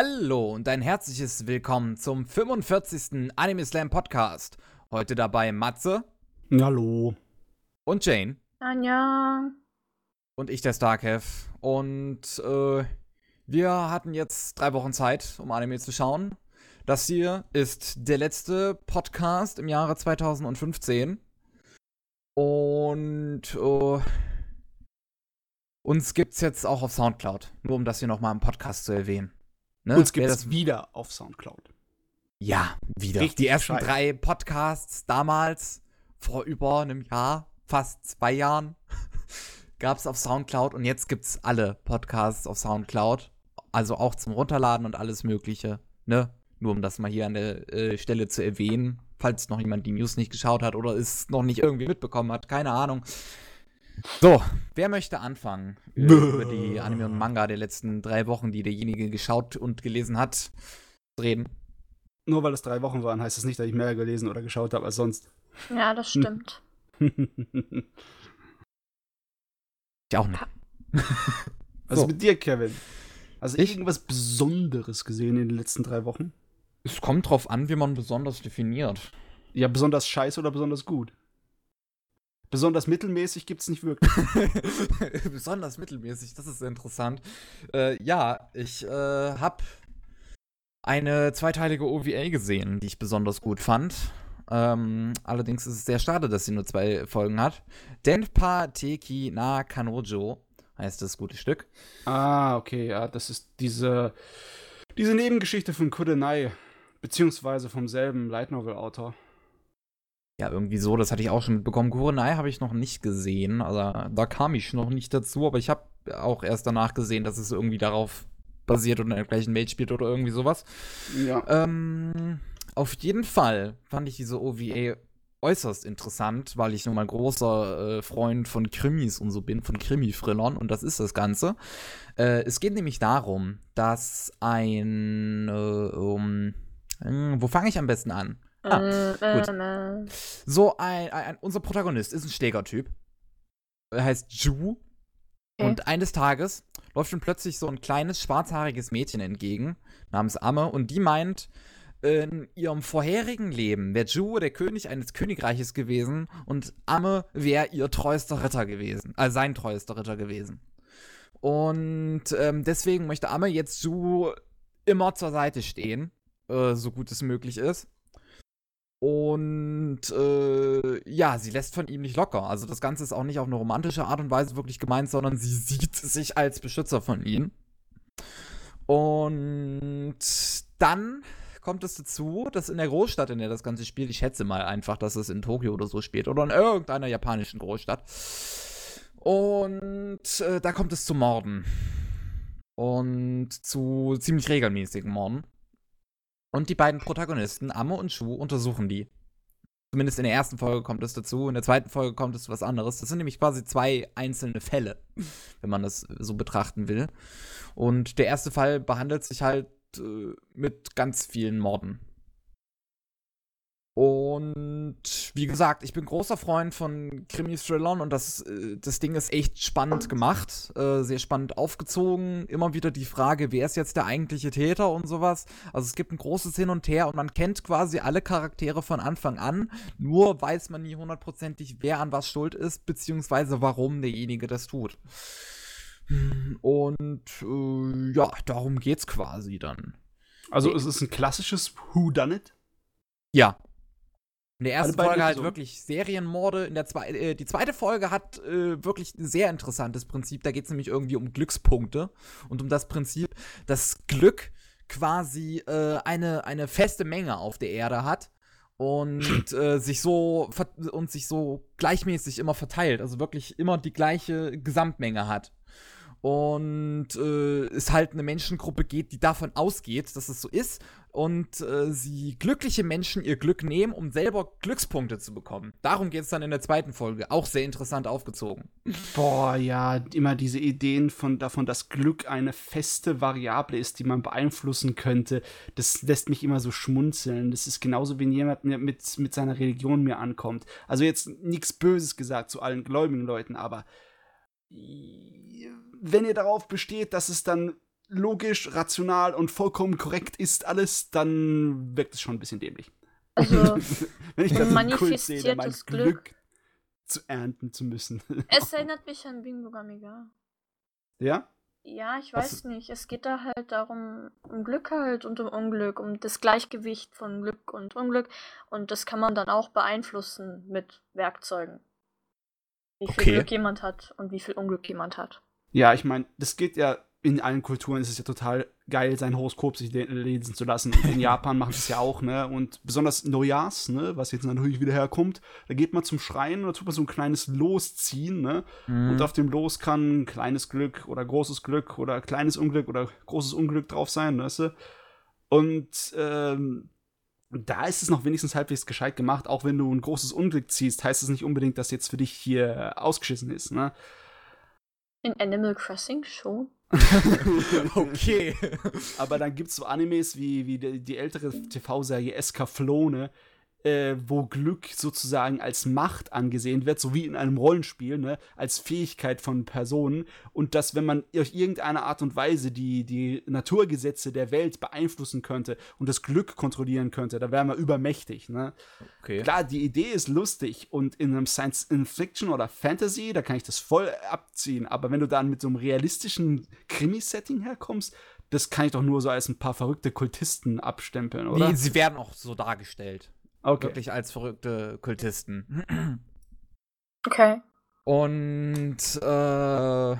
Hallo und ein herzliches Willkommen zum 45. Anime Slam Podcast. Heute dabei Matze. Hallo. Und Jane. Anja. Und ich, der Starkev. Und äh, wir hatten jetzt drei Wochen Zeit, um Anime zu schauen. Das hier ist der letzte Podcast im Jahre 2015. Und äh, uns gibt's jetzt auch auf Soundcloud. Nur um das hier nochmal im Podcast zu erwähnen. Ne? Uns gibt es wieder auf Soundcloud. Ja, wieder. Richtig die ersten Scheiße. drei Podcasts damals, vor über einem Jahr, fast zwei Jahren, gab es auf Soundcloud und jetzt gibt es alle Podcasts auf Soundcloud. Also auch zum Runterladen und alles Mögliche. Ne? Nur um das mal hier an der äh, Stelle zu erwähnen, falls noch jemand die News nicht geschaut hat oder es noch nicht irgendwie mitbekommen hat, keine Ahnung. So, wer möchte anfangen über die Anime und Manga der letzten drei Wochen, die derjenige geschaut und gelesen hat, reden? Nur weil es drei Wochen waren, heißt das nicht, dass ich mehr gelesen oder geschaut habe als sonst. Ja, das stimmt. ich auch nicht. Was so. mit dir, Kevin? Also ich? irgendwas Besonderes gesehen in den letzten drei Wochen? Es kommt drauf an, wie man besonders definiert. Ja, besonders scheiße oder besonders gut? Besonders mittelmäßig gibt es nicht wirklich. besonders mittelmäßig, das ist interessant. Äh, ja, ich äh, habe eine zweiteilige OVA gesehen, die ich besonders gut fand. Ähm, allerdings ist es sehr schade, dass sie nur zwei Folgen hat. Denpa Teki na Kanojo heißt das gute Stück. Ah, okay, ja, das ist diese, diese Nebengeschichte von Kudenai, beziehungsweise vom selben Light Novel Autor. Ja, irgendwie so, das hatte ich auch schon mitbekommen. Kurenai habe ich noch nicht gesehen, also da kam ich noch nicht dazu, aber ich habe auch erst danach gesehen, dass es irgendwie darauf basiert und in der gleichen Welt spielt oder irgendwie sowas. Ja. Ähm, auf jeden Fall fand ich diese OVA äußerst interessant, weil ich nun mal großer äh, Freund von Krimis und so bin, von Krimi-Thrillern und das ist das Ganze. Äh, es geht nämlich darum, dass ein, äh, um, hm, wo fange ich am besten an? Ah, gut. So, ein, ein, unser Protagonist ist ein Schlägertyp. Er heißt Ju. Okay. Und eines Tages läuft ihm plötzlich so ein kleines schwarzhaariges Mädchen entgegen, namens Amme, und die meint, in ihrem vorherigen Leben wäre Ju der König eines Königreiches gewesen und Amme wäre ihr treuester Ritter gewesen, also sein treuester Ritter gewesen. Und ähm, deswegen möchte Amme jetzt Ju immer zur Seite stehen, äh, so gut es möglich ist. Und äh, ja, sie lässt von ihm nicht locker. Also das Ganze ist auch nicht auf eine romantische Art und Weise wirklich gemeint, sondern sie sieht sich als Beschützer von ihm. Und dann kommt es dazu, dass in der Großstadt, in der das Ganze spielt, ich schätze mal einfach, dass es in Tokio oder so spielt oder in irgendeiner japanischen Großstadt. Und äh, da kommt es zu Morden. Und zu ziemlich regelmäßigen Morden. Und die beiden Protagonisten, Amme und Shu, untersuchen die. Zumindest in der ersten Folge kommt es dazu, in der zweiten Folge kommt es was anderes. Das sind nämlich quasi zwei einzelne Fälle, wenn man das so betrachten will. Und der erste Fall behandelt sich halt äh, mit ganz vielen Morden. Und wie gesagt, ich bin großer Freund von Krimi-Thrillern und das, äh, das Ding ist echt spannend gemacht, äh, sehr spannend aufgezogen. Immer wieder die Frage, wer ist jetzt der eigentliche Täter und sowas. Also es gibt ein großes Hin und Her und man kennt quasi alle Charaktere von Anfang an, nur weiß man nie hundertprozentig, wer an was schuld ist, beziehungsweise warum derjenige das tut. Und äh, ja, darum geht's quasi dann. Also es ist ein klassisches Who Done It? Ja, in der ersten Folge halt so. wirklich Serienmorde. In der zwe äh, die zweite Folge hat äh, wirklich ein sehr interessantes Prinzip. Da geht es nämlich irgendwie um Glückspunkte und um das Prinzip, dass Glück quasi äh, eine, eine feste Menge auf der Erde hat und äh, sich so und sich so gleichmäßig immer verteilt, also wirklich immer die gleiche Gesamtmenge hat und äh, es halt eine Menschengruppe geht, die davon ausgeht, dass es so ist und äh, sie glückliche Menschen ihr Glück nehmen, um selber Glückspunkte zu bekommen. Darum geht es dann in der zweiten Folge, auch sehr interessant aufgezogen. Boah, ja, immer diese Ideen von davon, dass Glück eine feste Variable ist, die man beeinflussen könnte, das lässt mich immer so schmunzeln. Das ist genauso, wenn jemand mit, mit seiner Religion mir ankommt. Also jetzt nichts Böses gesagt zu allen gläubigen Leuten, aber wenn ihr darauf besteht, dass es dann logisch, rational und vollkommen korrekt ist alles, dann wirkt es schon ein bisschen dämlich. Also, Wenn ich einen Kult sehe, mein manifestiertes Glück, Glück. zu ernten zu müssen. es erinnert mich an Bingo Gamiga. ja? Ja, ich Was- weiß nicht. Es geht da halt darum, um Glück halt und um Unglück, um das Gleichgewicht von Glück und Unglück. Und das kann man dann auch beeinflussen mit Werkzeugen. Wie viel Okay. Glück jemand hat und wie viel Unglück jemand hat. Ja, ich meine, das geht ja in allen Kulturen ist es ja total geil, sein Horoskop sich le- lesen zu lassen. In Japan machen das ja auch, ne? Und besonders Neujahrs, ne, was jetzt natürlich wieder herkommt, da geht man zum Schrein und da tut man so ein kleines Los ziehen, ne? Mhm. Und auf dem Los kann kleines Glück oder großes Glück oder kleines Unglück oder großes Unglück drauf sein, weißt du? Und ähm, da ist es noch wenigstens halbwegs gescheit gemacht, auch wenn du ein großes Unglück ziehst, heißt es nicht unbedingt, dass jetzt für dich hier ausgeschissen ist, ne? In Animal Crossing schon. okay. Aber dann gibt es so Animes wie, wie die, die ältere TV-Serie Escaflone, äh, wo Glück sozusagen als Macht angesehen wird, so wie in einem Rollenspiel, ne, als Fähigkeit von Personen. Und dass, wenn man auf irgendeine Art und Weise die, die Naturgesetze der Welt beeinflussen könnte und das Glück kontrollieren könnte, da wäre man übermächtig. Ne? okay. Klar, die Idee ist lustig und in einem Science-Fiction oder Fantasy, da kann ich das voll abziehen. Aber wenn du dann mit so einem realistischen Krimi-Setting herkommst, das kann ich doch nur so als ein paar verrückte Kultisten abstempeln, oder? Nee, sie werden auch so dargestellt. Okay. Wirklich als verrückte Kultisten. Okay. Und äh,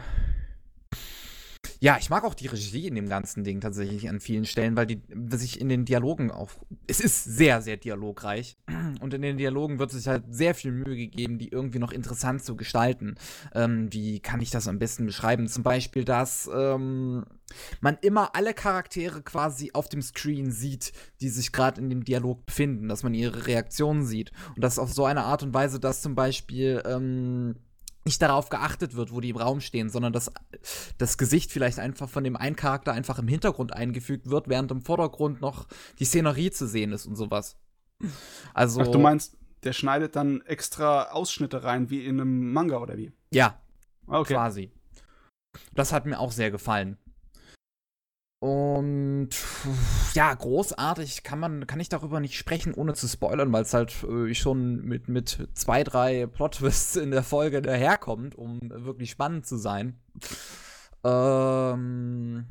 ja, ich mag auch die Regie in dem ganzen Ding tatsächlich an vielen Stellen, weil die sich in den Dialogen auch. Es ist sehr, sehr dialogreich. Und in den Dialogen wird sich halt sehr viel Mühe gegeben, die irgendwie noch interessant zu gestalten. Ähm, wie kann ich das am besten beschreiben? Zum Beispiel, dass ähm, man immer alle Charaktere quasi auf dem Screen sieht, die sich gerade in dem Dialog befinden, dass man ihre Reaktionen sieht. Und das auf so eine Art und Weise, dass zum Beispiel ähm, nicht darauf geachtet wird, wo die im Raum stehen, sondern dass das Gesicht vielleicht einfach von dem einen Charakter einfach im Hintergrund eingefügt wird, während im Vordergrund noch die Szenerie zu sehen ist und sowas. Also, Ach, du meinst, der schneidet dann extra Ausschnitte rein, wie in einem Manga oder wie? ja, Okay. quasi. Das hat mir auch sehr gefallen. Und ja, großartig kann man, kann ich darüber nicht sprechen, ohne zu spoilern, weil es halt äh, schon mit, mit zwei, drei Plot-Twists in der Folge daherkommt, um wirklich spannend zu sein. Ähm,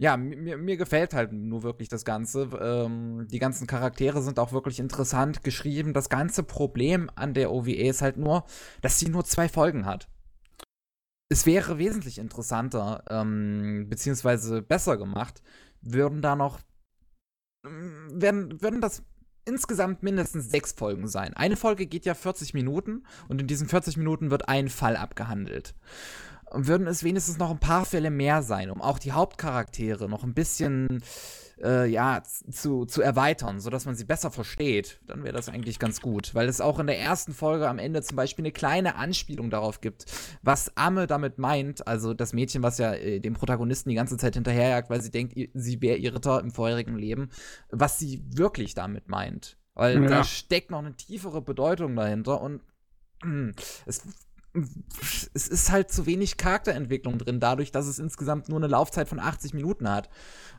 ja, mir, mir gefällt halt nur wirklich das Ganze. Ähm, die ganzen Charaktere sind auch wirklich interessant geschrieben. Das ganze Problem an der OVA ist halt nur, dass sie nur zwei Folgen hat. Es wäre wesentlich interessanter, ähm, beziehungsweise besser gemacht, würden da noch, ähm, werden, würden das insgesamt mindestens sechs Folgen sein. Eine Folge geht ja 40 Minuten und in diesen 40 Minuten wird ein Fall abgehandelt. Würden es wenigstens noch ein paar Fälle mehr sein, um auch die Hauptcharaktere noch ein bisschen äh, ja, zu, zu erweitern, sodass man sie besser versteht, dann wäre das eigentlich ganz gut. Weil es auch in der ersten Folge am Ende zum Beispiel eine kleine Anspielung darauf gibt, was Amme damit meint, also das Mädchen, was ja äh, dem Protagonisten die ganze Zeit hinterherjagt, weil sie denkt, sie wäre ihr Ritter im vorherigen Leben, was sie wirklich damit meint. Weil Ja. da steckt noch eine tiefere Bedeutung dahinter und mm, es es ist halt zu wenig Charakterentwicklung drin, dadurch, dass es insgesamt nur eine Laufzeit von 80 Minuten hat.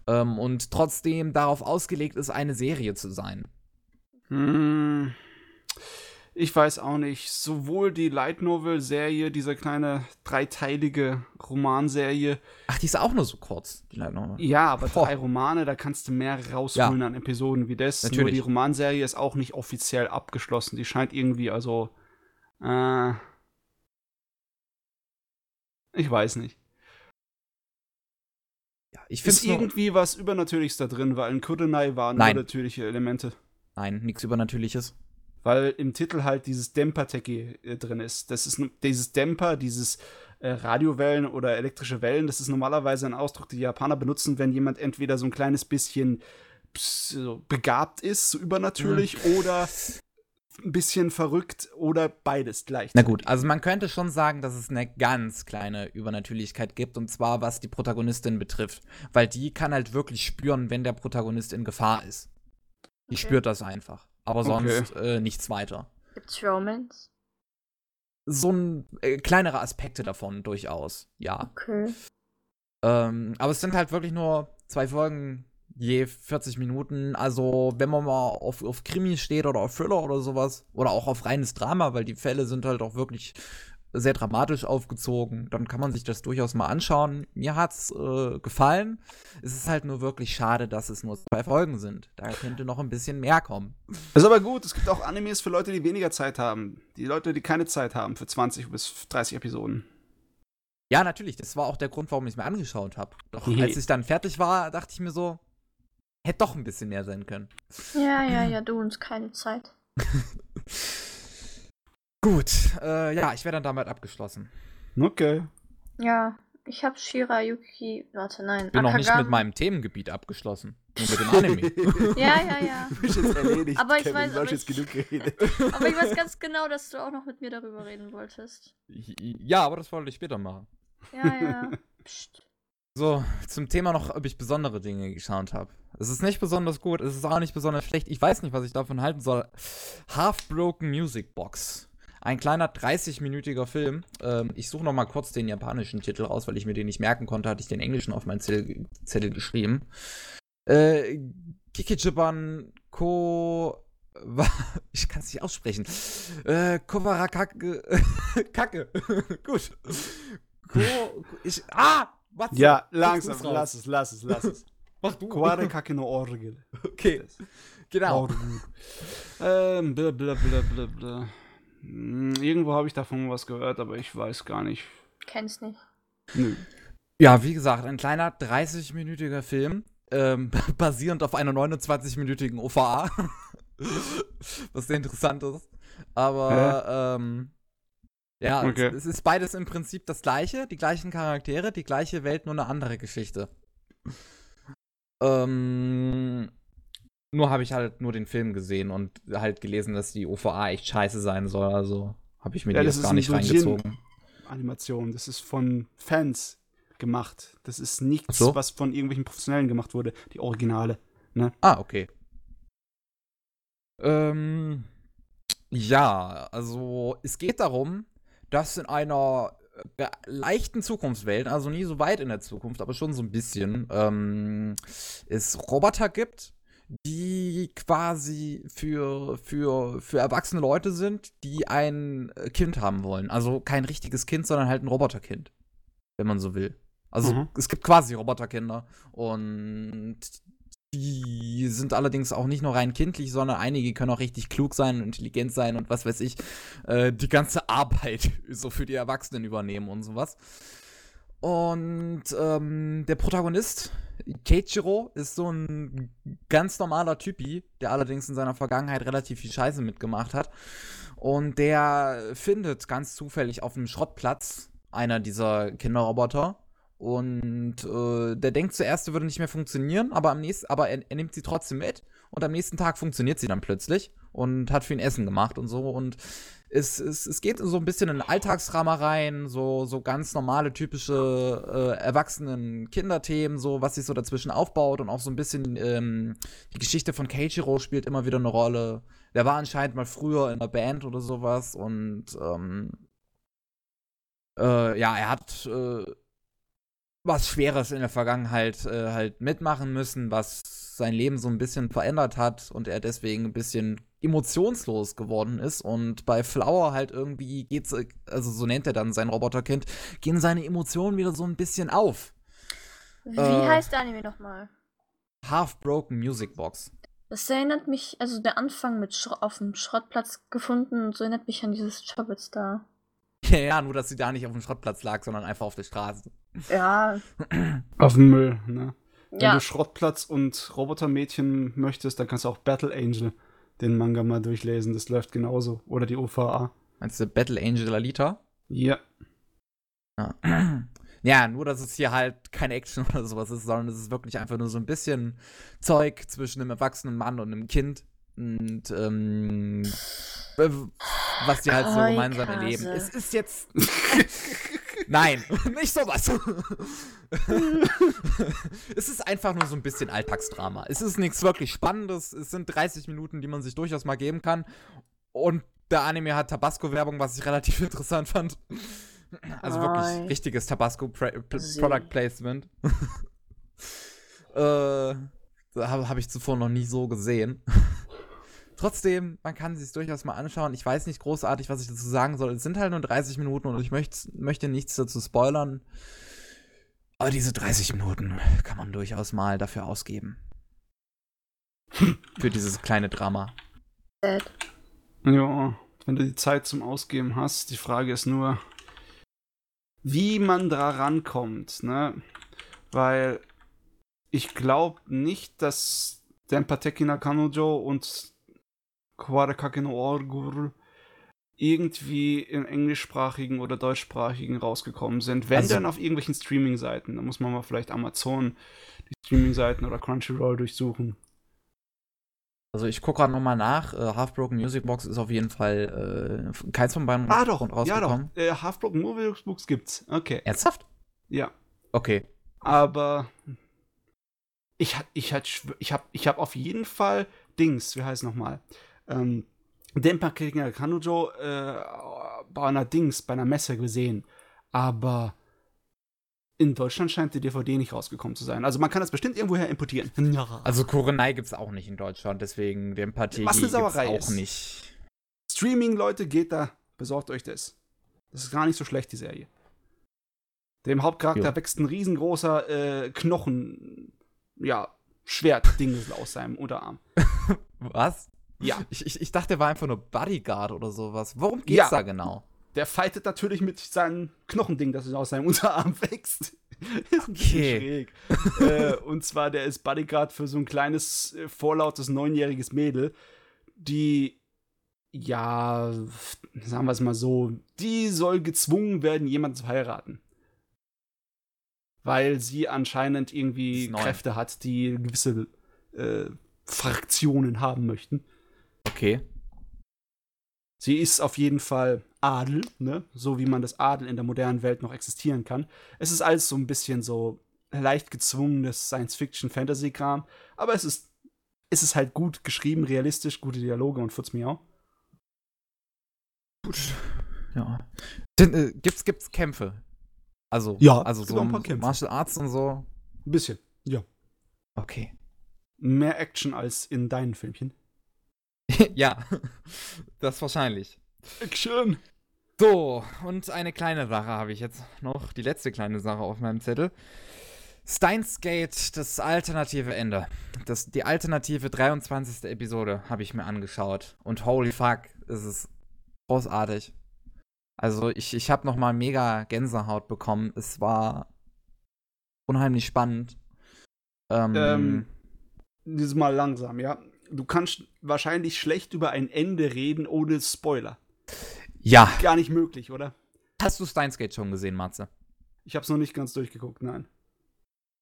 Ähm, und trotzdem darauf ausgelegt ist, eine Serie zu sein. Hm, ich weiß auch nicht. Sowohl die Light Novel-Serie, diese kleine dreiteilige Romanserie, Ach, die ist auch nur so kurz, die Light Novel. ja, aber Boah. drei Romane, da kannst du mehr rausholen an Episoden wie das. Nur Natürlich. die Romanserie ist auch nicht offiziell abgeschlossen. Die scheint irgendwie, also, äh, ich weiß nicht. Ja, ich Ist finde irgendwie was Übernatürliches da drin, weil in Kurenai waren Nein. übernatürliche Elemente. Nein, nichts Übernatürliches. weil im Titel halt dieses Dämper-Techie äh, drin ist. Das ist dieses Dämper, dieses äh, Radiowellen oder elektrische Wellen, das ist normalerweise ein Ausdruck, den die Japaner benutzen, wenn jemand entweder so ein kleines bisschen begabt ist, so übernatürlich, oder ein bisschen verrückt oder beides gleich. Na gut, also man könnte schon sagen, dass es eine ganz kleine Übernatürlichkeit gibt, und zwar was die Protagonistin betrifft. Weil die kann halt wirklich spüren, wenn der Protagonist in Gefahr ist. Die Okay. spürt das einfach. Aber Okay. sonst äh, nichts weiter. Gibt's Romance? So ein äh, kleinere Aspekte davon durchaus, ja. Okay. Ähm, aber es sind halt wirklich nur zwei Folgen je 40 Minuten. Also, wenn man mal auf, auf Krimi steht oder auf Thriller oder sowas, oder auch auf reines Drama, weil die Fälle sind halt auch wirklich sehr dramatisch aufgezogen, dann kann man sich das durchaus mal anschauen. Mir hat's äh, gefallen. Es ist halt nur wirklich schade, dass es nur zwei Folgen sind. Da könnte noch ein bisschen mehr kommen. Ist aber gut, es gibt auch Animes für Leute, die weniger Zeit haben. Die Leute, die keine Zeit haben für 20 bis 30 Episoden. Ja, natürlich. Das war auch der Grund, warum ich es mir angeschaut habe. Doch Mhm. als ich dann fertig war, dachte ich mir so, hätte doch ein bisschen mehr sein können. Ja, ja, ja, du uns keine Zeit. Gut, äh, ja, ich wäre dann damit abgeschlossen. Okay. Ja, ich habe Shirayuki. Warte, nein. Bin noch nicht mit meinem Themengebiet abgeschlossen. Nur mit dem Anime. Ja, ja, ja. Du bist jetzt erledigt. Aber ich Kevin, weiß- aber jetzt ich- genug geredet. Aber ich weiß ganz genau, dass du auch noch mit mir darüber reden wolltest. ja, aber das wollte ich später machen. Ja, ja. Psst. So, zum Thema noch, ob ich besondere Dinge geschaut habe. Es ist nicht besonders gut, es ist auch nicht besonders schlecht. Ich weiß nicht, was ich davon halten soll. Half Broken Music Box. Ein kleiner 30-minütiger Film. Ähm, ich suche noch mal kurz den japanischen Titel raus, weil ich mir den nicht merken konnte, hatte ich den englischen auf meinen Zettel, Zettel geschrieben. Äh, Kikichiban Ko... Ich kann es nicht aussprechen. Äh, Kowarakake... Kacke. Gut. Ko... Ich... Ah! Was? Ja, langsam, lass es, lass es, lass es. Mach du. Quare Kake no Orgel. Okay, genau. Orgel. Ähm, bla bla bla bla bla. Hm, Irgendwo habe ich davon was gehört, aber ich weiß gar nicht. Kenn's nicht. Nö. Ja, wie gesagt, ein kleiner 30-minütiger Film, ähm, basierend auf einer 29-minütigen OVA. Was sehr interessant ist. Aber, ähm, ja, Okay. es, es ist beides im Prinzip das gleiche, die gleichen Charaktere, die gleiche Welt, nur eine andere Geschichte. Ähm, nur habe ich halt nur den Film gesehen und halt gelesen, dass die OVA echt scheiße sein soll, also habe ich mir Ja, die das jetzt gar nicht reingezogen. Animation. Das ist von Fans gemacht. Das ist nichts, so. was von irgendwelchen Professionellen gemacht wurde. Die Originale. Ah, okay. Ähm, ja, also es geht darum, dass in einer leichten Zukunftswelt, also nie so weit in der Zukunft, aber schon so ein bisschen, ähm, es Roboter gibt, die quasi für, für, für erwachsene Leute sind, die ein äh, Kind haben wollen. Also kein richtiges Kind, sondern halt ein Roboterkind, wenn man so will. Also Mhm. es gibt quasi Roboterkinder und die sind allerdings auch nicht nur rein kindlich, sondern einige können auch richtig klug sein und intelligent sein und was weiß ich, äh, die ganze Arbeit so für die Erwachsenen übernehmen und sowas. Und ähm, der Protagonist, Keiichiro, ist so ein ganz normaler Typi, der allerdings in seiner Vergangenheit relativ viel Scheiße mitgemacht hat. Und der findet ganz zufällig auf einem Schrottplatz einer dieser Kinderroboter. Und äh, der denkt zuerst, sie würde nicht mehr funktionieren, aber, am nächsten, aber er, er nimmt sie trotzdem mit. Und am nächsten Tag funktioniert sie dann plötzlich und hat für ihn Essen gemacht und so. Und es, es, es geht so ein bisschen in Alltagsdrama rein, so, so ganz normale, typische äh, Erwachsenen-Kinderthemen, so was sich so dazwischen aufbaut und auch so ein bisschen ähm, die Geschichte von Keiichiro spielt immer wieder eine Rolle. Der war anscheinend mal früher in einer Band oder sowas und ähm, äh, ja, er hat äh, was Schweres in der Vergangenheit äh, halt mitmachen müssen, was sein Leben so ein bisschen verändert hat und er deswegen ein bisschen emotionslos geworden ist und bei Flower halt irgendwie geht's, äh, also so nennt er dann sein Roboterkind, gehen seine Emotionen wieder so ein bisschen auf. Wie Äh. heißt der Anime nochmal? Half Broken Music Box. Das erinnert mich, also der Anfang mit Schro auf dem Schrottplatz gefunden und so erinnert mich an dieses Chobits da. Ja, ja, nur dass sie da nicht auf dem Schrottplatz lag, sondern einfach auf der Straße. Ja, Auf dem Müll, ne? Wenn ja. du Schrottplatz und Robotermädchen möchtest, dann kannst du auch Battle Angel den Manga mal durchlesen. Das läuft genauso. Oder die OVA. Meinst du Battle Angel Alita? Ja. Ja. ja, nur dass es hier halt keine Action oder sowas ist, sondern es ist wirklich einfach nur so ein bisschen Zeug zwischen einem erwachsenen Mann und einem Kind. Und ähm, äh, was die halt so gemeinsam Heukase. erleben. Es ist jetzt. Nein, nicht sowas. es ist einfach nur so ein bisschen Alltagsdrama. Es ist nichts wirklich Spannendes. Es sind 30 Minuten, die man sich durchaus mal geben kann. Und der Anime hat Tabasco-Werbung, was ich relativ interessant fand. Also Nein. wirklich richtiges Tabasco Pra P See. Product Placement. äh, habe hab ich zuvor noch nie so gesehen. Trotzdem, man kann sich durchaus mal anschauen. Ich weiß nicht großartig, was ich dazu sagen soll. Es sind halt nur 30 Minuten und ich möcht, möchte nichts dazu spoilern. Aber diese 30 Minuten kann man durchaus mal dafür ausgeben. Für dieses kleine Drama. Sad. Ja, wenn du die Zeit zum Ausgeben hast, die Frage ist nur, wie man da rankommt, ne? Weil ich glaube nicht, dass Denpateki na Kanojo und Kwarekake no Orgur irgendwie im englischsprachigen oder deutschsprachigen rausgekommen sind. Wenn Also- dann auf irgendwelchen Streaming-Seiten. Da muss man mal vielleicht Amazon, die Streaming-Seiten oder Crunchyroll durchsuchen. Also ich gucke gerade nochmal nach. Äh, Half Broken Music Box ist auf jeden Fall äh, keins von beiden Ah doch, ja rausgekommen. doch. Äh, Half-Broken Movie Books gibt's. Okay. Ernsthaft? Ja. Okay. Aber ich ich schw- ich hab, ich hab auf jeden Fall Dings, wie heißt nochmal? Ähm, Denpa gegen Kanujo äh, bei einer Dings, bei einer Messe gesehen. Aber in Deutschland scheint die DVD nicht rausgekommen zu sein. Also man kann das bestimmt irgendwoher importieren. Ja. Also Kurenai gibt's auch nicht in Deutschland, deswegen den Partie gibt's Sauerei auch ist. nicht. Streaming, Leute, geht da, besorgt euch das. Das ist gar nicht so schlecht, die Serie. Dem Hauptcharakter Ja. wächst ein riesengroßer äh, Knochen, ja, Schwert-Ding aus seinem Unterarm. Was? Ja. Ich, ich, ich dachte, der war einfach nur Bodyguard oder sowas. Worum geht's Ja. da genau? Der fightet natürlich mit seinem Knochending, das aus seinem Unterarm wächst. ist ein bisschen Okay. schräg. äh, und zwar, der ist Bodyguard für so ein kleines, äh, vorlautes, neunjähriges Mädel, die, ja, sagen wir es mal so, die soll gezwungen werden, jemanden zu heiraten. Weil sie anscheinend irgendwie. Kräfte hat, die gewisse äh, Fraktionen haben möchten. Okay. Sie ist auf jeden Fall Adel, ne? So wie man das Adel in der modernen Welt noch existieren kann. Es ist alles so ein bisschen so leicht gezwungenes Science-Fiction-Fantasy-Kram, aber es ist, es ist halt gut geschrieben, realistisch, gute Dialoge und futz mir auch. Gut. Ja. Denn, äh, gibt's, gibt's Kämpfe? Also, Ja, also es so ein paar Kämpfe. Martial Arts und so. Ein bisschen, ja. Okay. Mehr Action als in deinen Filmchen. ja, das wahrscheinlich. Action! So, und eine kleine Sache habe ich jetzt noch. Die letzte kleine Sache auf meinem Zettel. Steins Gate, das alternative Ende. Das, die alternative 23. Episode habe ich mir angeschaut. Und holy fuck, ist es großartig. Also ich, ich habe nochmal mega Gänsehaut bekommen. Es war unheimlich spannend. Ähm, Ähm, Diesmal langsam, ja. Du kannst wahrscheinlich schlecht über ein Ende reden ohne Spoiler. ja. Gar nicht möglich, oder? Hast du Steins Gate schon gesehen, Matze? Ich hab's noch nicht ganz durchgeguckt, nein.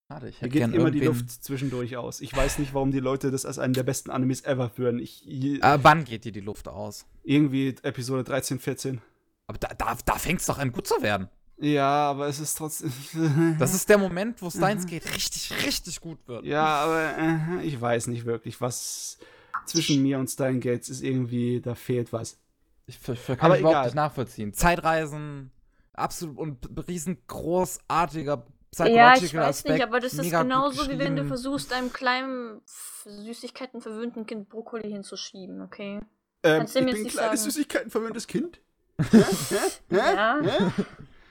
Schade, ich Mir hätte geht gern immer die Luft zwischendurch aus. Ich weiß nicht, warum die Leute das als einen der besten Animes ever führen. Ich, Äh, wann geht dir die Luft aus? irgendwie Episode 13, 14. Aber da, da, da fängt es doch an, gut zu werden. Ja, aber es ist trotzdem. Das ist der Moment, wo Steins Gate richtig, richtig gut wird. ja, aber äh, ich weiß nicht wirklich, was zwischen mir und Stein Gates ist irgendwie, da fehlt was. Ich, ich, ich kann Aber ich überhaupt egal. nicht nachvollziehen. Zeitreisen, absolut und riesengroßartiger Ja, ich weiß Aspekt. nicht, aber das ist genauso, wie wenn du versuchst, einem kleinen, Süßigkeiten verwöhnten Kind Brokkoli hinzuschieben, okay? Ähm, Kannst du ich mir bin ein kleines. Süßigkeiten verwöhntes Kind. Hä? Hä? Ja. Hä?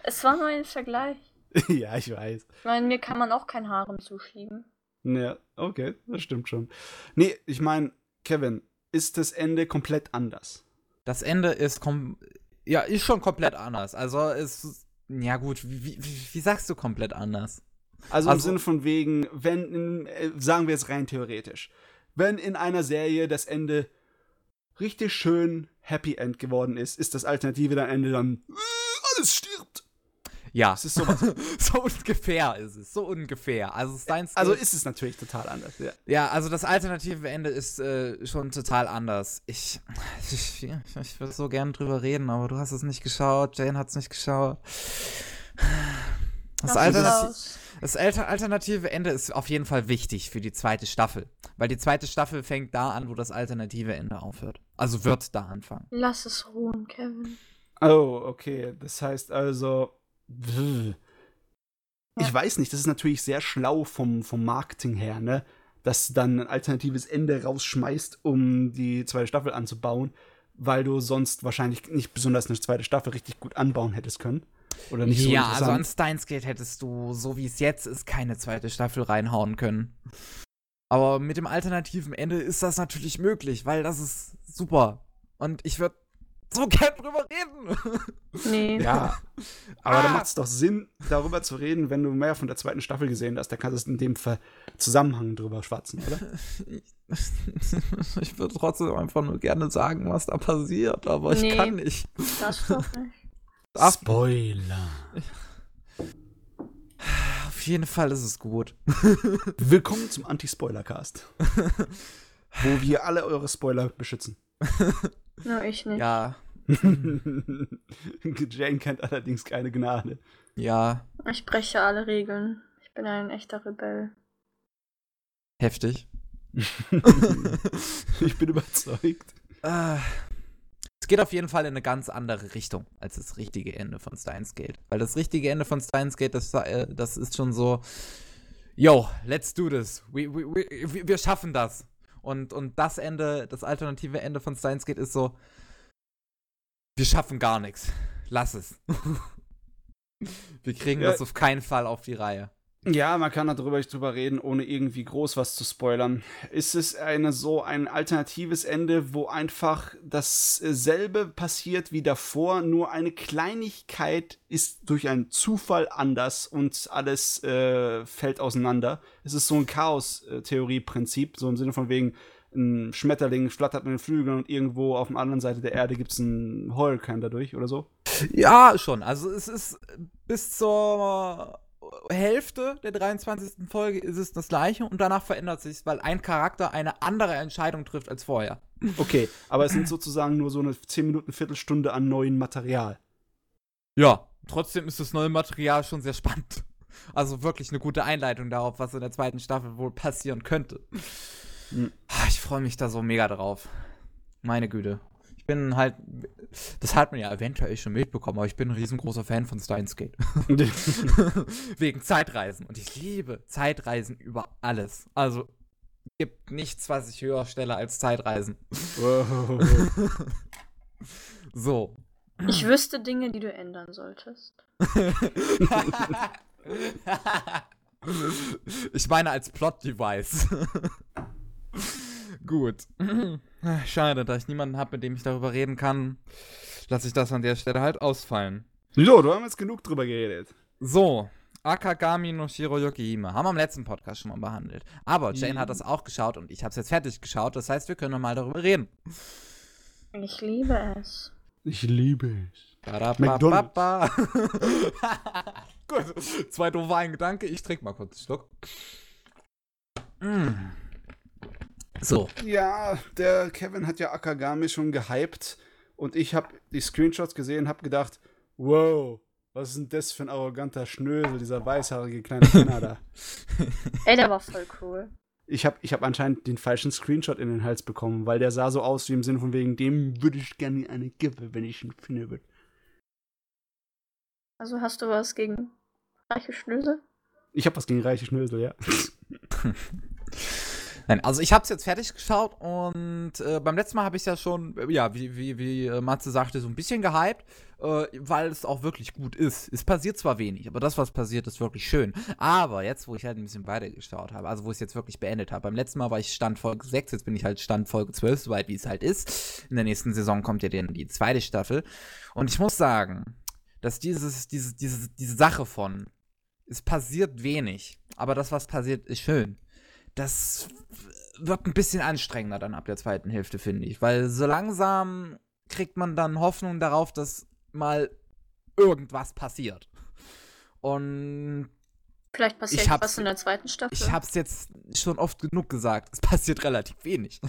Es war nur ein Vergleich. ja, ich weiß. Ich meine, mir kann man auch kein Harem zuschieben. Ja, okay, das stimmt schon. Nee, ich meine, Kevin, ist das Ende komplett anders? Das Ende ist kom ja, ist schon komplett anders. Also es ist- ja gut, wie, wie, wie sagst du komplett anders? Also, im Also- Sinne von wegen, wenn, in, äh, sagen wir jetzt rein theoretisch, wenn in einer Serie das Ende richtig schön Happy End geworden ist, ist das Alternative dann Ende dann äh, alles stirbt. Ja, Es ist sowas. so ungefähr ist es, so ungefähr. Also Steins Also ist es natürlich total anders. Ja. Ja, also das alternative Ende ist äh, schon total anders. Ich, ich, ich würde so gerne drüber reden, aber du hast es nicht geschaut, Jane hat es nicht geschaut. Das, Lass es Alternati raus. das alter alternative Ende ist auf jeden Fall wichtig für die zweite Staffel. Weil die zweite Staffel fängt da an, wo das alternative Ende aufhört. Also wird da anfangen. Lass es ruhen, Kevin. Oh, okay. Das heißt also. Ich weiß nicht, das ist natürlich sehr schlau vom, vom Marketing her, ne? Dass du dann ein alternatives Ende rausschmeißt, um die zweite Staffel anzubauen, weil du sonst wahrscheinlich nicht besonders eine zweite Staffel richtig gut anbauen hättest können. Oder nicht so ja, also an Steins Gate hättest du, so wie es jetzt ist, keine zweite Staffel reinhauen können. Aber mit dem alternativen Ende ist das natürlich möglich, weil das ist super. Und ich würde so gern drüber reden. Nee. Ja, aber da Ah! macht es doch Sinn, darüber zu reden, wenn du mehr von der zweiten Staffel gesehen hast. Da kannst du in dem Ver Zusammenhang drüber schwatzen, oder? ich würde trotzdem einfach nur gerne sagen, was da passiert, aber ich Nee. kann nicht. Das doch nicht. Spoiler. Auf jeden Fall ist es gut. Willkommen zum Anti-Spoiler-Cast. wo wir alle eure Spoiler beschützen. Nur ich nicht. Ja, Jane kennt allerdings keine Gnade. ja, Ich breche alle Regeln. Ich bin ein echter Rebell. heftig. ich bin überzeugt. Äh, es geht auf jeden Fall in eine ganz andere Richtung als das richtige Ende von Steins Gate. Weil das richtige Ende von Steins Gate, das, äh, das ist schon so, yo, let's do this. We, we, we, wir schaffen das. Und, und das Ende, das alternative Ende von Steins Gate ist so, wir schaffen gar nichts. Lass es. wir kriegen Ja. das auf keinen Fall auf die Reihe. Ja, man kann darüber drüber reden, ohne irgendwie groß was zu spoilern. Ist es eine so ein alternatives Ende, wo einfach dasselbe passiert wie davor, nur eine Kleinigkeit ist durch einen Zufall anders und alles äh, fällt auseinander? Es ist so ein Chaos-Theorie-Prinzip, so im Sinne von wegen, ein Schmetterling flattert mit den Flügeln und irgendwo auf der anderen Seite der Erde gibt es einen Hurricane dadurch oder so. Ja, schon. Also es ist bis zur Hälfte der 23. Folge ist es das gleiche und danach verändert sich weil ein Charakter eine andere Entscheidung trifft als vorher. Okay, aber es sind sozusagen nur so eine 10 Minuten, Viertelstunde an neuem Material. Ja, trotzdem ist das neue Material schon sehr spannend. Also wirklich eine gute Einleitung darauf, was in der zweiten Staffel wohl passieren könnte. Mhm. Ich freue mich da so mega drauf. Meine Güte. Ich bin halt, das hat man ja eventuell schon mitbekommen, aber ich bin ein riesengroßer Fan von Steins Gate. Wegen Zeitreisen. Und ich liebe Zeitreisen über alles. Also gibt nichts, was ich höher stelle als Zeitreisen. Wow. So. Ich wüsste Dinge, die du ändern solltest. ich meine als Plot-Device. Gut. Schade, da ich niemanden habe, mit dem ich darüber reden kann, lasse ich das an der Stelle halt ausfallen. so, da haben wir jetzt genug drüber geredet. So, Akagami no Shiroyuki Hime. Haben wir im letzten Podcast schon mal behandelt. Aber Jane Mhm. hat das auch geschaut und ich habe es jetzt fertig geschaut. Das heißt, wir können noch mal darüber reden. Ich liebe es. Ich liebe es. Ba-da-ba-ba-ba. Gut, zwei doofe ein Gedanke. Ich trinke mal kurz einen Schluck. Mm. So, Ja, der Kevin hat ja Akagami schon gehypt und ich habe die Screenshots gesehen und habe gedacht, wow, was ist denn das für ein arroganter Schnösel, dieser weißhaarige kleine Penner da. Ey, der war voll cool. Ich habe ich hab anscheinend den falschen Screenshot in den Hals bekommen, weil der sah so aus wie im Sinne von wegen, dem würde ich gerne eine geben, wenn ich ihn finden würde. Also hast du was gegen reiche Schnösel? Ich habe was gegen reiche Schnösel, ja. Nein, also ich habe es jetzt fertig geschaut und äh, beim letzten Mal habe ich ja schon, äh, ja, wie, wie, wie äh, Matze sagte, so ein bisschen gehypt, äh, weil es auch wirklich gut ist. Es passiert zwar wenig, aber das, was passiert, ist wirklich schön. Aber jetzt, wo ich halt ein bisschen weiter geschaut habe, also wo ich es jetzt wirklich beendet habe, beim letzten Mal war ich Stand Folge 6, jetzt bin ich halt Stand Folge 12, soweit wie es halt ist. In der nächsten Saison kommt ja dann die zweite Staffel. Und ich muss sagen, dass dieses, diese, diese, diese Sache von, es passiert wenig, aber das, was passiert, ist schön das wird ein bisschen anstrengender dann ab der zweiten Hälfte, finde ich. Weil so langsam kriegt man dann Hoffnung darauf, dass mal irgendwas passiert. Und Vielleicht passiert hab's- was in der zweiten Staffel. ich habe es jetzt schon oft genug gesagt, es passiert relativ wenig.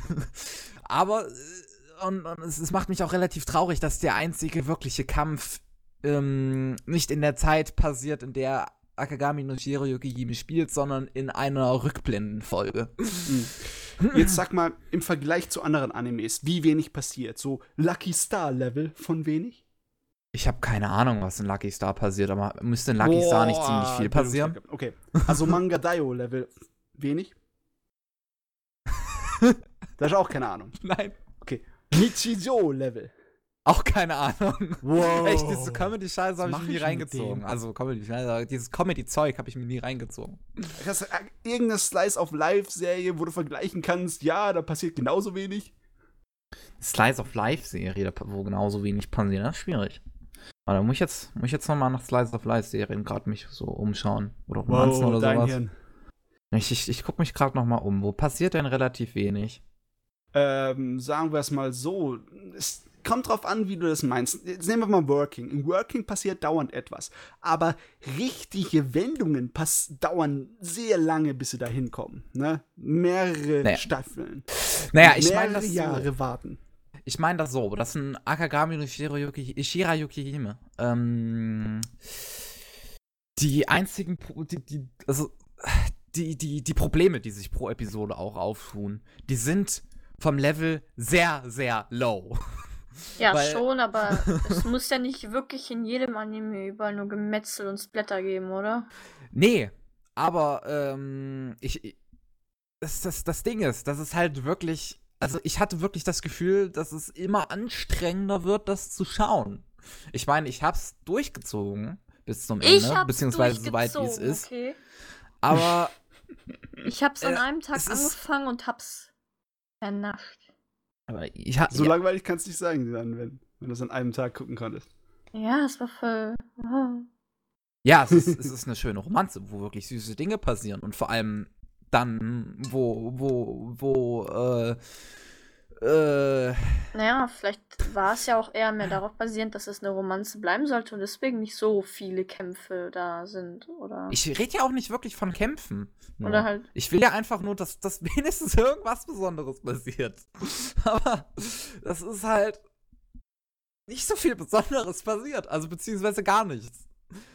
Aber äh, und, und es, es macht mich auch relativ traurig, dass der einzige wirkliche Kampf ähm, nicht in der Zeit passiert, in der Akagami no Shiroyuki Hime spielt, sondern in einer Rückblendenfolge. Jetzt sag mal, im Vergleich zu anderen Animes, wie wenig passiert? So Lucky Star Level von wenig? Ich habe keine Ahnung, was in Lucky Star passiert, aber müsste in Lucky Star nicht ziemlich Boah, viel passieren? Okay. Also Manga Daio Level wenig. da ist auch keine Ahnung. Nein. Nichijou Level. Auch keine Ahnung. Wow. Echt, diese Comedy-Scheiße habe ich mach mir nie ich reingezogen. Also Comedy-Scheiße, dieses Comedy-Zeug habe ich mir nie reingezogen. Hast du äh, irgendeine Slice of Life-Serie, wo du vergleichen kannst, ja, da passiert genauso wenig? Slice of Life-Serie, da- wo genauso wenig passiert, das ist schwierig. Aber da muss ich jetzt, muss ich jetzt nochmal nach Slice of Life-Serien gerade mich so umschauen. Oder Romanzen oder dein sowas. Hirn. Ich, ich, ich gucke mich gerade nochmal um. Wo passiert denn relativ wenig? Ähm, sagen wir es mal so, es kommt drauf an, wie du das meinst. Jetzt nehmen wir mal Working. Im Working passiert dauernd etwas. Aber richtige Wendungen dauern sehr lange, bis sie da hinkommen. Ne? Mehrere Naja. Staffeln. Naja, ich meine das so. Jahre warten. Ich meine das so, das sind Akagami und Shirayuki, Shirayuki Hime. Ähm, die einzigen, die, die, also, die, die, die Probleme, die sich pro Episode auch auftun, die sind vom Level sehr, sehr low. Ja, Weil- schon, aber es muss ja nicht wirklich in jedem Anime überall nur Gemetzel und Splatter geben, oder? Nee, aber ähm, ich, ich das, das, das Ding ist, dass es halt wirklich, also ich hatte wirklich das Gefühl, dass es immer anstrengender wird, das zu schauen. Ich meine, ich hab's durchgezogen bis zum Ich Ende, hab's beziehungsweise soweit wie es ist. Okay. Aber Ich hab's an Äh, einem Tag es ist- angefangen und hab's vernascht. Aber ich ha So ja, langweilig kannst du nicht sagen, dann, wenn, wenn du es an einem Tag gucken konntest. Ja, es war voll. ah. ja es, ist, es ist eine schöne Romanze, wo wirklich süße Dinge passieren und vor allem dann, wo, wo, wo, äh, äh, Naja, vielleicht war es ja auch eher mehr darauf basierend, dass es eine Romanze bleiben sollte und deswegen nicht so viele Kämpfe da sind, oder? ich rede ja auch nicht wirklich von Kämpfen. nur. oder halt. Ich will ja einfach nur, dass, dass wenigstens irgendwas Besonderes passiert. Aber das ist halt nicht so viel Besonderes passiert. Also beziehungsweise gar nichts.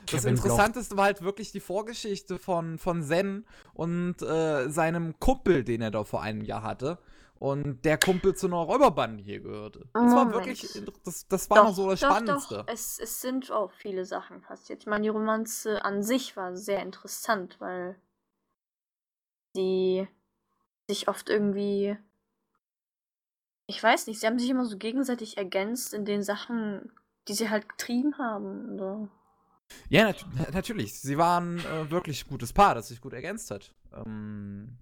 Das Kevin Interessanteste war halt wirklich die Vorgeschichte von, von Zen und äh, seinem Kumpel, den er da vor einem Jahr hatte. Und der Kumpel zu einer Räuberbande hier gehörte. Das war Moment. wirklich, das, das war noch so das doch, Spannendste. Doch, es, es sind auch viele Sachen passiert. Ich meine, die Romanze an sich war sehr interessant, weil sie sich oft irgendwie. Ich weiß nicht, sie haben sich immer so gegenseitig ergänzt in den Sachen, die sie halt getrieben haben. Oder? Ja, nat natürlich. Sie waren äh, wirklich gutes Paar, das sich gut ergänzt hat. Ähm,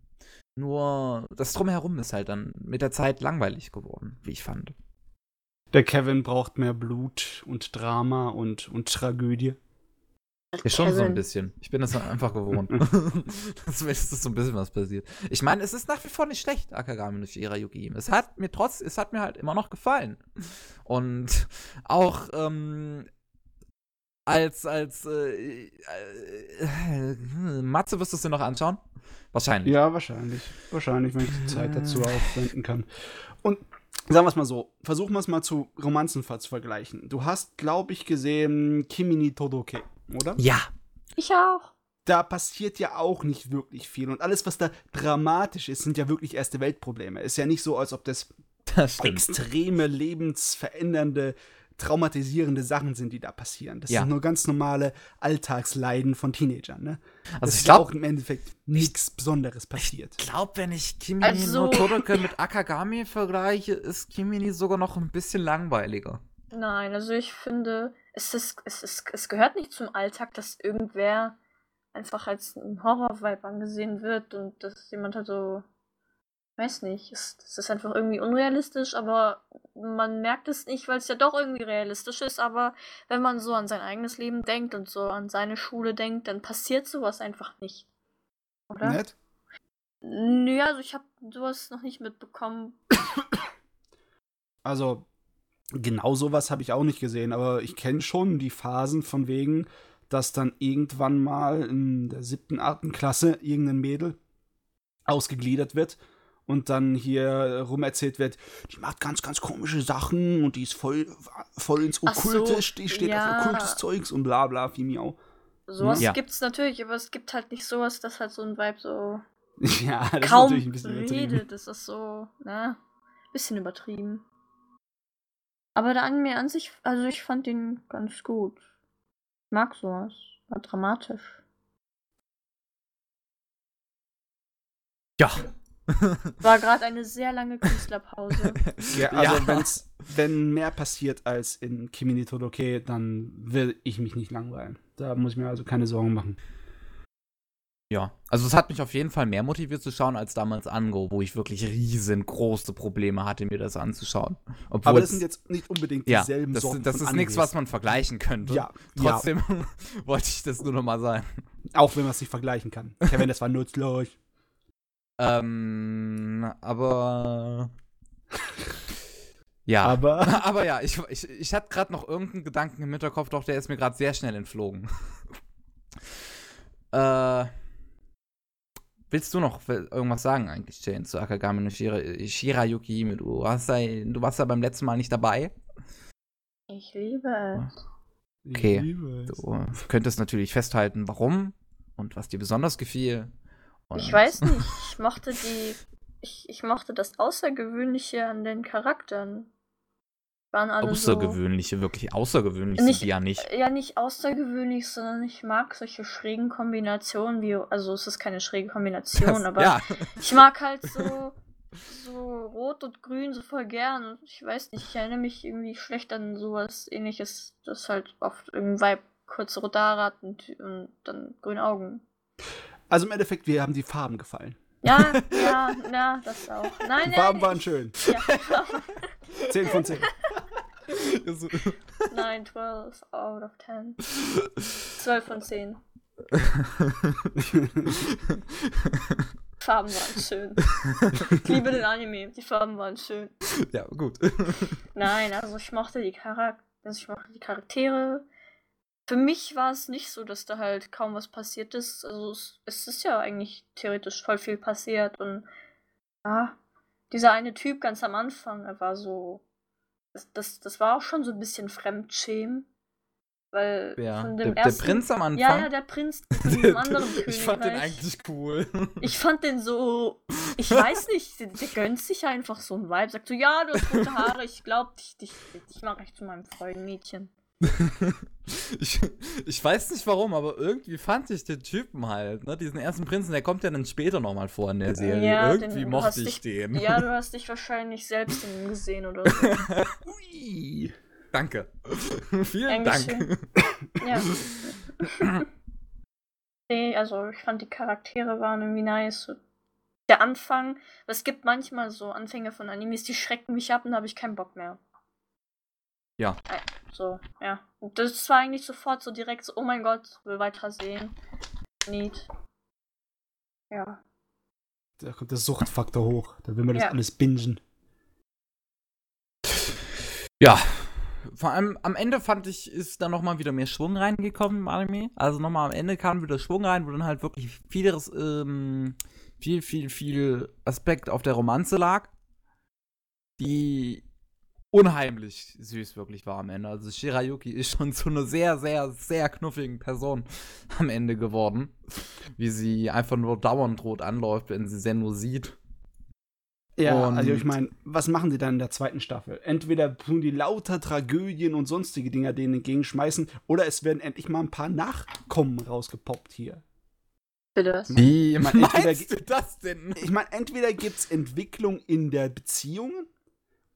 nur das Drumherum ist halt dann mit der Zeit langweilig geworden, wie ich fand. Der Kevin braucht mehr Blut und Drama und, und Tragödie. Ja, schon so ein bisschen. Ich bin das einfach gewohnt. dass wenigstens so ein bisschen was passiert. Ich meine, es ist nach wie vor nicht schlecht, Akagami no Shirayuki. Es hat mir trotz, es hat mir halt immer noch gefallen. Und auch ähm, als, als, äh, äh, äh, Matze wirst du es dir noch anschauen? Wahrscheinlich. Ja, wahrscheinlich. Wahrscheinlich, wenn ich die Zeit dazu aufwenden kann. Und sagen wir es mal so, versuchen wir es mal zu Romanzen zu vergleichen. Du hast, glaube ich, gesehen Kimi Todoke, oder? Ja. Ich auch. Da passiert ja auch nicht wirklich viel. Und alles, was da dramatisch ist, sind ja wirklich erste Weltprobleme. Ist ja nicht so, als ob das Das extreme, lebensverändernde, traumatisierende Sachen sind, die da passieren. Das Ja. sind nur ganz normale Alltagsleiden von Teenagern. Ne? Also Das ich glaube, auch im Endeffekt nichts Besonderes passiert. glaub, wenn ich Kimi Also- no Todoroki mit Akagami vergleiche, ist Kimi sogar noch ein bisschen langweiliger. Nein, also ich finde, es, ist, es, ist, es gehört nicht zum Alltag, dass irgendwer einfach als ein Horror-Vibe angesehen wird und dass jemand halt so, weiß nicht, es, es ist einfach irgendwie unrealistisch, aber man merkt es nicht, weil es ja doch irgendwie realistisch ist, aber wenn man so an sein eigenes Leben denkt und so an seine Schule denkt, dann passiert sowas einfach nicht. Oder? Nett? Nö, also ich habe sowas noch nicht mitbekommen. Also, genau sowas habe ich auch nicht gesehen, aber ich kenne schon die Phasen von wegen, dass dann irgendwann mal in der siebten, achten Klasse irgendein Mädel ausgegliedert wird und dann hier rum erzählt wird, die macht ganz, ganz komische Sachen und die ist voll, voll ins Ach so, Okkulte, die steht ja. auf okkultes Zeugs und bla bla, wie miau. Sowas Ja. gibt's natürlich, aber es gibt halt nicht sowas, das halt so ein Vibe so Ja, das kaum ist natürlich ein bisschen übertrieben. redet. Das ist so, ne? Bisschen übertrieben. Aber der Anime an sich, also ich fand ihn ganz gut. Ich mag sowas. War dramatisch. Ja. War gerade eine sehr lange Künstlerpause. Ja, also Ja. Wenn's, wenn mehr passiert als in Kimi ni Todoke, dann will ich mich nicht langweilen. Da muss ich mir also keine Sorgen machen. Ja, also es hat mich auf jeden Fall mehr motiviert zu schauen als damals Ango, wo ich wirklich riesengroße Probleme hatte, mir das anzuschauen. Obwohl Aber das sind jetzt nicht unbedingt ja, dieselben das, Sorten das von ist nichts, was man vergleichen könnte. Ja, Trotzdem wollte ich das nur noch mal sagen. ja, auch wenn man es nicht vergleichen kann. Kevin, das war nutzlos. Ähm, aber ja, Aber aber ja, ich, ich, ich hatte gerade noch irgendeinen Gedanken im Hinterkopf, doch der ist mir gerade sehr schnell entflogen. äh, willst du noch irgendwas sagen eigentlich, Jane, zu Akagami no Shira, Shirayuki Hime? Du, hast da, du warst da beim letzten Mal nicht dabei. Ich liebe es. Okay. Ich liebe es. Du könntest natürlich festhalten, warum und was dir besonders gefiel. Und Ich weiß nicht, ich mochte die. Ich, ich mochte das Außergewöhnliche an den Charakteren. Waren alle Außergewöhnliche, wirklich außergewöhnlich Nicht- sind die ja nicht. so. Ja, nicht außergewöhnlich, sondern ich mag solche schrägen Kombinationen wie. Also, es ist keine schräge Kombination, aber ja, ich mag halt so. So rot und grün so voll gern. Ich weiß nicht, ich erinnere mich irgendwie schlecht an sowas ähnliches, das halt oft irgendein Vibe kurze rote Haare hat und, und dann grüne Augen. Also im Endeffekt, wir haben die Farben gefallen. Ja, ja, ja, das auch. Nein, Die nein, Farben ich- waren schön. Ja, 10 von 10. nein, 12 out of 10. 12 von 10. Farben waren schön. Ich liebe den Anime, die Farben waren schön. ja, gut. Nein, also ich mochte die Charaktere, also ich mochte die Charaktere. Für mich war es nicht so, dass da halt kaum was passiert ist. Also es, es ist ja eigentlich theoretisch voll viel passiert und ja, dieser eine Typ ganz am Anfang, er war so. Das, das, das war auch schon so ein bisschen Fremdschämen. Weil Ja, von der, dem der ersten. Prinz am Anfang. Ja, ja, der Prinz von diesem anderen Königreich. ich fand den eigentlich cool. Ich fand den so, ich weiß nicht, der, der gönnt sich einfach so ein Vibe. Sagt so, ja, du hast rote Haare, ich glaub dich, dich, dich mache ich zu meinem Freudenmädchen. ich, ich weiß nicht warum, aber irgendwie fand ich den Typen halt, ne? Diesen ersten Prinzen, der kommt ja dann später nochmal vor in der Serie. Ja, irgendwie den- mochte ich dich- den. Ja, du hast dich wahrscheinlich selbst in ihm gesehen oder so. Ui. Danke. Vielen. Dank. Ja. nee, also ich fand die Charaktere waren irgendwie nice. Der Anfang, es gibt manchmal so Anfänge von Animes, die schrecken mich ab und da habe ich keinen Bock mehr. Ja. Äh, So, ja. Und das war eigentlich sofort so direkt so, oh mein Gott, will weiter sehen. Neat. Ja. Da kommt der Suchtfaktor hoch. Da will man das Ja. alles bingen. Ja. Vor allem am Ende fand ich, ist da nochmal wieder mehr Schwung reingekommen im Anime. Also nochmal am Ende kam wieder Schwung rein, wo dann halt wirklich vieles, ähm, viel, viel, viel Aspekt auf der Romanze lag, die unheimlich süß wirklich war am Ende. Also Shirayuki ist schon zu einer sehr, sehr, sehr knuffigen Person am Ende geworden. Wie sie einfach nur dauernd rot anläuft, wenn sie Senno sieht. Ja, Und- also ich meine, was machen die dann in der zweiten Staffel? Entweder tun die lauter Tragödien und sonstige Dinger denen entgegenschmeißen, oder es werden endlich mal ein paar Nachkommen rausgepoppt hier. Bitte was? Wie Man, entweder meinst du das denn? Ich meine, entweder gibt es Entwicklung in der Beziehung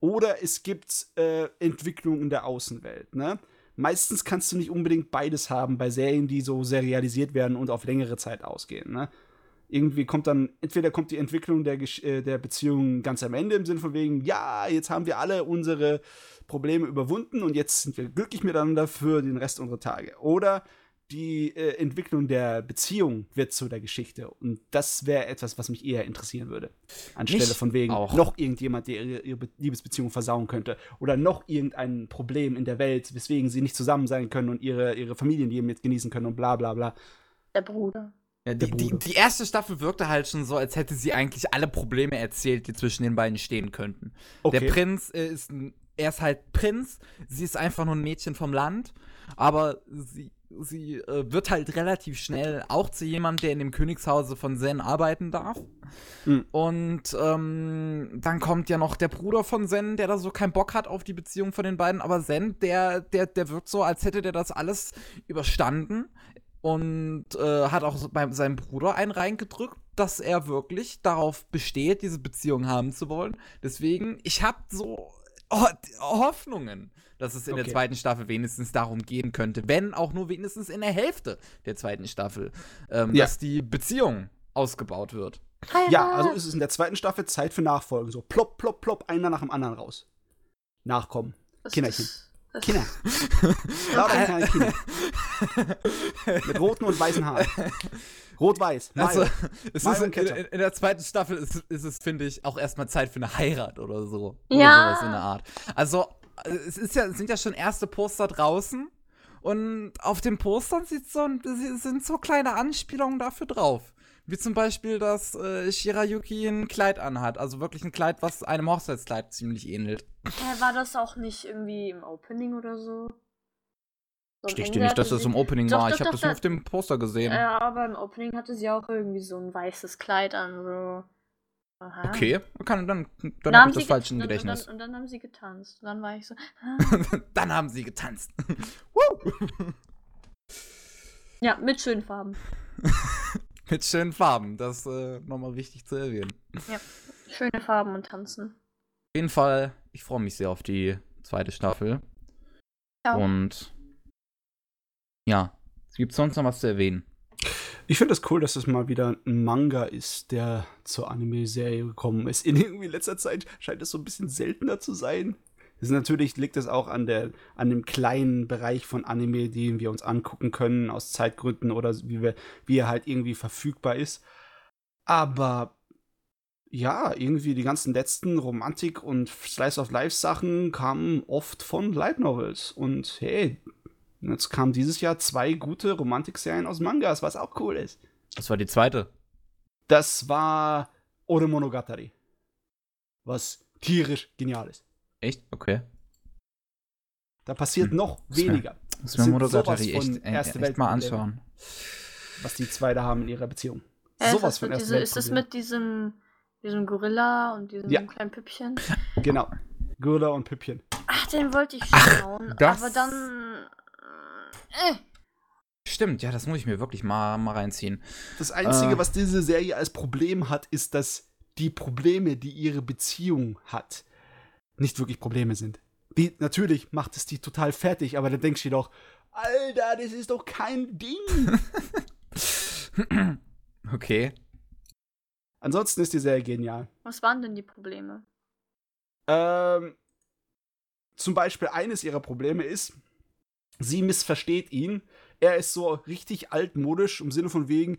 oder es gibt äh, Entwicklung in der Außenwelt. Ne? Meistens kannst du nicht unbedingt beides haben bei Serien, die so serialisiert werden und auf längere Zeit ausgehen. Ne? Irgendwie kommt dann, entweder kommt die Entwicklung der, äh, der Beziehung ganz am Ende im Sinne von wegen, ja, jetzt haben wir alle unsere Probleme überwunden und jetzt sind wir glücklich miteinander für den Rest unserer Tage. Oder die äh, Entwicklung der Beziehung wird zu der Geschichte. Und das wäre etwas, was mich eher interessieren würde. Anstelle Mich von wegen auch. noch irgendjemand, der ihre, ihre Be- Liebesbeziehung versauen könnte. Oder noch irgendein Problem in der Welt, weswegen sie nicht zusammen sein können und ihre, ihre Familienleben jetzt genießen können und bla bla bla. Der Bruder. Ja, die, die, die erste Staffel wirkte halt schon so, als hätte sie eigentlich alle Probleme erzählt, die zwischen den beiden stehen könnten. Okay. Der Prinz äh, ist ein, er ist halt Prinz, sie ist einfach nur ein Mädchen vom Land, aber sie sie äh, wird halt relativ schnell auch zu jemandem, der in dem Königshause von Zen arbeiten darf. Mhm. Und ähm, dann kommt ja noch der Bruder von Zen, der da so keinen Bock hat auf die Beziehung von den beiden. Aber Zen, der, der, der wirkt so, als hätte der das alles überstanden und äh, hat auch bei seinem Bruder einen reingedrückt, dass er wirklich darauf besteht, diese Beziehung haben zu wollen. Deswegen, ich habe so Ho Hoffnungen, dass es in Okay. der zweiten Staffel wenigstens darum gehen könnte, wenn auch nur wenigstens in der Hälfte der zweiten Staffel, ähm, Ja. dass die Beziehung ausgebaut wird. Ja, also ist es in der zweiten Staffel Zeit für Nachfolgen. So plopp, plopp, plopp, einer nach dem anderen raus. Nachkommen. Das Kinderchen. Kinder. Lauter kleine Kinder. Mit roten und weißen Haaren. Rot-weiß. Also, es Mayo ist in, in, in der zweiten Staffel ist, ist es, finde ich, auch erstmal Zeit für eine Heirat oder so. Ja. Oder sowas in der Art. Also, es ist ja, es sind ja schon erste Poster draußen. Und auf den Postern sieht so, ein- sind so kleine Anspielungen dafür drauf. Wie zum Beispiel, dass äh, Shirayuki ein Kleid anhat. Also wirklich ein Kleid, was einem Hochzeitskleid ziemlich ähnelt. Hä, war das auch nicht irgendwie im Opening oder so? So Ende dir nicht, dass das im Opening Doch, war. doch, Ich habe das nur da- auf dem Poster gesehen. Ja, aber im Opening hatte sie auch irgendwie so ein weißes Kleid an, so. Aha. Okay, kann, dann, dann Dann habe ich das falsch im Gedächtnis. Und dann, und dann haben sie getanzt. Dann war ich so, ah. dann haben sie getanzt. Ja, mit schönen Farben. Mit schönen Farben, das äh, nochmal wichtig zu erwähnen. Schöne Farben und tanzen. Auf jeden Fall, ich freue mich sehr auf die zweite Staffel. Ja. Und ja, es gibt sonst noch was zu erwähnen. Ich finde es das cool, dass es mal wieder ein Manga ist, der zur Anime-Serie gekommen ist. In irgendwie letzter Zeit scheint es so ein bisschen seltener zu sein. Das natürlich liegt es auch an der an dem kleinen Bereich von Anime, den wir uns angucken können aus Zeitgründen oder wie wir wie er halt irgendwie verfügbar ist. Aber ja, irgendwie die ganzen letzten Romantik und Slice of Life Sachen kamen oft von Light Novels und hey, jetzt kamen dieses Jahr zwei gute Romantikserien aus Mangas, was auch cool ist. Das war die zweite. Das war Ore Monogatari. Was tierisch genial ist. Echt? Okay. Da passiert Hm. noch weniger, Das mir Monogatari echt, äh, Erste echt mal anschauen. was die zwei da haben in ihrer Beziehung. Äh, Sowas ist, von diese, ist das mit diesem, diesem Gorilla und diesem Ja. kleinen Püppchen? Genau. Gurda und Püppchen. Ach, den wollte ich schauen, das- aber dann. Äh, Stimmt, ja, das muss ich mir wirklich mal, mal reinziehen. Das Einzige, Äh. was diese Serie als Problem hat, ist, dass die Probleme, die ihre Beziehung hat, nicht wirklich Probleme sind. Die, natürlich macht es die total fertig, aber dann denkst du dir doch, Alter, das ist doch kein Ding. Okay. Ansonsten ist die Serie genial. was waren denn die Probleme? Ähm, zum Beispiel eines ihrer Probleme ist, sie missversteht ihn. Er ist so richtig altmodisch im Sinne von wegen,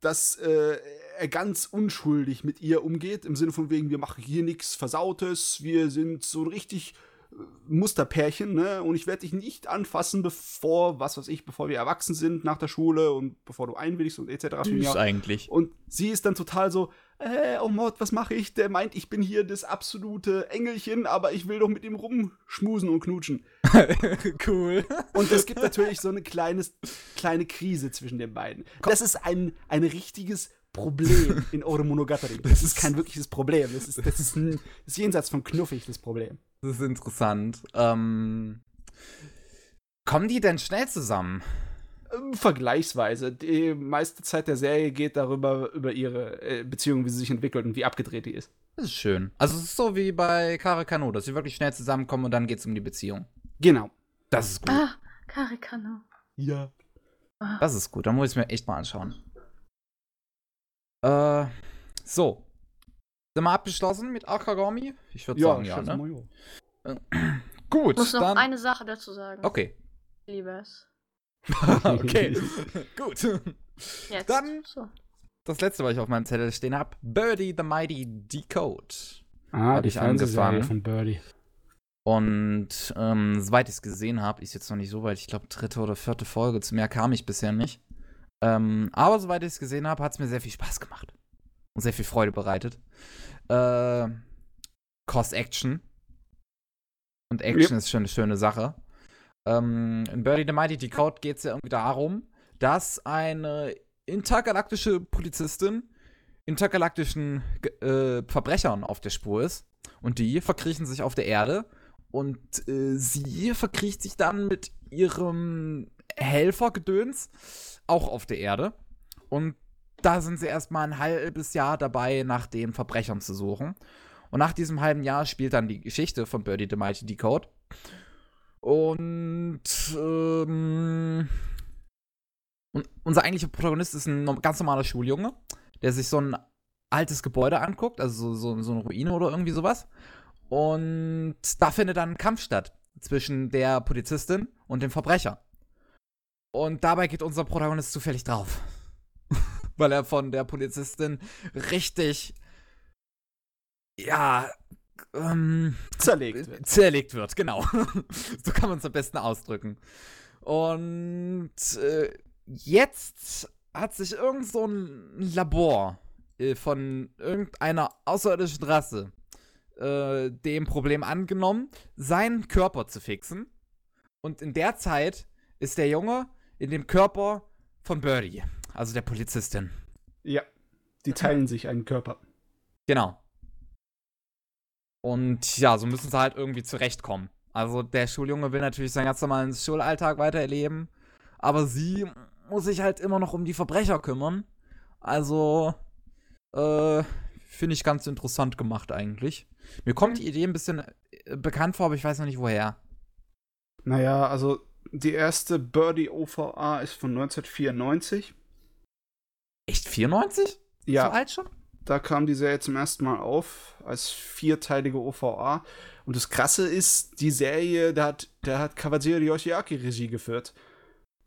dass äh, er ganz unschuldig mit ihr umgeht. Im Sinne von wegen, wir machen hier nichts Versautes, wir sind so ein richtig äh, Musterpärchen, ne? Und ich werde dich nicht anfassen, bevor, was weiß ich, bevor wir erwachsen sind nach der Schule und bevor du einwilligst und etc. Süß eigentlich. Und sie ist dann total so, äh, oh Mord, was mache ich? Der meint, ich bin hier das absolute Engelchen, aber ich will doch mit ihm rumschmusen und knutschen. cool. Und es gibt natürlich so eine kleines, kleine Krise zwischen den beiden. Das ist ein, ein richtiges Problem in Ore Monogatari. Das ist kein wirkliches Problem. Das ist, das ist, ein, das ist jenseits von knuffig, das Problem. Das ist interessant. Ähm, kommen die denn schnell zusammen? Ähm, Vergleichsweise. Die meiste Zeit der Serie geht darüber, über ihre äh, Beziehung, wie sie sich entwickelt und wie abgedreht die ist. Das ist schön. Also es ist so wie bei Kare Kano, dass sie wirklich schnell zusammenkommen und dann geht's um die Beziehung. Genau. Das ist gut. Ah, Karikano. Ja. Ah. Das ist gut. Da muss ich mir echt mal anschauen. Äh, so. Sind wir abgeschlossen mit Akagami? Ich würde sagen, ja, ne? mal, ja. Gut, Ich muss noch dann. eine Sache dazu sagen. Okay. Ich liebe es. okay. Gut. Jetzt. Dann-. Das letzte, was ich auf meinem Zettel stehen habe: Birdie the Mighty Decode. Ah, Hab die ich angefangen. von Birdie. Und ähm, soweit ich es gesehen habe, ist jetzt noch nicht so weit. Ich glaube, dritte oder vierte Folge. Zu mehr kam ich bisher nicht. Ähm, aber soweit ich es gesehen habe, hat es mir sehr viel Spaß gemacht. Und sehr viel Freude bereitet. Äh, Cost Action. Und Action Yep. ist schon eine schöne Sache. Ähm, in Birdie the Mighty Decode geht es ja irgendwie darum, dass eine intergalaktische Polizistin intergalaktischen äh, Verbrechern auf der Spur ist. Und die verkriechen sich auf der Erde. Und äh, sie verkriecht sich dann mit ihrem Helfergedöns auch auf der Erde. Und da sind sie erstmal ein halbes Jahr dabei, nach den Verbrechern zu suchen. Und nach diesem halben Jahr spielt dann die Geschichte von Birdie the Mighty Decode. Und, ähm, und unser eigentlicher Protagonist ist ein ganz normaler Schuljunge, der sich so ein altes Gebäude anguckt, also so, so, so eine Ruine oder irgendwie sowas. Und da findet dann ein Kampf statt zwischen der Polizistin und dem Verbrecher. Und dabei geht unser Protagonist zufällig drauf. Weil er von der Polizistin richtig, ja, ähm, zerlegt wird. Zerlegt wird, genau. so kann man es am besten ausdrücken. Und äh, jetzt hat sich irgend so ein Labor äh, von irgendeiner außerirdischen Rasse äh, dem Problem angenommen, seinen Körper zu fixen. Und in der Zeit ist der Junge in dem Körper von Birdie, also der Polizistin. Ja, die teilen sich einen Körper. Genau. Und ja, so müssen sie halt irgendwie zurechtkommen. Also der Schuljunge will natürlich seinen ganz normalen Schulalltag weitererleben, aber sie muss sich halt immer noch um die Verbrecher kümmern. Also, äh, finde ich ganz interessant gemacht eigentlich. Mir kommt die Idee ein bisschen äh, bekannt vor, aber ich weiß noch nicht woher. Naja, also die erste Birdie OVA ist von 1994. Echt 94? Ja. So alt schon? Da kam die Serie zum ersten Mal auf als vierteilige OVA. Und das Krasse ist, die Serie, da hat, da hat Kawajiri Yoshiaki Regie geführt,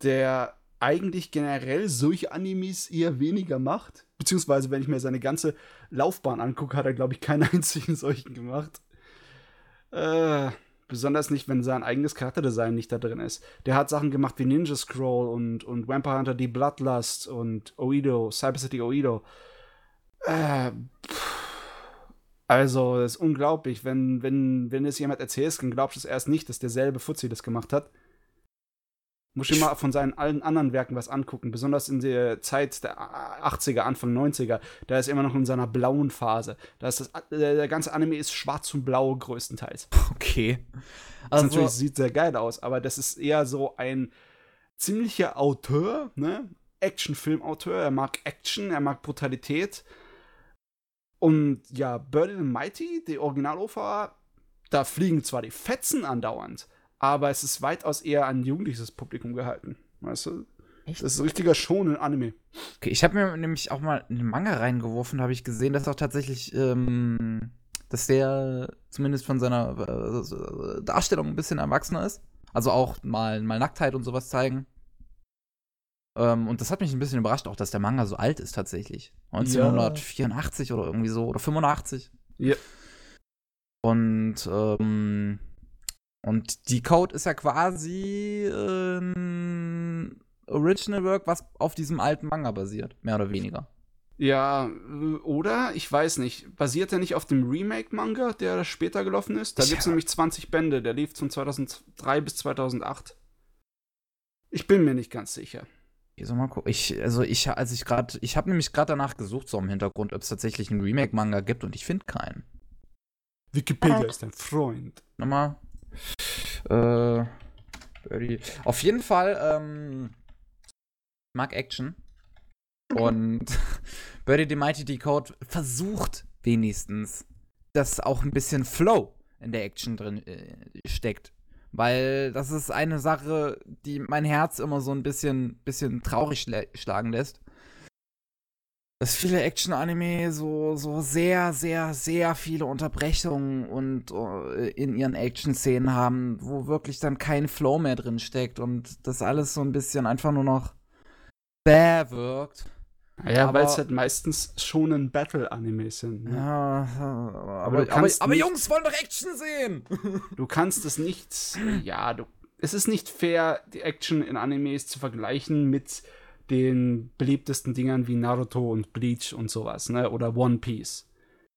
der eigentlich generell solche Animes eher weniger macht. Beziehungsweise, wenn ich mir seine ganze Laufbahn angucke, hat er, glaube ich, keinen einzigen solchen gemacht. Äh, besonders nicht, wenn sein eigenes Charakterdesign nicht da drin ist. Der hat Sachen gemacht wie Ninja Scroll und, und Vampire Hunter The Bloodlust und Oido, Cyber City Oido. Äh, also, das ist unglaublich. Wenn, wenn, wenn es jemand erzählt, dann glaubst du es erst nicht, dass derselbe Fuzzi das gemacht hat. Muss ich mal von seinen allen anderen Werken was angucken, besonders in der Zeit der 80er, Anfang 90er. Da ist er immer noch in seiner blauen Phase. Da ist das, der ganze Anime ist schwarz und blau größtenteils. Okay. Also, das natürlich sieht sehr geil aus, aber das ist eher so ein ziemlicher Auteur, ne? Actionfilmauteur. Er mag Action, er mag Brutalität. Und ja, Birdie the Mighty, die Originalofa, da fliegen zwar die Fetzen andauernd, aber es ist weitaus eher ein jugendliches Publikum gehalten. Weißt du? Echt? Das ist ein richtiger schonen Anime. Okay, ich habe mir nämlich auch mal einen Manga reingeworfen, da habe ich gesehen, dass auch tatsächlich, ähm, dass der zumindest von seiner äh, Darstellung ein bisschen erwachsener ist. Also auch mal, mal Nacktheit und sowas zeigen. Ähm, und das hat mich ein bisschen überrascht, auch dass der Manga so alt ist tatsächlich. 1984 ja. oder irgendwie so, oder 85. Ja. Und ähm, und die Code ist ja quasi ein Original Work, was auf diesem alten Manga basiert, mehr oder weniger. Ja, oder? Ich weiß nicht. Basiert er nicht auf dem Remake-Manga, der später gelaufen ist? Da gibt es nämlich 20 Bände, der lief von 2003 bis 2008. Ich bin mir nicht ganz sicher. Ich soll mal gucken. Ich, also ich, als ich gerade, ich habe nämlich gerade danach gesucht, so im Hintergrund, ob es tatsächlich einen Remake-Manga gibt und ich finde keinen. Wikipedia ist dein Freund. Nochmal. Äh, Birdie. Auf jeden Fall, ähm, mag Action. Und Birdie the Mighty Decode versucht wenigstens, dass auch ein bisschen Flow in der Action drin äh, steckt. Weil das ist eine Sache, die mein Herz immer so ein bisschen, bisschen traurig schlagen lässt dass viele Action-Anime so, so sehr, sehr, sehr viele Unterbrechungen und uh, in ihren Action-Szenen haben, wo wirklich dann kein Flow mehr drin steckt und das alles so ein bisschen einfach nur noch bäh wirkt. Ja, weil es halt meistens schon ein Battle-Anime sind. Ne? Ja, aber, aber, aber, aber Jungs wollen doch Action sehen! du kannst es nicht, ja, du, es ist nicht fair, die Action in Animes zu vergleichen mit den beliebtesten Dingern wie Naruto und Bleach und sowas, ne? Oder One Piece.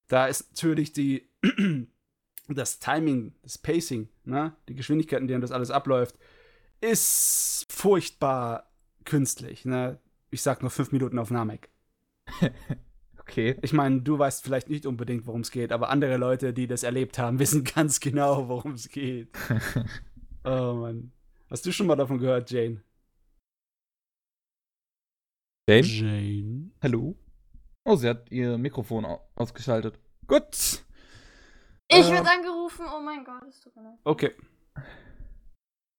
Da ist natürlich die das Timing, das Pacing, ne? Die Geschwindigkeit, in der das alles abläuft, ist furchtbar künstlich. Ne? Ich sag nur fünf Minuten auf Namek. Okay. Ich meine, du weißt vielleicht nicht unbedingt, worum es geht, aber andere Leute, die das erlebt haben, wissen ganz genau, worum es geht. oh Mann. Hast du schon mal davon gehört, Jane? Jane? Jane? Hallo? Oh, sie hat ihr Mikrofon au- ausgeschaltet. Gut. Ich Äh, werde angerufen, oh mein Gott, es tut mir leid. Okay,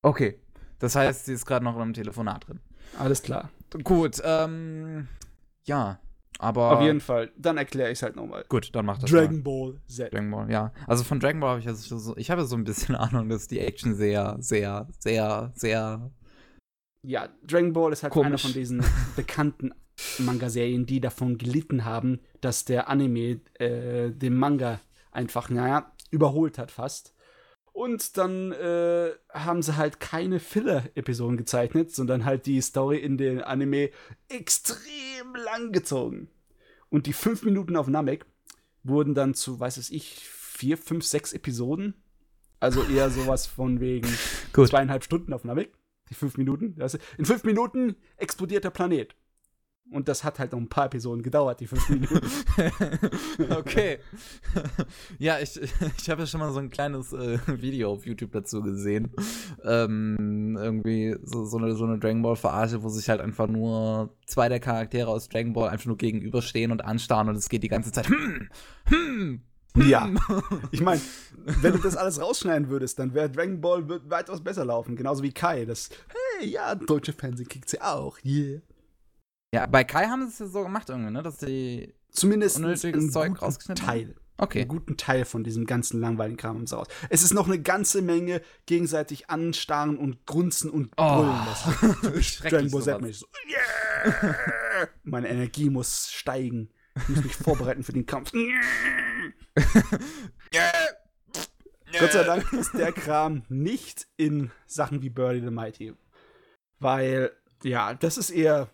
Okay. Das heißt, sie ist gerade noch in einem Telefonat drin. alles klar. Gut, ähm. Ja. Aber. Auf jeden Fall. Dann erkläre ich es halt nochmal. Gut, dann macht das mal. Dragon Ball Z. Dragon Ball, ja. Also von Dragon Ball habe ich ja so, ich habe so ein bisschen Ahnung, dass die Action sehr, sehr, sehr, sehr. Ja, Dragon Ball ist halt Komisch. einer von diesen bekannten Manga-Serien, die davon gelitten haben, dass der Anime äh, den Manga einfach, naja, überholt hat fast. Und dann äh, haben sie halt keine Filler-Episoden gezeichnet, sondern halt die Story in den Anime extrem lang gezogen. Und die fünf Minuten auf Namek wurden dann zu, weiß es ich, vier, fünf, sechs Episoden. Also eher sowas von wegen Gut. zweieinhalb Stunden auf Namek. Die fünf Minuten. In fünf Minuten explodiert der Planet. Und das hat halt noch ein paar Episoden gedauert, die fünf Minuten. okay. ja, ich, ich habe ja schon mal so ein kleines äh, Video auf YouTube dazu gesehen. Ähm, irgendwie so, so, eine, so eine Dragon Ball Verarsche, wo sich halt einfach nur zwei der Charaktere aus Dragon Ball einfach nur gegenüberstehen und anstarren und es geht die ganze Zeit. Hm, hm, ja. Ich meine, wenn du das alles rausschneiden würdest, dann wäre Dragon Ball wird weitaus besser laufen. Genauso wie Kai. Das, hey, ja, deutsche Fernsehen kriegt sie auch. Yeah. Ja, bei Kai haben sie es ja so gemacht irgendwie, ne? Dass die. Zumindest Unnötiges einen Zeug guten rausgeschnitten Teil. Okay. Einen guten Teil von diesem ganzen langweiligen Kram und so aus. Es ist noch eine ganze Menge gegenseitig anstarren und grunzen und brüllen. das Dragon Ball Z so, yeah! Meine Energie muss steigen. Ich muss mich vorbereiten für den Kampf. Gott sei Dank ist der Kram nicht in Sachen wie Birdie the Mighty. Weil, ja, das ist eher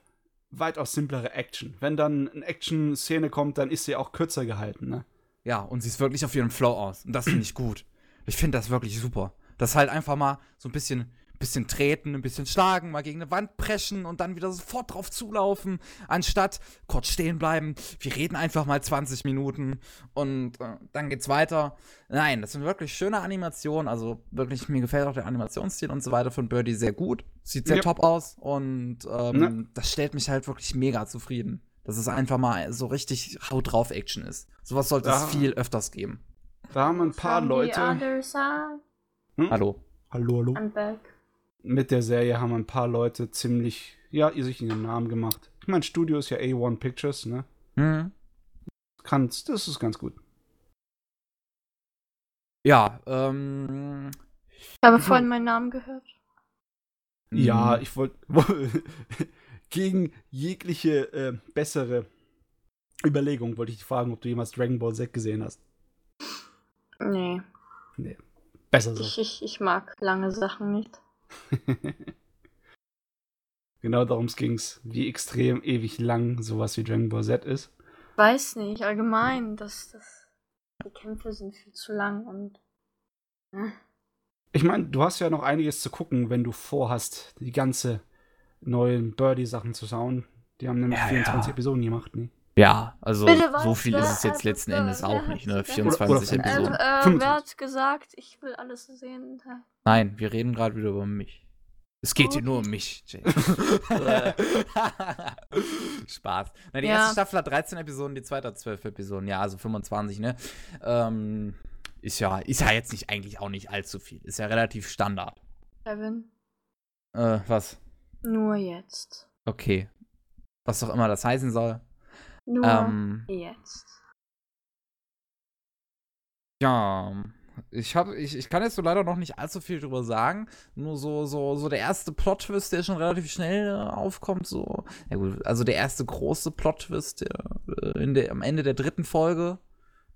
weitaus simplere Action. Wenn dann eine Action-Szene kommt, dann ist sie auch kürzer gehalten, ne? Ja, und sie ist wirklich auf ihren Flow aus. Und das finde ich gut. Ich finde das wirklich super. Das halt einfach mal so ein bisschen, bisschen treten, ein bisschen schlagen, mal gegen eine Wand preschen und dann wieder sofort drauf zulaufen, anstatt kurz stehen bleiben. Wir reden einfach mal 20 Minuten und äh, dann geht's weiter. Nein, das sind wirklich schöne Animationen. Also wirklich, mir gefällt auch der Animationsstil und so weiter von Birdie sehr gut. Sieht sehr Ja. top aus und ähm, Ja. das stellt mich halt wirklich mega zufrieden. Dass es einfach mal so richtig Haut drauf Action ist. Sowas sollte Ja. es viel öfters geben. Da haben ein paar From Leute. Hm? Hallo. Hallo, hallo. I'm back. Mit der Serie haben ein paar Leute ziemlich, ja, ihr sich ihren Namen gemacht. Ich meine, Studio ist ja A1 Pictures, ne? Hm. Kann, das ist ganz gut. Ja, ähm. Ich habe Mhm. vorhin meinen Namen gehört. Ja, hm, ich wollte gegen jegliche äh, bessere Überlegung wollte ich dich fragen, ob du jemals Dragon Ball Z gesehen hast. Nee, Besser so. ich, ich, ich mag lange Sachen nicht. genau darum ging's, wie extrem ewig lang sowas wie Dragon Ball Z ist. Weiß nicht, allgemein, dass das, die Kämpfe sind viel zu lang und. äh, Ich meine, du hast ja noch einiges zu gucken, wenn du vorhast, die ganze neuen Birdie-Sachen zu schauen. Die haben nämlich Ja, 24 ja. Episoden gemacht, ne? Ja, also Bitte so viel ist es jetzt letzten Endes auch nicht, ne? gesagt? 24 Oder- oder- Äh, Episoden. äh, 25. wer hat gesagt, ich will alles sehen? Nein, wir reden gerade wieder über mich. Es geht hier Okay. nur um mich, Jay. Spaß. Na, die Ja. erste Staffel hat 13 Episoden, die zweite hat 12 Episoden. Ja, also 25, ne? Ähm, ist ja, ist ja jetzt nicht eigentlich auch nicht allzu viel. Ist ja relativ Standard. Kevin, Äh, was? nur jetzt. Okay. Was auch immer das heißen soll. Nur Ähm, jetzt. Ja, ich habe, ich, ich kann jetzt so leider noch nicht allzu viel drüber sagen. Nur so, so, so der erste Plot-Twist, der schon relativ schnell äh, aufkommt, so. Ja gut, also der erste große Plot-Twist der, äh, in der, am Ende der dritten Folge,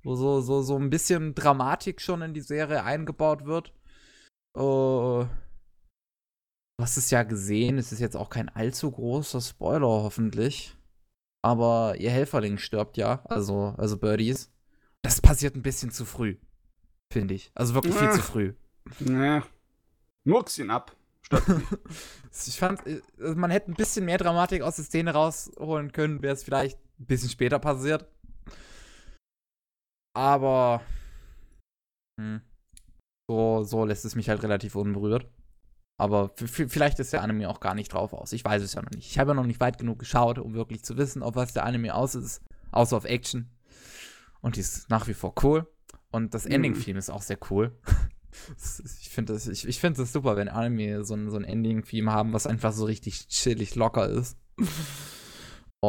wo so, so, so ein bisschen Dramatik schon in die Serie eingebaut wird. Äh, du hast es ja gesehen, es ist jetzt auch kein allzu großer Spoiler, hoffentlich. Aber ihr Helferling stirbt ja, also, also Birdies. Das passiert ein bisschen zu früh, finde ich. Also wirklich viel zu früh. Ne. Murks ihn ab. ich fand, äh, man hätte ein bisschen mehr Dramatik aus der Szene rausholen können, wäre es vielleicht ein bisschen später passiert. Aber hm, so, so lässt es mich halt relativ unberührt. Aber vielleicht ist der Anime auch gar nicht drauf aus. Ich weiß es ja noch nicht. Ich habe ja noch nicht weit genug geschaut, um wirklich zu wissen, auf was der Anime aus ist. Außer auf Action. Und die ist nach wie vor cool. Und das Ending-Theme mhm. ist auch sehr cool. ich finde das, ich, ich super, wenn Anime so ein, so ein Ending-Theme haben, was einfach so richtig chillig locker ist.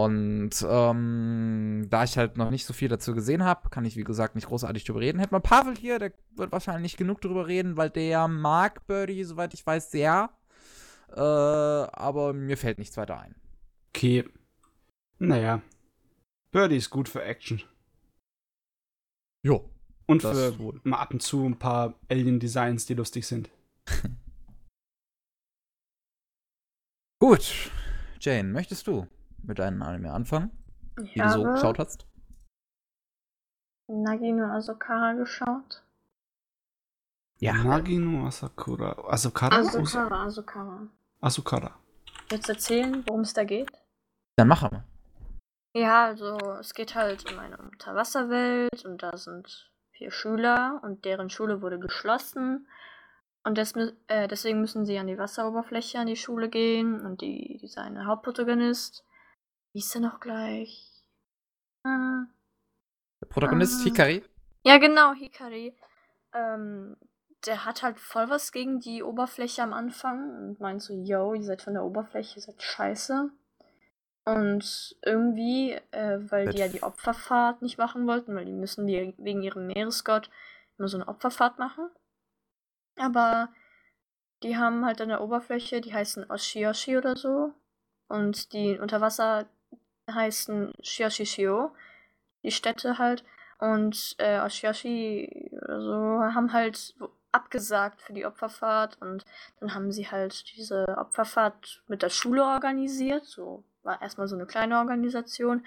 Und ähm, da ich halt noch nicht so viel dazu gesehen habe, kann ich wie gesagt nicht großartig drüber reden. Hätte man Pavel hier, der wird wahrscheinlich nicht genug drüber reden, weil der mag Birdie, soweit ich weiß, sehr. Äh, aber mir fällt nichts weiter ein. Okay. Naja. Birdie ist gut für Action. Jo. Und für wohl. mal ab und zu ein paar Alien-Designs, die lustig sind. Gut. Jane, möchtest du mit deinem Anime anfangen? Ich wie du so geschaut hast? Nagino Asokara geschaut. Ja. Nagino Asakura. Asokara? Asokara, Asokara. Asokara. Jetzt erzählen, worum es da geht? Dann machen wir. Ja, also es geht halt um eine Unterwasserwelt und da sind vier Schüler und deren Schule wurde geschlossen. Und des, äh, deswegen müssen sie an die Wasseroberfläche an die Schule gehen. Und die, die seine Hauptprotagonist, wie ist er noch gleich? Ah, der Protagonist ah, Hikari? Ja, genau, Hikari. Ähm, der hat halt voll was gegen die Oberfläche am Anfang und meint so, yo, ihr seid von der Oberfläche, ihr seid scheiße. Und irgendwie, äh, weil die ja die Opferfahrt nicht machen wollten, weil die müssen die wegen ihrem Meeresgott immer so eine Opferfahrt machen. Aber die haben halt an der Oberfläche, die heißen Oshioshi oder so. Und die unter Wasser heißen Shioshishio, die Städte halt. Und äh, Oshioshi oder so haben halt abgesagt für die Opferfahrt. Und dann haben sie halt diese Opferfahrt mit der Schule organisiert, so war erstmal so eine kleine Organisation.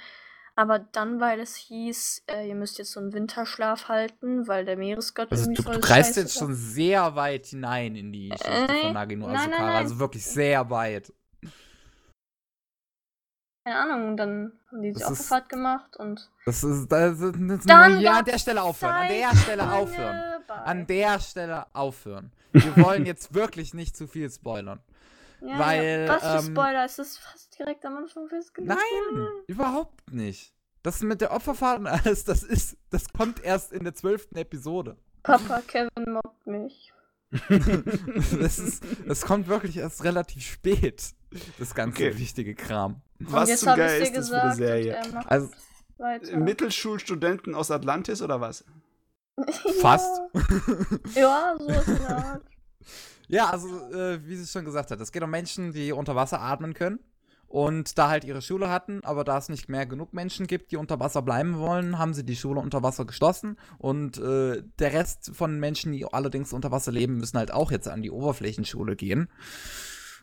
Aber dann, weil es hieß, äh, ihr müsst jetzt so einen Winterschlaf halten, weil der Meeresgott also irgendwie du, voll Du kreist jetzt schon sehr weit hinein in die Geschichte äh, von Nagino Asukara. Also wirklich sehr weit. Keine Ahnung, dann haben die die Autofahrt gemacht und. Das ist. Das ist, das ist dann ja, an der Stelle aufhören. An der Stelle aufhören. An der Stelle aufhören. Wir wollen jetzt wirklich nicht zu viel spoilern. Ja, weil. Was für ähm, Spoiler? Ist das fast direkt am Anfang festgelegt? Nein, überhaupt nicht. Das mit der Opferfahrt und alles, das ist, das kommt erst in der zwölften Episode. Papa Kevin mobbt mich. das, ist, das kommt wirklich erst relativ spät, das ganze okay. wichtige Kram. Was zum Geil ist das für eine Serie? Also, weiter. Mittelschulstudenten aus Atlantis oder was? Fast. ja, so ist es. Ja, also, äh, wie sie schon gesagt hat, es geht um Menschen, die unter Wasser atmen können und da halt ihre Schule hatten, aber da es nicht mehr genug Menschen gibt, die unter Wasser bleiben wollen, haben sie die Schule unter Wasser geschlossen und äh, der Rest von Menschen, die allerdings unter Wasser leben, müssen halt auch jetzt an die Oberflächenschule gehen.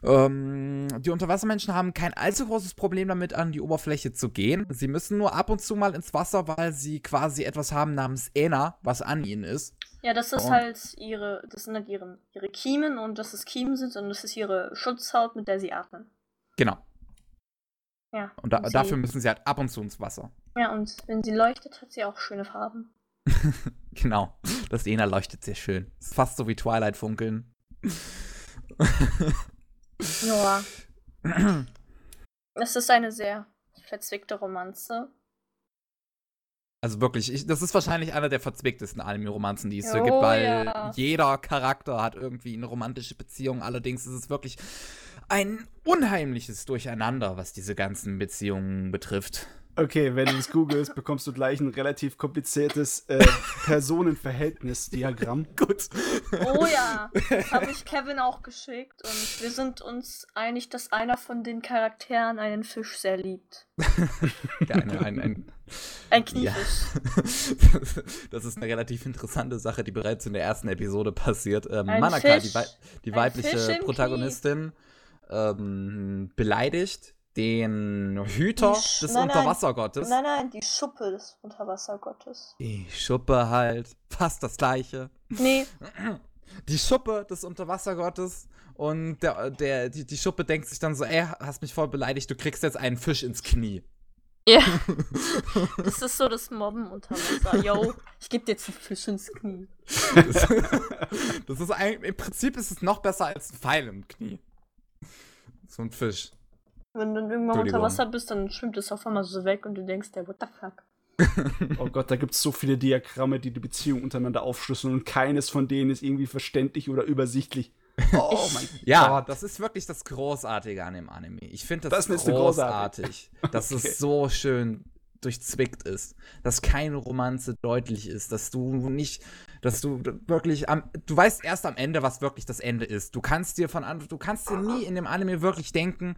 Ähm, die Unterwassermenschen haben kein allzu großes Problem damit, an die Oberfläche zu gehen. Sie müssen nur ab und zu mal ins Wasser, weil sie quasi etwas haben namens Äna, was an ihnen ist. Ja, das ist und halt ihre, das sind halt ihre, ihre Kiemen und dass es Kiemen sind und das ist ihre Schutzhaut, mit der sie atmen. Genau. Ja. Und, da, und dafür müssen sie halt ab und zu ins Wasser. Ja, und wenn sie leuchtet, hat sie auch schöne Farben. genau. Das Ena leuchtet sehr schön. Ist fast so wie Twilight funkeln. Ja. es ist eine sehr verzwickte Romanze. Also wirklich, ich, das ist wahrscheinlich einer der verzwicktesten Anime-Romanzen, die es so oh, gibt, weil ja. jeder Charakter hat irgendwie eine romantische Beziehung. Allerdings ist es wirklich ein unheimliches Durcheinander, was diese ganzen Beziehungen betrifft. Okay, wenn du es googelst, bekommst du gleich ein relativ kompliziertes äh, Personenverhältnisdiagramm. Gut. Oh ja, das habe ich Kevin auch geschickt und wir sind uns einig, dass einer von den Charakteren einen Fisch sehr liebt. ja, ein, ein, ein, ein Kniefisch. Ja. Das ist eine relativ interessante Sache, die bereits in der ersten Episode passiert. Ähm, Manaka, die, die weibliche Protagonistin, ähm, beleidigt den Hüter die des nein, Unterwassergottes. Nein, nein, die Schuppe des Unterwassergottes. Die Schuppe halt, fast das gleiche. Nee. Die Schuppe des Unterwassergottes Und der, der, die, die Schuppe denkt sich dann so, ey, hast mich voll beleidigt, du kriegst jetzt einen Fisch ins Knie. Ja. das ist so das Mobben unter Wasser. Yo, ich geb dir jetzt einen Fisch ins Knie. Das, das ist eigentlich, im Prinzip ist es noch besser als ein Pfeil im Knie. So ein Fisch. Wenn du dann irgendwann unter. Wasser bist, dann schwimmt es auf einmal so weg und du denkst dir, what the fuck? Oh Gott, da gibt es so viele Diagramme, die die Beziehung untereinander aufschlüsseln und keines von denen ist irgendwie verständlich oder übersichtlich. Oh mein Ja, Gott. das ist wirklich das Großartige an dem Anime. Ich finde Das das, ist eine großartig, dass Okay. es so schön durchzwickt ist, dass keine Romanze deutlich ist, dass du nicht, dass du wirklich am, du weißt erst am Ende, was wirklich das Ende ist. Du kannst dir von an, du kannst dir nie in dem Anime wirklich denken,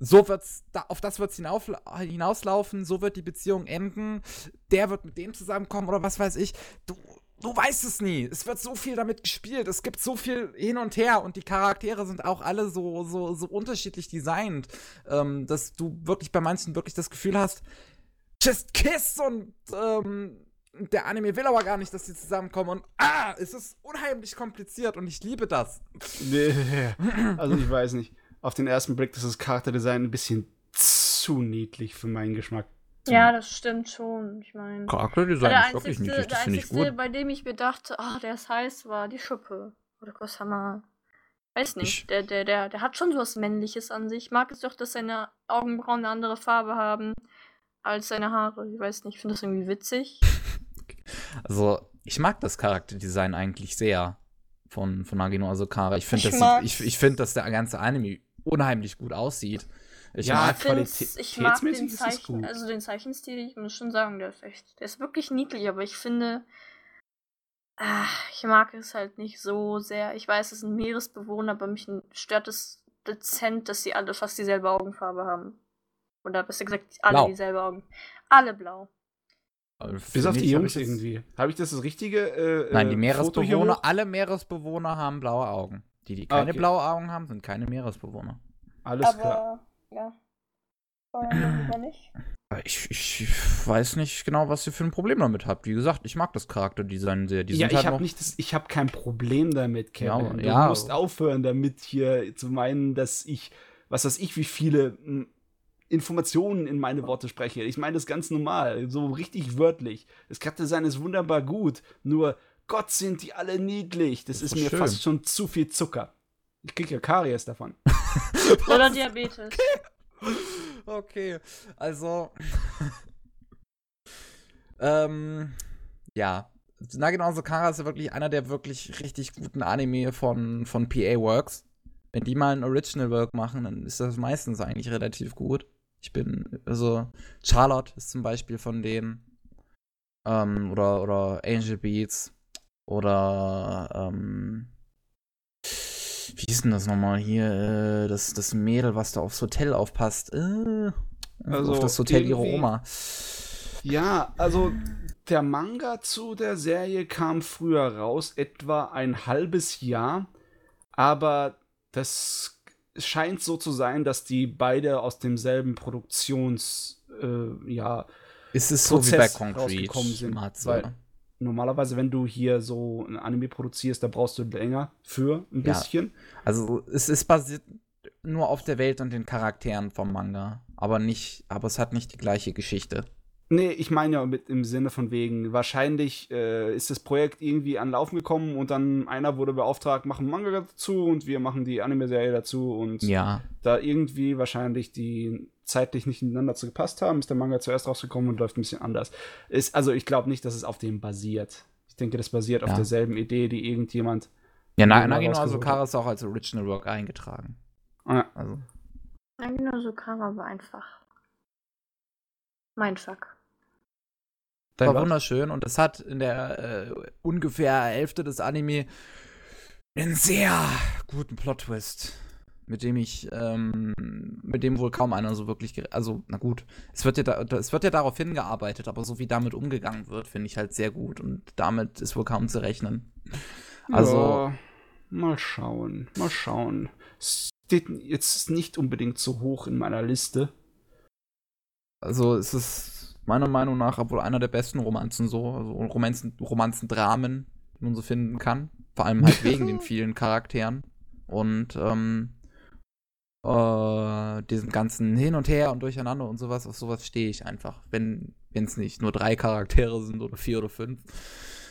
so wird's, da, auf das wird's hinauf, hinauslaufen, so wird die Beziehung enden, der wird mit dem zusammenkommen oder was weiß ich. Du, du weißt es nie. Es wird so viel damit gespielt. Es gibt so viel hin und her und die Charaktere sind auch alle so, so, so unterschiedlich designt, ähm, dass du wirklich bei manchen wirklich das Gefühl hast, just kiss und ähm, der Anime will aber gar nicht, dass sie zusammenkommen und ah, es ist unheimlich kompliziert und ich liebe das. Nee, also ich weiß nicht. Auf den ersten Blick ist das Charakterdesign ein bisschen zu niedlich für meinen Geschmack. Ja, das stimmt schon. Ich meine. Charakterdesign Der einzigste, der einzigste gut. bei dem ich mir dachte, ah, der ist heiß, war die Schuppe. Oder Kosama. Weiß nicht. Ich- Der, der, der, der hat schon so was Männliches an sich. Ich mag es doch, dass seine Augenbrauen eine andere Farbe haben als seine Haare. Ich weiß nicht, ich finde das irgendwie witzig. Also, ich mag das Charakterdesign eigentlich sehr von, von Nagino Asokara. Ich finde, Ich das sieht- ich, ich find, dass der ganze Anime unheimlich gut aussieht. Ich Ja, mag ich, find's- ich mag den Zeichen, gut. also den Zeichenstil, ich muss schon sagen, der ist echt, der ist wirklich niedlich, aber ich finde, ah, ich mag es halt nicht so sehr. Ich weiß, es sind Meeresbewohner, aber mich stört es dezent, dass sie alle fast dieselbe Augenfarbe haben. Oder besser gesagt, alle Blau. dieselbe Augen. Alle blau. Bis auf die hab Jungs jetzt- irgendwie. Habe ich das das richtige? Äh, Nein, die äh, Foto hier Meeresbewohner, alle Meeresbewohner haben blaue Augen. Die, die Ah, keine okay. blaue Augen haben, sind keine Meeresbewohner. Alles klar. ja. Lieber nicht. Ich, ich, weiß nicht genau, was ihr für ein Problem damit habt. Wie gesagt, ich mag das Charakterdesign sehr. Die Ja, sind ich halt habe nicht das, ich habe kein Problem damit, Kevin. Ja, du ja. musst aufhören damit hier zu meinen, dass ich, was weiß ich, wie viele mh, Informationen in meine Worte spreche. Ich meine das ganz normal, so richtig wörtlich. Das Charakterdesign ist wunderbar gut, nur Gott sind die alle niedlich. Das, Das ist ist mir schön. fast schon zu viel Zucker. Ich krieg ja Karies davon. Oder Diabetes. Okay, also. ähm, ja. Nagino Asokara ist ja wirklich einer der wirklich richtig guten Anime von, von PA Works. Wenn die mal ein Original Work machen, dann ist das meistens eigentlich relativ gut. Ich bin, also, Charlotte ist zum Beispiel von denen. Ähm, oder, oder Angel Beats. Oder, ähm, wie ist denn das nochmal hier? Äh, das, das Mädel, was da aufs Hotel aufpasst. Äh, Also auf das Hotel ihrer Oma. Ja, also der Manga zu der Serie kam früher raus, etwa ein halbes Jahr, aber das scheint so zu sein, dass die beide aus demselben Produktions, äh, ja, Ist es so wie bei Prozess Concrete, sind, weil- normalerweise, wenn du hier so ein Anime produzierst, da brauchst du länger für ein Ja. bisschen. Also es ist basiert nur auf der Welt und den Charakteren vom Manga, aber nicht, aber es hat nicht die gleiche Geschichte. Nee, ich meine ja mit im Sinne von wegen, wahrscheinlich äh, ist das Projekt irgendwie an Laufen gekommen und dann einer wurde beauftragt, machen Manga dazu und wir machen die Anime-Serie dazu und Ja, da irgendwie wahrscheinlich die zeitlich nicht miteinander zu gepasst haben, ist der Manga zuerst rausgekommen und läuft ein bisschen anders. Ist, also ich glaube nicht, dass es auf dem basiert. Ich denke, das basiert auf Ja. derselben Idee, die irgendjemand. ja Na Nagino Asokara ist auch als Original Work eingetragen. Ah, Also Nagino Sukara war einfach. Mein Fuck. war wunderschön und es hat in der äh, ungefähr Hälfte des Anime einen sehr guten Plot-Twist, mit dem ich, ähm, mit dem wohl kaum einer so wirklich, also na gut, es wird ja, da, es wird ja darauf hingearbeitet, aber so wie damit umgegangen wird, finde ich halt sehr gut und damit ist wohl kaum zu rechnen. Also Ja, mal schauen, mal schauen. Steht jetzt nicht unbedingt so hoch in meiner Liste. Also es ist meiner Meinung nach wohl einer der besten Romanzen so, also Romanzen, Romanzen-Dramen, die man so finden kann. Vor allem halt wegen den vielen Charakteren und ähm, äh, diesem ganzen Hin und Her und Durcheinander und sowas, auf sowas stehe ich einfach. Wenn es nicht nur drei Charaktere sind oder vier oder fünf,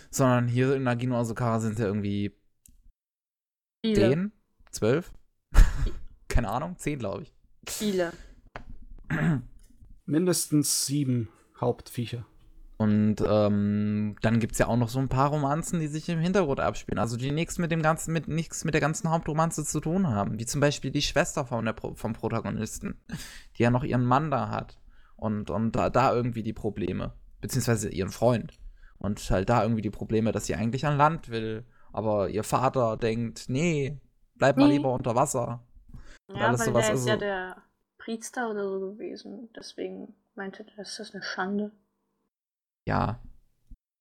sondern hier in Nagino Asukara sind ja irgendwie Viele. zehn, zwölf, keine Ahnung, zehn glaube ich. Viele. Mindestens sieben Hauptviecher. Und ähm, dann gibt es ja auch noch so ein paar Romanzen, die sich im Hintergrund abspielen. Also die nichts mit dem ganzen, mit nichts mit der ganzen Hauptromanze zu tun haben. Wie zum Beispiel die Schwester von der, Pro- vom Protagonisten, die ja noch ihren Mann da hat. Und, und da, da irgendwie die Probleme. Beziehungsweise ihren Freund. Und halt da irgendwie die Probleme, dass sie eigentlich an Land will. Aber ihr Vater denkt, nee, bleib mal Nee. lieber unter Wasser. Ja, alles weil sowas, der ist ja also- der Priester oder so gewesen. Deswegen meinte er, das ist eine Schande. Ja.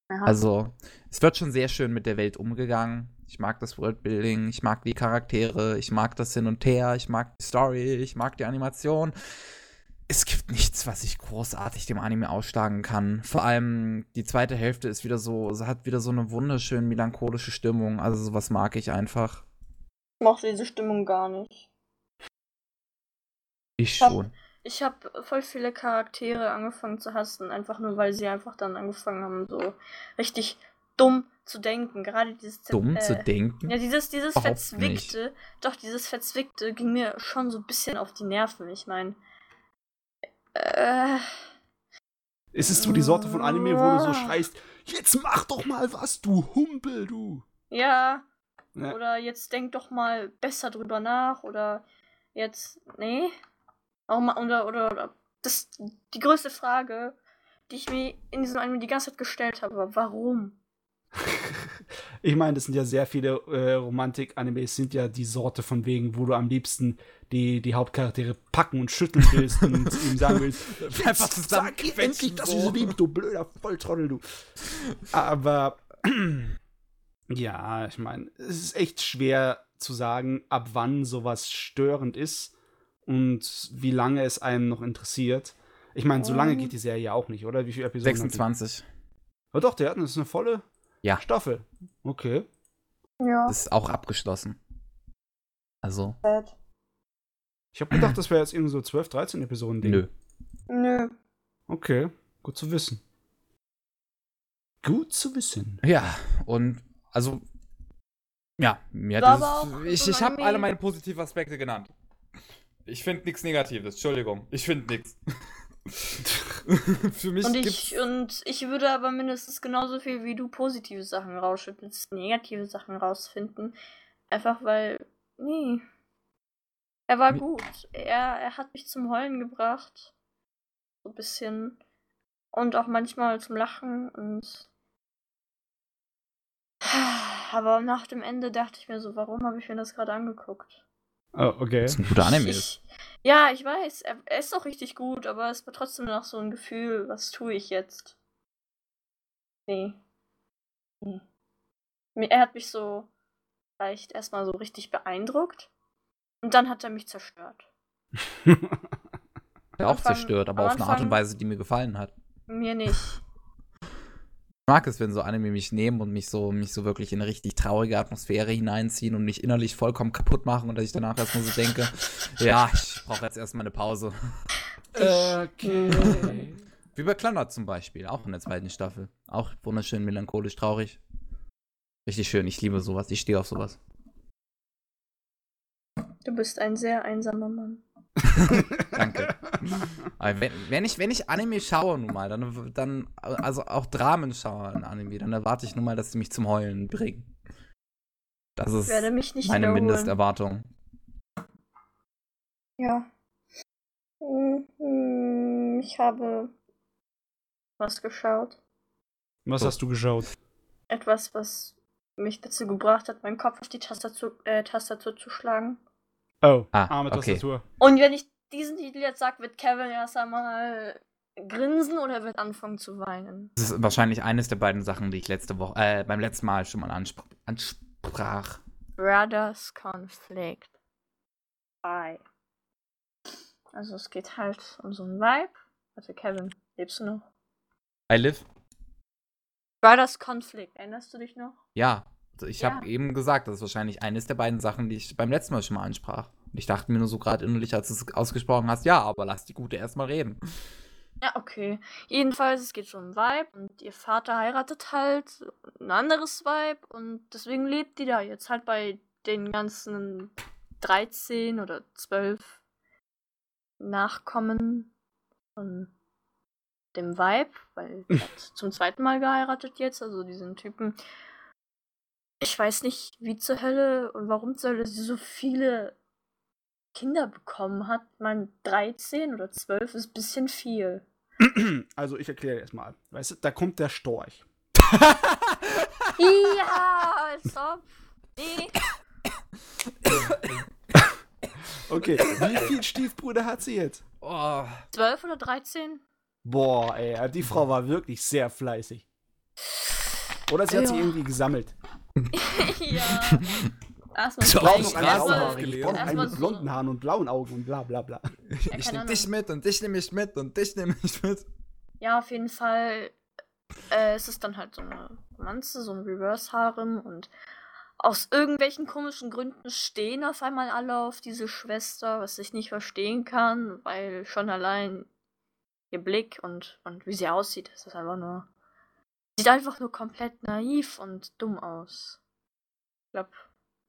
Also, es wird schon sehr schön mit der Welt umgegangen. Ich mag das Worldbuilding, ich mag die Charaktere, ich mag das Hin und Her, ich mag die Story, ich mag die Animation. Es gibt nichts, was ich großartig dem Anime ausschlagen kann. Vor allem die zweite Hälfte ist wieder so, hat wieder so eine wunderschön melancholische Stimmung. Also sowas mag ich einfach. Ich mochte diese Stimmung gar nicht. Ich schon. Ich habe voll viele Charaktere angefangen zu hassen, einfach nur weil sie einfach dann angefangen haben, so richtig dumm zu denken. Gerade dieses Dumm äh, zu denken. Ja, dieses, dieses Überhaupt Verzwickte, doch, dieses Verzwickte ging mir schon so ein bisschen auf die Nerven. Ich meine, äh, Ist es so die Sorte von Anime, wo du so schreist, jetzt mach doch mal was, du Humpel, du. ja, Ja. oder jetzt denk doch mal besser drüber nach, oder jetzt, nee. Auch mal, oder, oder, oder, das, die größte Frage, die ich mir in diesem Anime die ganze Zeit gestellt habe, war, warum? Ich meine, das sind ja sehr viele äh, Romantik-Animes, sind ja die Sorte von wegen, wo du am liebsten die, die Hauptcharaktere packen und schütteln willst und ihm sagen willst, Einfach zusammen sag endlich, dass du sie liebst, du blöder Volltrottel, du. Aber ja, ich meine, es ist echt schwer zu sagen, ab wann sowas störend ist und wie lange es einem noch interessiert. Ich meine, so lange Mhm. geht die Serie ja auch nicht, oder? Wie viele Episoden? hat die? 26. Oh doch, der hat das ist eine volle Ja. Staffel. Okay. Ja, Das ist auch abgeschlossen. Also, Ich habe gedacht, das wäre jetzt irgendwie so 12, 13 Episoden Ding. nö. Nö. Okay, gut zu wissen. Gut zu wissen. Ja, und also, ja, mir War hat auch ich, ich habe alle meine positiven Aspekte genannt. Ich finde nichts Negatives, Entschuldigung. Ich finde nichts. Für mich Und gibt's. ich, und ich würde aber mindestens genauso viel wie du positive Sachen rausschüttelst, negative Sachen rausfinden. Einfach weil, nee. Er war Mi- gut. Er, er hat mich zum Heulen gebracht. So ein bisschen. Und auch manchmal zum Lachen und. Aber nach dem Ende dachte ich mir so, warum habe ich mir das gerade angeguckt? Oh, okay. Das ist ein guter Anime. Ich, ja, ich weiß, er, er ist auch richtig gut, aber es war trotzdem noch so ein Gefühl, was tue ich jetzt? Nee. Mir- Er hat mich so vielleicht erstmal so richtig beeindruckt und dann hat er mich zerstört. Ja, auch Anfang- zerstört, aber auf eine Art und Weise, die mir gefallen hat. Mir nicht. Ich mag es, wenn so Anime mich nehmen und mich so, mich so wirklich in eine richtig traurige Atmosphäre hineinziehen und mich innerlich vollkommen kaputt machen und dass ich danach erstmal so denke, ja, ich brauche jetzt erstmal eine Pause. Okay. Wie bei Klannert zum Beispiel, auch in der zweiten Staffel. Auch wunderschön, melancholisch, traurig. Richtig schön, ich liebe sowas, ich stehe auf sowas. Du bist ein sehr einsamer Mann. Danke. Wenn, wenn, ich, wenn ich Anime schaue nun mal, dann, dann also auch Dramen schaue in Anime, dann erwarte ich nun mal, dass sie mich zum Heulen bringen. Das ist werde mich nicht meine. Mindesterwartung. Ja. Mhm, Ich habe was geschaut. Was hast du geschaut? Etwas, was mich dazu gebracht hat, meinen Kopf auf die Tastatur, äh, Tastatur zu schlagen. Oh, Ah, arme okay. Tastatur. Und wenn ich diesen Titel jetzt sage, wird Kevin erst einmal grinsen oder wird anfangen zu weinen. Das ist wahrscheinlich eines der beiden Sachen, die ich letzte Woche, äh, beim letzten Mal schon mal anspr ansprach. Brothers Conflict. Bye. Also es geht halt um so einen Vibe. Warte, Kevin, lebst du noch? I live? Brothers Conflict, erinnerst du dich noch? Ja, ich Ja. habe eben gesagt, das ist wahrscheinlich eines der beiden Sachen, die ich beim letzten Mal schon mal ansprach. Und ich dachte mir nur so gerade innerlich, als du es ausgesprochen hast, ja, aber lass die Gute erstmal reden. Ja, okay. Jedenfalls, es geht so um Vibe und ihr Vater heiratet halt ein anderes Vibe und deswegen lebt die da jetzt halt bei den ganzen 13 oder 12 Nachkommen von dem Vibe, weil die hat zum zweiten Mal geheiratet jetzt, also diesen Typen. Ich weiß nicht, wie zur Hölle und warum zur Hölle sie so viele Kinder bekommen hat. Ich meine, 13 oder 12 ist ein bisschen viel. Also ich erkläre erstmal. Weißt du, da kommt der Storch. Ja, als ob. Nee. Okay, wie viel Stiefbrüder hat sie jetzt? Oh, 12 oder 13? Boah, ey, die Frau war wirklich sehr fleißig. Oder sie hat sie Ja. irgendwie gesammelt. ja. Erstmal Ich Ich. Ich noch einen erstmal mit so- blonden Haaren und blauen Augen und bla bla bla. ich keine nehme dich mit und dich nehme ich mit und dich nehme ich mit. Ja, auf jeden Fall. Äh, es ist dann halt so eine Romanze, so ein Reverse-Harem und aus irgendwelchen komischen Gründen stehen auf einmal alle auf diese Schwester, was ich nicht verstehen kann, weil schon allein ihr Blick und, und wie sie aussieht, das ist einfach nur. Sieht einfach nur komplett naiv und dumm aus. Ich glaub,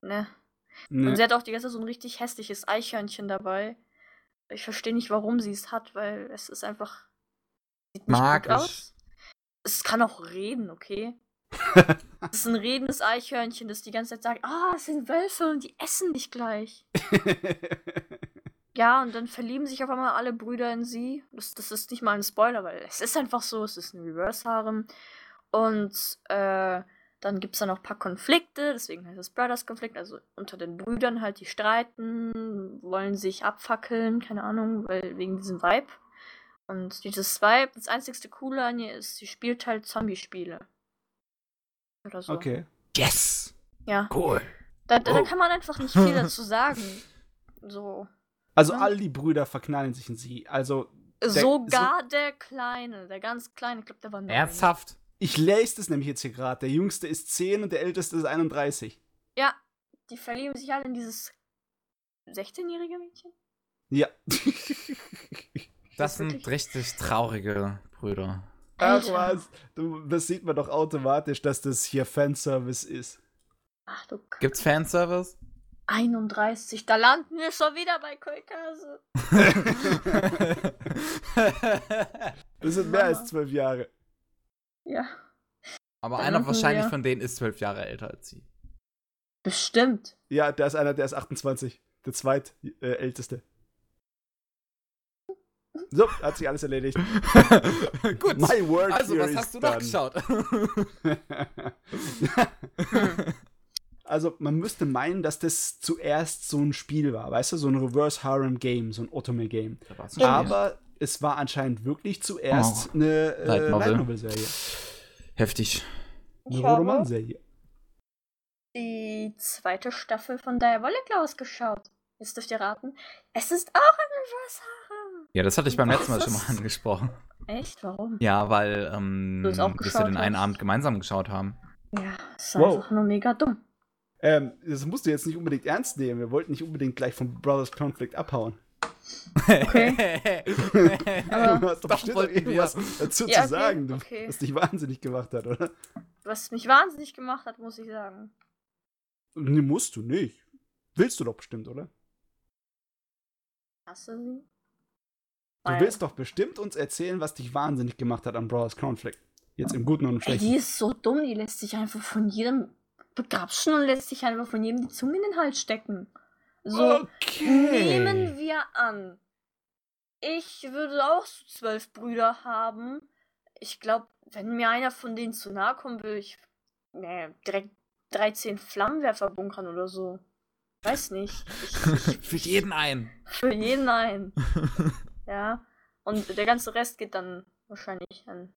ne. Und Ne. sie hat auch die ganze Zeit so ein richtig hässliches Eichhörnchen dabei. Ich verstehe nicht, warum sie es hat, weil es ist einfach. Sieht nicht Magisch. gut aus. Es kann auch reden, okay? Es ist ein redendes Eichhörnchen, das die ganze Zeit sagt, ah, es sind Wölfe und die essen dich gleich. Ja, und dann verlieben sich auf einmal alle Brüder in sie. Das, das ist nicht mal ein Spoiler, weil es ist einfach so, es ist ein Reverse-Harem. Und äh, dann gibt es da noch ein paar Konflikte, deswegen heißt es Brothers-Konflikt, also unter den Brüdern halt, die streiten, wollen sich abfackeln, keine Ahnung, weil wegen diesem Vibe. Und dieses Vibe, das einzigste Coole an ihr ist, sie spielt halt Zombie-Spiele. Oder so. okay. Yes! Ja. Cool. Da, da, da Oh. kann man einfach nicht viel dazu sagen. So. Also all die Brüder verknallen sich in sie. Also Sogar der Kleine, der ganz Kleine, ich glaube, der war neun. Ernsthaft? Ich lese es nämlich jetzt hier gerade. Der jüngste ist 10 und der älteste ist 31. Ja, die verlieben sich alle in dieses 16-jährige Mädchen. Ja. Das sind richtig traurige Brüder. Ach was. Du, das sieht man doch automatisch, dass das hier Fanservice ist. Ach du K Gibt's Fanservice? 31, da landen wir schon wieder bei Kolkase. Das sind mehr Mama. als zwölf Jahre. Ja, Aber Dann einer wahrscheinlich wir- von denen ist zwölf Jahre älter als sie. bestimmt. Ja, da ist einer, der ist 28. Der zweitälteste. Äh, so, hat sich alles erledigt. Gut. My work Also, was hast du nachgeschaut? also, man müsste meinen, dass das zuerst so ein Spiel war, weißt du, so ein Reverse Harem Game, so ein Otome Game. Aber es war anscheinend wirklich zuerst Oh, eine äh, Light Novel. Light Novel Serie. Heftig. Ich Eine Romanserie. die zweite Staffel von Diabolic ausgeschaut. Jetzt dürft ihr raten. Es ist auch ein Reverse Harem. Ja, das hatte ich beim Was letzten Mal schon mal angesprochen. Echt? Warum? Ja, weil ähm, Du es auch dass wir den einen hast. Abend gemeinsam geschaut haben. Ja, es ist Wow. einfach nur mega dumm. Ähm, das musst du jetzt nicht unbedingt ernst nehmen. Wir wollten nicht unbedingt gleich vom Brothers Conflict abhauen. Okay. Aber- du hast doch Doch, bestimmt wollten irgendwas wir. dazu Ja, zu okay, sagen, du, okay. was dich wahnsinnig gemacht hat, oder? Was mich wahnsinnig gemacht hat, muss ich sagen. Nee, musst du nicht. Willst du doch bestimmt, oder? Hasse sie? Du Weil- willst doch bestimmt uns erzählen, was dich wahnsinnig gemacht hat an Brothers Conflict. Jetzt im Guten und im Ey, Schlechten. die ist so dumm, die lässt sich einfach von jedem begrapschen und lässt sich einfach von jedem die Zunge in den Hals stecken. So, okay. nehmen wir an. Ich würde auch so zwölf Brüder haben. Ich glaube, wenn mir einer von denen zu nahe kommen will, ich nee, direkt 13 Flammenwerfer bunkern oder so. Weiß nicht. Ich, ich, Für jeden einen. Für jeden ein. ja. Und der ganze Rest geht dann wahrscheinlich an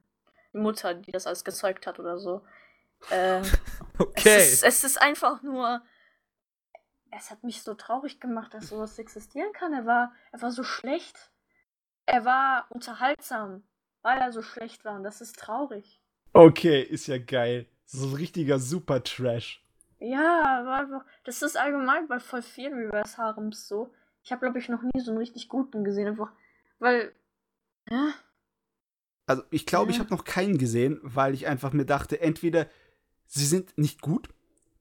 die Mutter, die das alles gezeugt hat oder so. Äh, Okay. es, ist, es ist einfach nur. Es hat mich so traurig gemacht, dass sowas existieren kann. Er war, er war so schlecht. Er war unterhaltsam, weil er so schlecht war. Und das ist traurig. Okay, ist ja geil. So ein richtiger Super-Trash. Ja, aber einfach, das ist allgemein bei voll vielen Reverse Harems so. Ich habe, glaube ich, noch nie so einen richtig guten gesehen, einfach, weil, ja, Also ich glaube, ich Ja. habe noch keinen gesehen, weil ich einfach mir dachte, entweder sie sind nicht gut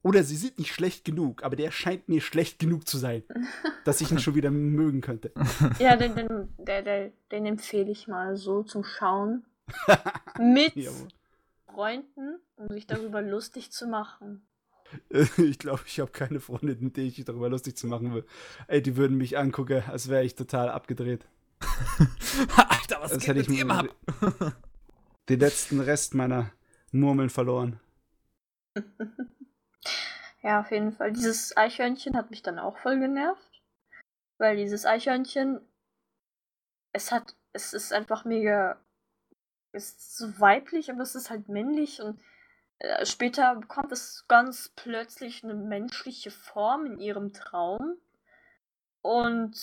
oder sie sind nicht schlecht genug, aber der scheint mir schlecht genug zu sein, dass ich ihn schon wieder mögen könnte. ja, den, den, der, der, den empfehle ich mal so zum Schauen. Mit Jawohl. Freunden, um sich darüber lustig zu machen. Ich glaube, ich habe keine Freunde, mit denen ich mich darüber lustig zu machen will. Ey, die würden mich angucken, als wäre ich total abgedreht. Alter, was Das geht mit mir- ab? Den letzten Rest meiner Murmeln verloren. Ja, auf jeden Fall. Dieses Eichhörnchen hat mich dann auch voll genervt. Weil dieses Eichhörnchen, es hat, es ist einfach mega, es ist so weiblich, aber es ist halt männlich und äh, später bekommt es ganz plötzlich eine menschliche Form in ihrem Traum. Und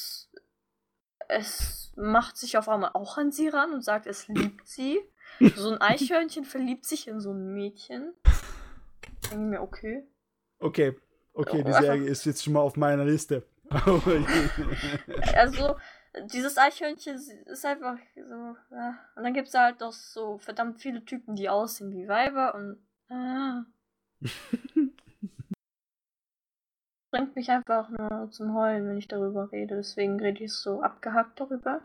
es macht sich auf einmal auch an sie ran und sagt, es liebt sie. So ein Eichhörnchen verliebt sich in so ein Mädchen. Denke mir, okay. Okay, okay, die Serie ist jetzt schon mal auf meiner Liste. Also, dieses Eichhörnchen ist einfach so. Ja. Und dann gibt es halt auch so verdammt viele Typen, die aussehen wie Weiber und. Ah. bringt mich einfach nur zum Heulen, wenn ich darüber rede. Deswegen rede ich so abgehackt darüber.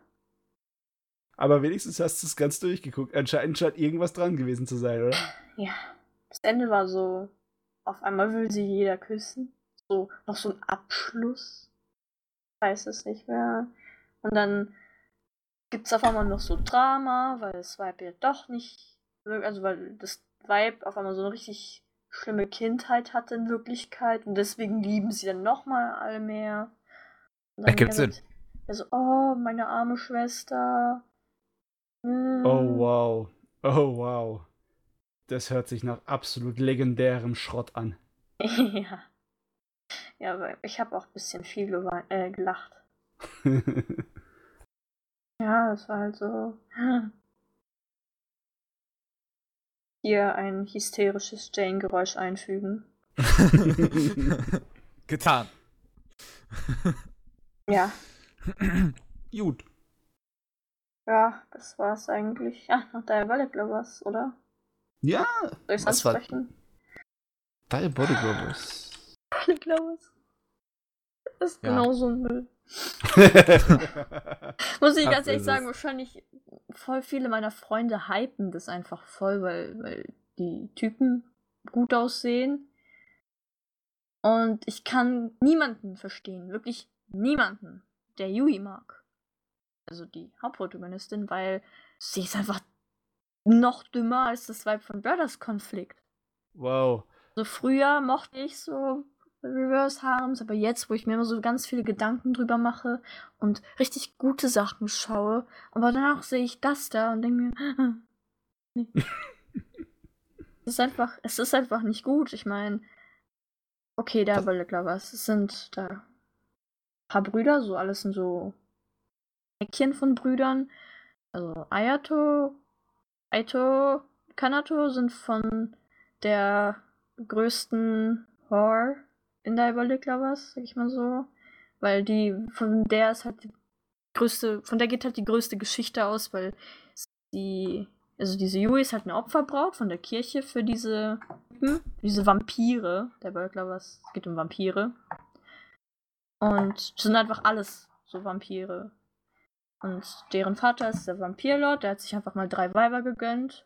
Aber wenigstens hast du es ganz durchgeguckt. Anscheinend scheint irgendwas dran gewesen zu sein, oder? Ja. Das Ende war so. Auf einmal will sie jeder küssen. So, noch so ein Abschluss. Ich weiß es nicht mehr. Und dann gibt es auf einmal noch so Drama, weil das Weib ja doch nicht. Also, weil das Weib auf einmal so eine richtig schlimme Kindheit hatte in Wirklichkeit. Und deswegen lieben sie dann nochmal alle mehr. Dann Ergibt er Sinn. Er so, oh, meine arme Schwester. Mm. Oh wow. Oh wow. Das hört sich nach absolut legendärem Schrott an. ja. Ja, aber ich habe auch ein bisschen viel gewein- äh, gelacht. Ja, es war halt so. Hier ein hysterisches Jane-Geräusch einfügen. Getan. Ja, Gut. ja, das war's eigentlich. Ja, noch Diabolic Lovers, oder? Ja, Soll ich's Was war- ansprechen? Diabolic Lovers. Diabolic Lovers. Das ist Ja. genauso ein Müll. Muss ich ganz ehrlich sagen, wahrscheinlich voll viele meiner Freunde hypen das einfach voll, weil, weil die Typen gut aussehen. Und ich kann niemanden verstehen, wirklich niemanden, der Yui mag. Also die Hauptprotagonistin, weil sie ist einfach noch dümmer als das Weib von Brothers Konflikt. wow. So früher mochte ich so Reverse Harems, aber jetzt, wo ich mir immer so ganz viele Gedanken drüber mache und richtig gute Sachen schaue, aber danach sehe ich das da und denke mir, nee. es ist einfach, es ist einfach nicht gut. Ich meine, okay, der Bullet Lovers, es sind da ein paar Brüder, so alles sind so Eckchen von Brüdern. Also Ayato, Aito, Kanato sind von der größten Whore in Diabolic Lovers, sag ich mal so. Weil die, von der ist halt die größte, von der geht halt die größte Geschichte aus, weil sie, also diese Yui ist halt eine Opferbraut von der Kirche für diese diese Vampire, Diabolic Lovers, es geht um Vampire. Und sind einfach alles so Vampire. Und deren Vater ist der Vampirlord, der hat sich einfach mal drei Weiber gegönnt.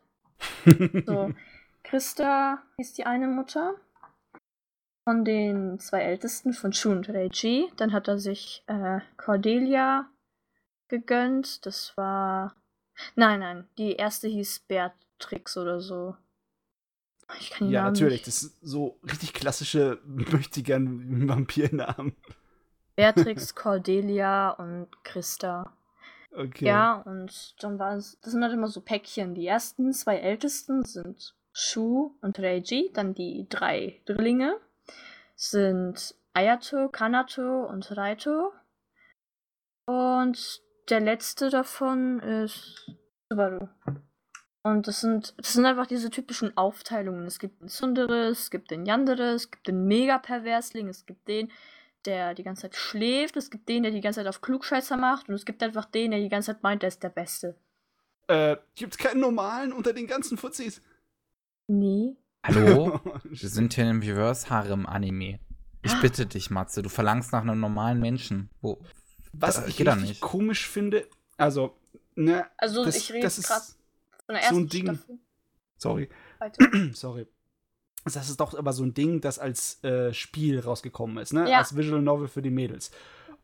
So, Christa hieß die eine Mutter von den zwei Ältesten von Shu und Reiji. Dann hat er sich äh, Cordelia gegönnt. Das war. Nein, nein, die erste hieß Beatrix oder so. Ich kann die Ja, Namen natürlich. nicht. Das sind so richtig klassische möchte gern Vampirnamen. Beatrix, Cordelia und Christa. Okay. Ja, und dann war es, das sind halt immer so Päckchen. Die ersten zwei ältesten sind Shu und Reiji, dann die drei Drillinge sind Ayato, Kanato und Raito. Und der letzte davon ist Subaru. Und das sind, das sind einfach diese typischen Aufteilungen. Es gibt den Tsundere, es gibt den Yandere, es gibt den Mega-Perversling, es gibt den, der die ganze Zeit schläft, es gibt den, der die ganze Zeit auf Klugscheißer macht und es gibt einfach den, der die ganze Zeit meint, der ist der Beste. Äh, gibt's keinen normalen unter den ganzen Fuzis? Nee. Hallo? Wir sind hier im Reverse-Harem-Anime. Ich bitte dich, Matze, du verlangst nach einem normalen Menschen. Wo, Was Das ich geht richtig nicht. komisch finde, also, ne, Also das, ich rede das gerade ist, von der so ein ersten Ding. Staffel. sorry, Weiter. sorry. Das ist doch aber so ein Ding, das als äh, Spiel rausgekommen ist, ne? Ja. Als Visual Novel für die Mädels.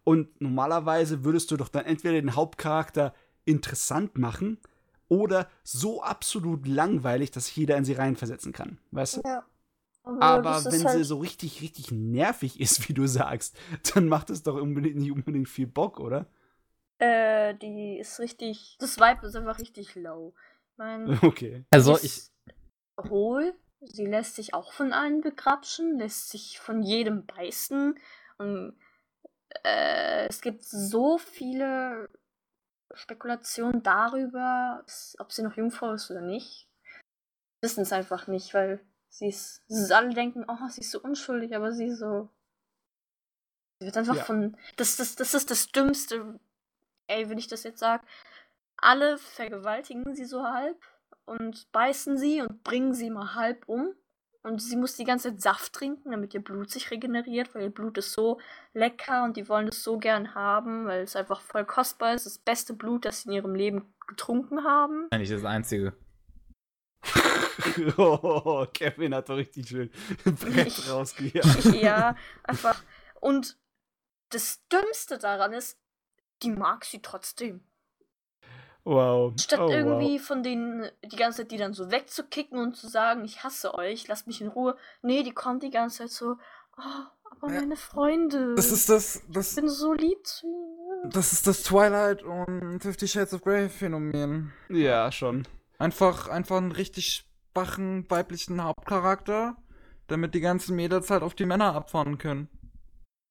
Und normalerweise würdest du doch dann entweder den Hauptcharakter interessant machen oder so absolut langweilig, dass jeder in sie reinversetzen kann. Weißt du? ja. Aber ist wenn halt, sie so richtig, richtig nervig ist, wie du sagst, dann macht es doch unbedingt, nicht unbedingt viel Bock, oder? Äh, die ist richtig. Das Vibe ist einfach richtig low. Ich meine, Okay. Also ich. hohl. Sie lässt sich auch von allen begrapschen, lässt sich von jedem beißen. Und äh, es gibt so viele Spekulationen darüber, ob sie noch Jungfrau ist oder nicht. Wissen es einfach nicht, weil sie ist. Sie alle denken, oh, sie ist so unschuldig, aber sie ist so. Sie wird einfach Ja. von. Das, das, das ist das Dümmste. Ey, wenn ich das jetzt sage. Alle vergewaltigen sie so halb und beißen sie und bringen sie mal halb um. Und sie muss die ganze Zeit Saft trinken, damit ihr Blut sich regeneriert, weil ihr Blut ist so lecker und die wollen es so gern haben, weil es einfach voll kostbar ist. Das beste Blut, das sie in ihrem Leben getrunken haben. Eigentlich das Einzige. oh, Kevin hat doch richtig schön Brett rausgejagt. ja, einfach. Und das Dümmste daran ist, die mag sie trotzdem. Wow. Statt oh, irgendwie von denen die ganze Zeit die dann so wegzukicken und zu sagen, ich hasse euch, lasst mich in Ruhe. Nee, die kommt die ganze Zeit so, oh, aber Ja. meine Freunde. Das ist das. ich Das, bin so lieb zu ihnen. das ist das Twilight und Fifty Shades of Grey Phänomen. Wow. Ja, schon. Einfach, einfach einen richtig schwachen weiblichen Hauptcharakter, damit die ganzen Mädels halt auf die Männer abfahren können.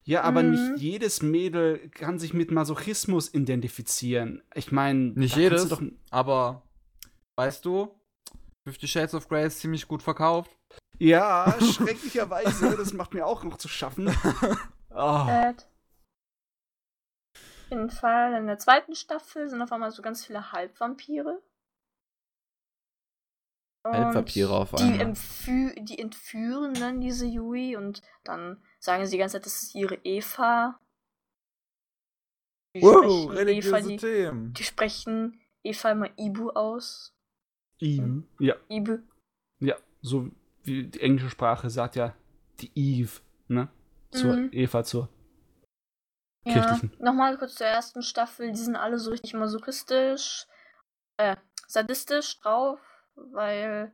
Ja, aber Mhm. nicht jedes Mädel kann sich mit Masochismus identifizieren. Ich meine, Nicht jedes, aber weißt du, Fifty Shades of Grey ist ziemlich gut verkauft. Ja, schrecklicherweise. das macht mir auch noch zu schaffen. Oh. Auf jeden Fall, in der zweiten Staffel sind auf einmal so ganz viele Halbvampire. Halbvampire auf die, einmal. entfü die entführen dann diese Yui und dann sagen sie die ganze Zeit, das ist ihre Eva. Die Wow, sprechen Eva, die, Themen. die sprechen Eva immer Ibu aus. Ihm. Ja, Ibu. ja. So wie die englische Sprache sagt ja die Eve, ne? Zur Mhm. Eva, zur. Ja, Kirchlichen. nochmal kurz zur ersten Staffel. Die sind alle so richtig masochistisch, äh, sadistisch drauf, weil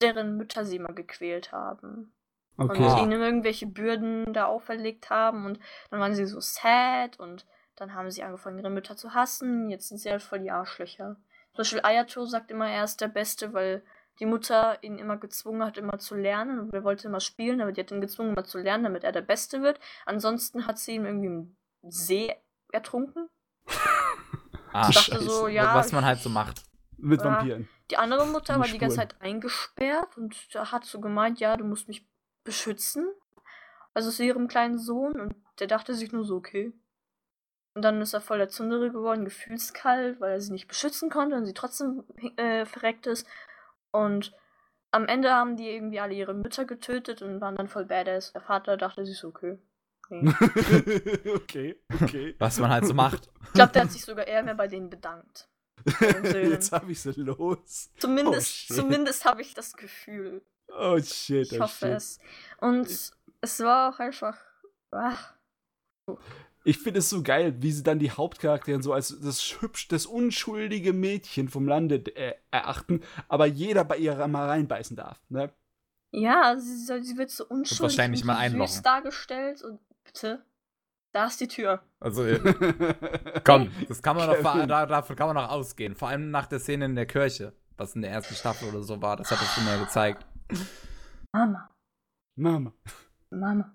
deren Mütter sie immer gequält haben. Okay. Und ihnen irgendwelche Bürden da auferlegt haben und dann waren sie so sad und dann haben sie angefangen, ihre Mütter zu hassen. Jetzt sind sie halt voll die Arschlöcher. Zum Beispiel Ayato sagt immer, er ist der Beste, weil die Mutter ihn immer gezwungen hat, immer zu lernen und er wollte immer spielen, aber die hat ihn gezwungen, immer zu lernen, damit er der Beste wird. Ansonsten hat sie ihn irgendwie im See ertrunken. Ah, Ich dachte Scheiße. so, ja. was man halt so macht. Mit. Vampiren. Die andere Mutter Die war die ganze. Zeit eingesperrt und da hat so gemeint, ja, du musst mich beschützen. Also zu ihrem kleinen Sohn und der dachte sich nur so, okay. Und dann ist er voll der Zundere geworden, gefühlskalt, weil er sie nicht beschützen konnte und sie trotzdem äh, verreckt ist. Und am Ende haben die irgendwie alle ihre Mütter getötet und waren dann voll badass. Der Vater dachte sich so, okay. Nee. okay, okay. Was man halt so macht. Ich glaube, der hat sich sogar eher mehr bei denen bedankt. Jetzt hab ich sie los. Zumindest, shit. zumindest habe ich das Gefühl. Oh shit, Ich oh hoffe shit. es. Und es war auch einfach. Ach, Ich finde es so geil, wie sie dann die Hauptcharakterin so als das hübsch, das unschuldige Mädchen vom Lande äh, erachten, aber jeder bei ihr mal reinbeißen darf. Ne? ja, sie, sie wird so unschuldig wahrscheinlich und mal so einloggen. süß dargestellt und bitte, da ist die Tür. Also, äh, komm, das kann man Kevin. da, davon kann man noch ausgehen. Vor allem nach der Szene in der Kirche, was in der ersten Staffel oder so war. Das hat das Film ja gezeigt. Mama, Mama, Mama.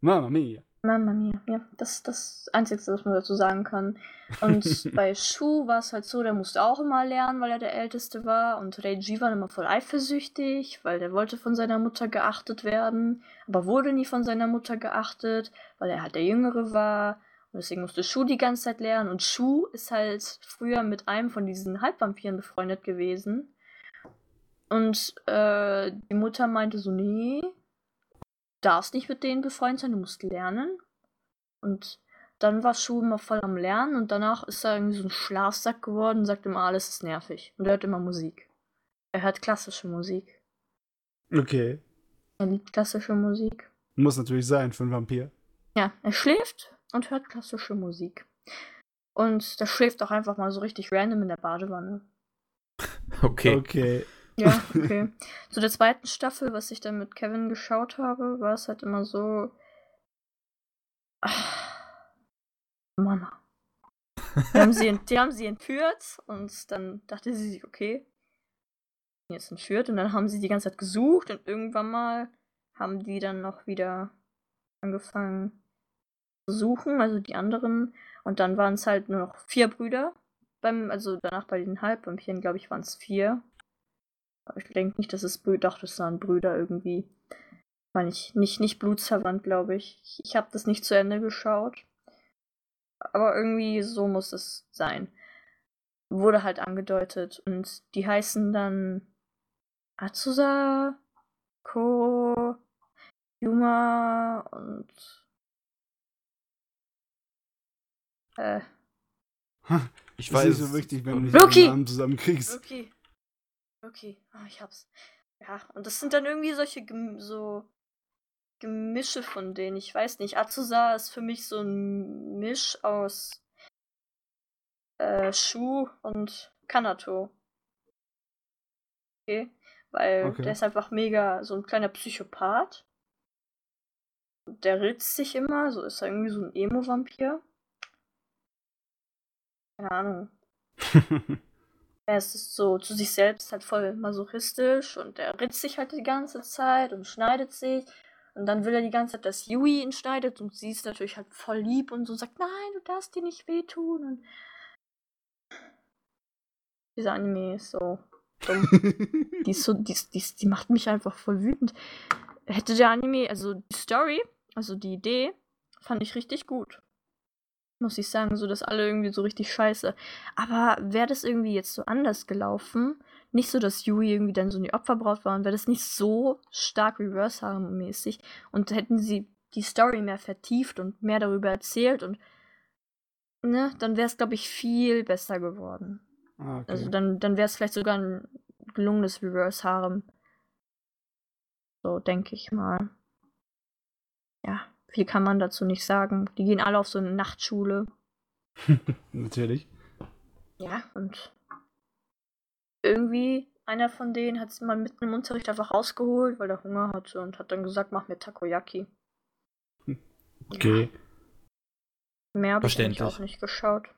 Mama mia. Mama mia, ja, das ist das Einzige, was man dazu sagen kann. Und bei Shu war es halt so, der musste auch immer lernen, weil er der Älteste war. Und Reiji war immer voll eifersüchtig, weil der wollte von seiner Mutter geachtet werden, aber wurde nie von seiner Mutter geachtet, weil er halt der Jüngere war. Und deswegen musste Shu die ganze Zeit lernen. Und Shu ist halt früher mit einem von diesen Halbvampiren befreundet gewesen. Und äh, die Mutter meinte so, nee, darfst nicht mit denen befreundet sein, du musst lernen. Und dann war Schuh immer voll am Lernen und danach ist er irgendwie so ein Schlafsack geworden und sagt immer, alles ist nervig. Und er hört immer Musik. Er hört klassische Musik. Okay. Er liebt klassische Musik. Muss natürlich sein für einen Vampir. Ja, er schläft und hört klassische Musik. Und der schläft auch einfach mal so richtig random in der Badewanne. Okay. Okay. Ja, okay. Zu der zweiten Staffel, was ich dann mit Kevin geschaut habe, war es halt immer so. Ah, Mama. Die haben, sie, die haben sie entführt und dann dachte sie sich, okay, jetzt entführt und dann haben sie die ganze Zeit gesucht und irgendwann mal haben die dann noch wieder angefangen zu suchen, also die anderen. Und dann waren es halt nur noch vier Brüder. Beim, also danach bei den Halbvampiren, glaube ich, waren es vier. Aber ich denke nicht, dass es Brüder, doch, das waren Brüder irgendwie. War nicht, nicht, nicht blutsverwandt, glaube ich. Ich, ich habe das nicht zu Ende geschaut. Aber irgendwie so muss es sein. Wurde halt angedeutet. Und die heißen dann Azusa, Ko, Yuma und. Äh, Ich Das ist weiß. so wichtig, wenn du nicht Rookie! den Namen zusammenkriegst. Okay. Okay. Ah, ich hab's. Ja, und das sind dann irgendwie solche Gem so Gemische von denen. Ich weiß nicht. Azusa ist für mich so ein Misch aus äh, Shu und Kanato. Okay. Weil Okay. der ist einfach mega so ein kleiner Psychopath. Der ritzt sich immer, so ist er irgendwie so ein Emo-Vampir. Keine Ahnung. Er ist so zu sich selbst halt voll masochistisch und er ritzt sich halt die ganze Zeit und schneidet sich. Und dann will er die ganze Zeit, dass Yui ihn schneidet und sie ist natürlich halt voll lieb und so sagt, nein, du darfst dir nicht wehtun. Und dieser Anime ist so dumm. die ist so, die, die, die macht mich einfach voll wütend. Hätte der Anime, also die Story, also die Idee, fand ich richtig gut. Muss ich sagen, so dass alle irgendwie so richtig scheiße. Aber wäre das irgendwie jetzt so anders gelaufen, nicht so, dass Yui irgendwie dann so die Opferbraut war und wäre das nicht so stark reverse mäßig und hätten sie die Story mehr vertieft und mehr darüber erzählt und ne, dann wäre es glaube ich viel besser geworden. Ah, okay. Also dann, dann wäre es vielleicht sogar ein gelungenes Reverse Harem. So denke ich mal. Ja, viel kann man dazu nicht sagen. Die gehen alle auf so eine Nachtschule. Natürlich. Ja, und irgendwie einer von denen hat es mal mitten im Unterricht einfach rausgeholt, weil er Hunger hatte und hat dann gesagt, mach mir Takoyaki. Okay. Mehr habe ich auch nicht geschaut.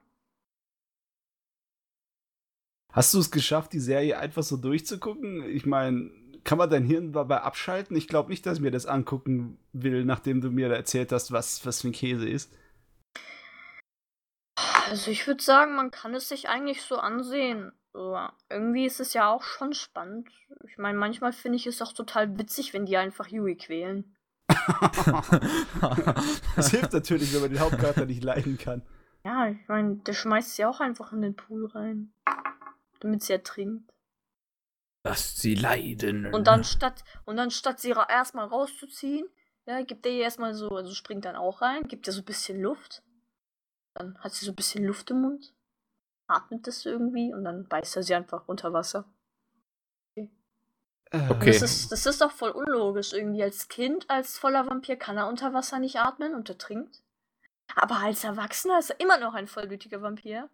Hast du es geschafft, die Serie einfach so durchzugucken? Ich meine, kann man dein Hirn dabei abschalten? Ich glaube nicht, dass ich mir das angucken will, nachdem du mir erzählt hast, was, was für ein Käse ist. Also ich würde sagen, man kann es sich eigentlich so ansehen. So, irgendwie ist es ja auch schon spannend. Ich meine, manchmal finde ich es auch total witzig, wenn die einfach Yui quälen. Das hilft natürlich, wenn man den Hauptcharakter nicht leiden kann. Ja, ich meine, der schmeißt sie auch einfach in den Pool rein. Damit sie ertrinkt. Dass sie leiden. Und dann statt, und dann statt sie ra erstmal rauszuziehen, ja, gibt er ihr erstmal so, also springt dann auch rein, gibt ihr so ein bisschen Luft. Dann hat sie so ein bisschen Luft im Mund, atmet das irgendwie und dann beißt er sie einfach unter Wasser. Äh, Okay. Das ist, das ist doch voll unlogisch. Irgendwie als Kind, als voller Vampir kann er unter Wasser nicht atmen und ertrinkt. Aber als Erwachsener ist er immer noch ein vollblütiger Vampir.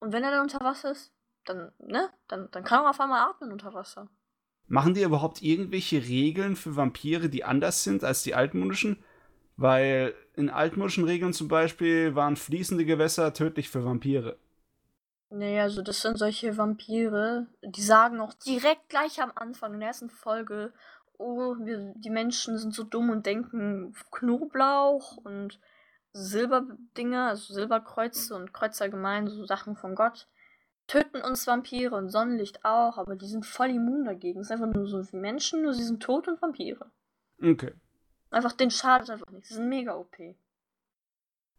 Und wenn er dann unter Wasser ist, dann, ne, dann, dann kann er auf einmal atmen unter Wasser. Machen die überhaupt irgendwelche Regeln für Vampire, die anders sind als die altmodischen? Weil in altmodischen Regeln zum Beispiel waren fließende Gewässer tödlich für Vampire. Nee, also das sind solche Vampire, die sagen auch direkt gleich am Anfang in der ersten Folge, oh, wir, die Menschen sind so dumm und denken Knoblauch und Silberdinger, also Silberkreuze und Kreuze allgemein, so Sachen von Gott, töten uns Vampire und Sonnenlicht auch, aber die sind voll immun dagegen. Es ist einfach nur so wie Menschen, nur sie sind tot und Vampire. Okay. Einfach, den schadet einfach nichts. Sie sind mega OP.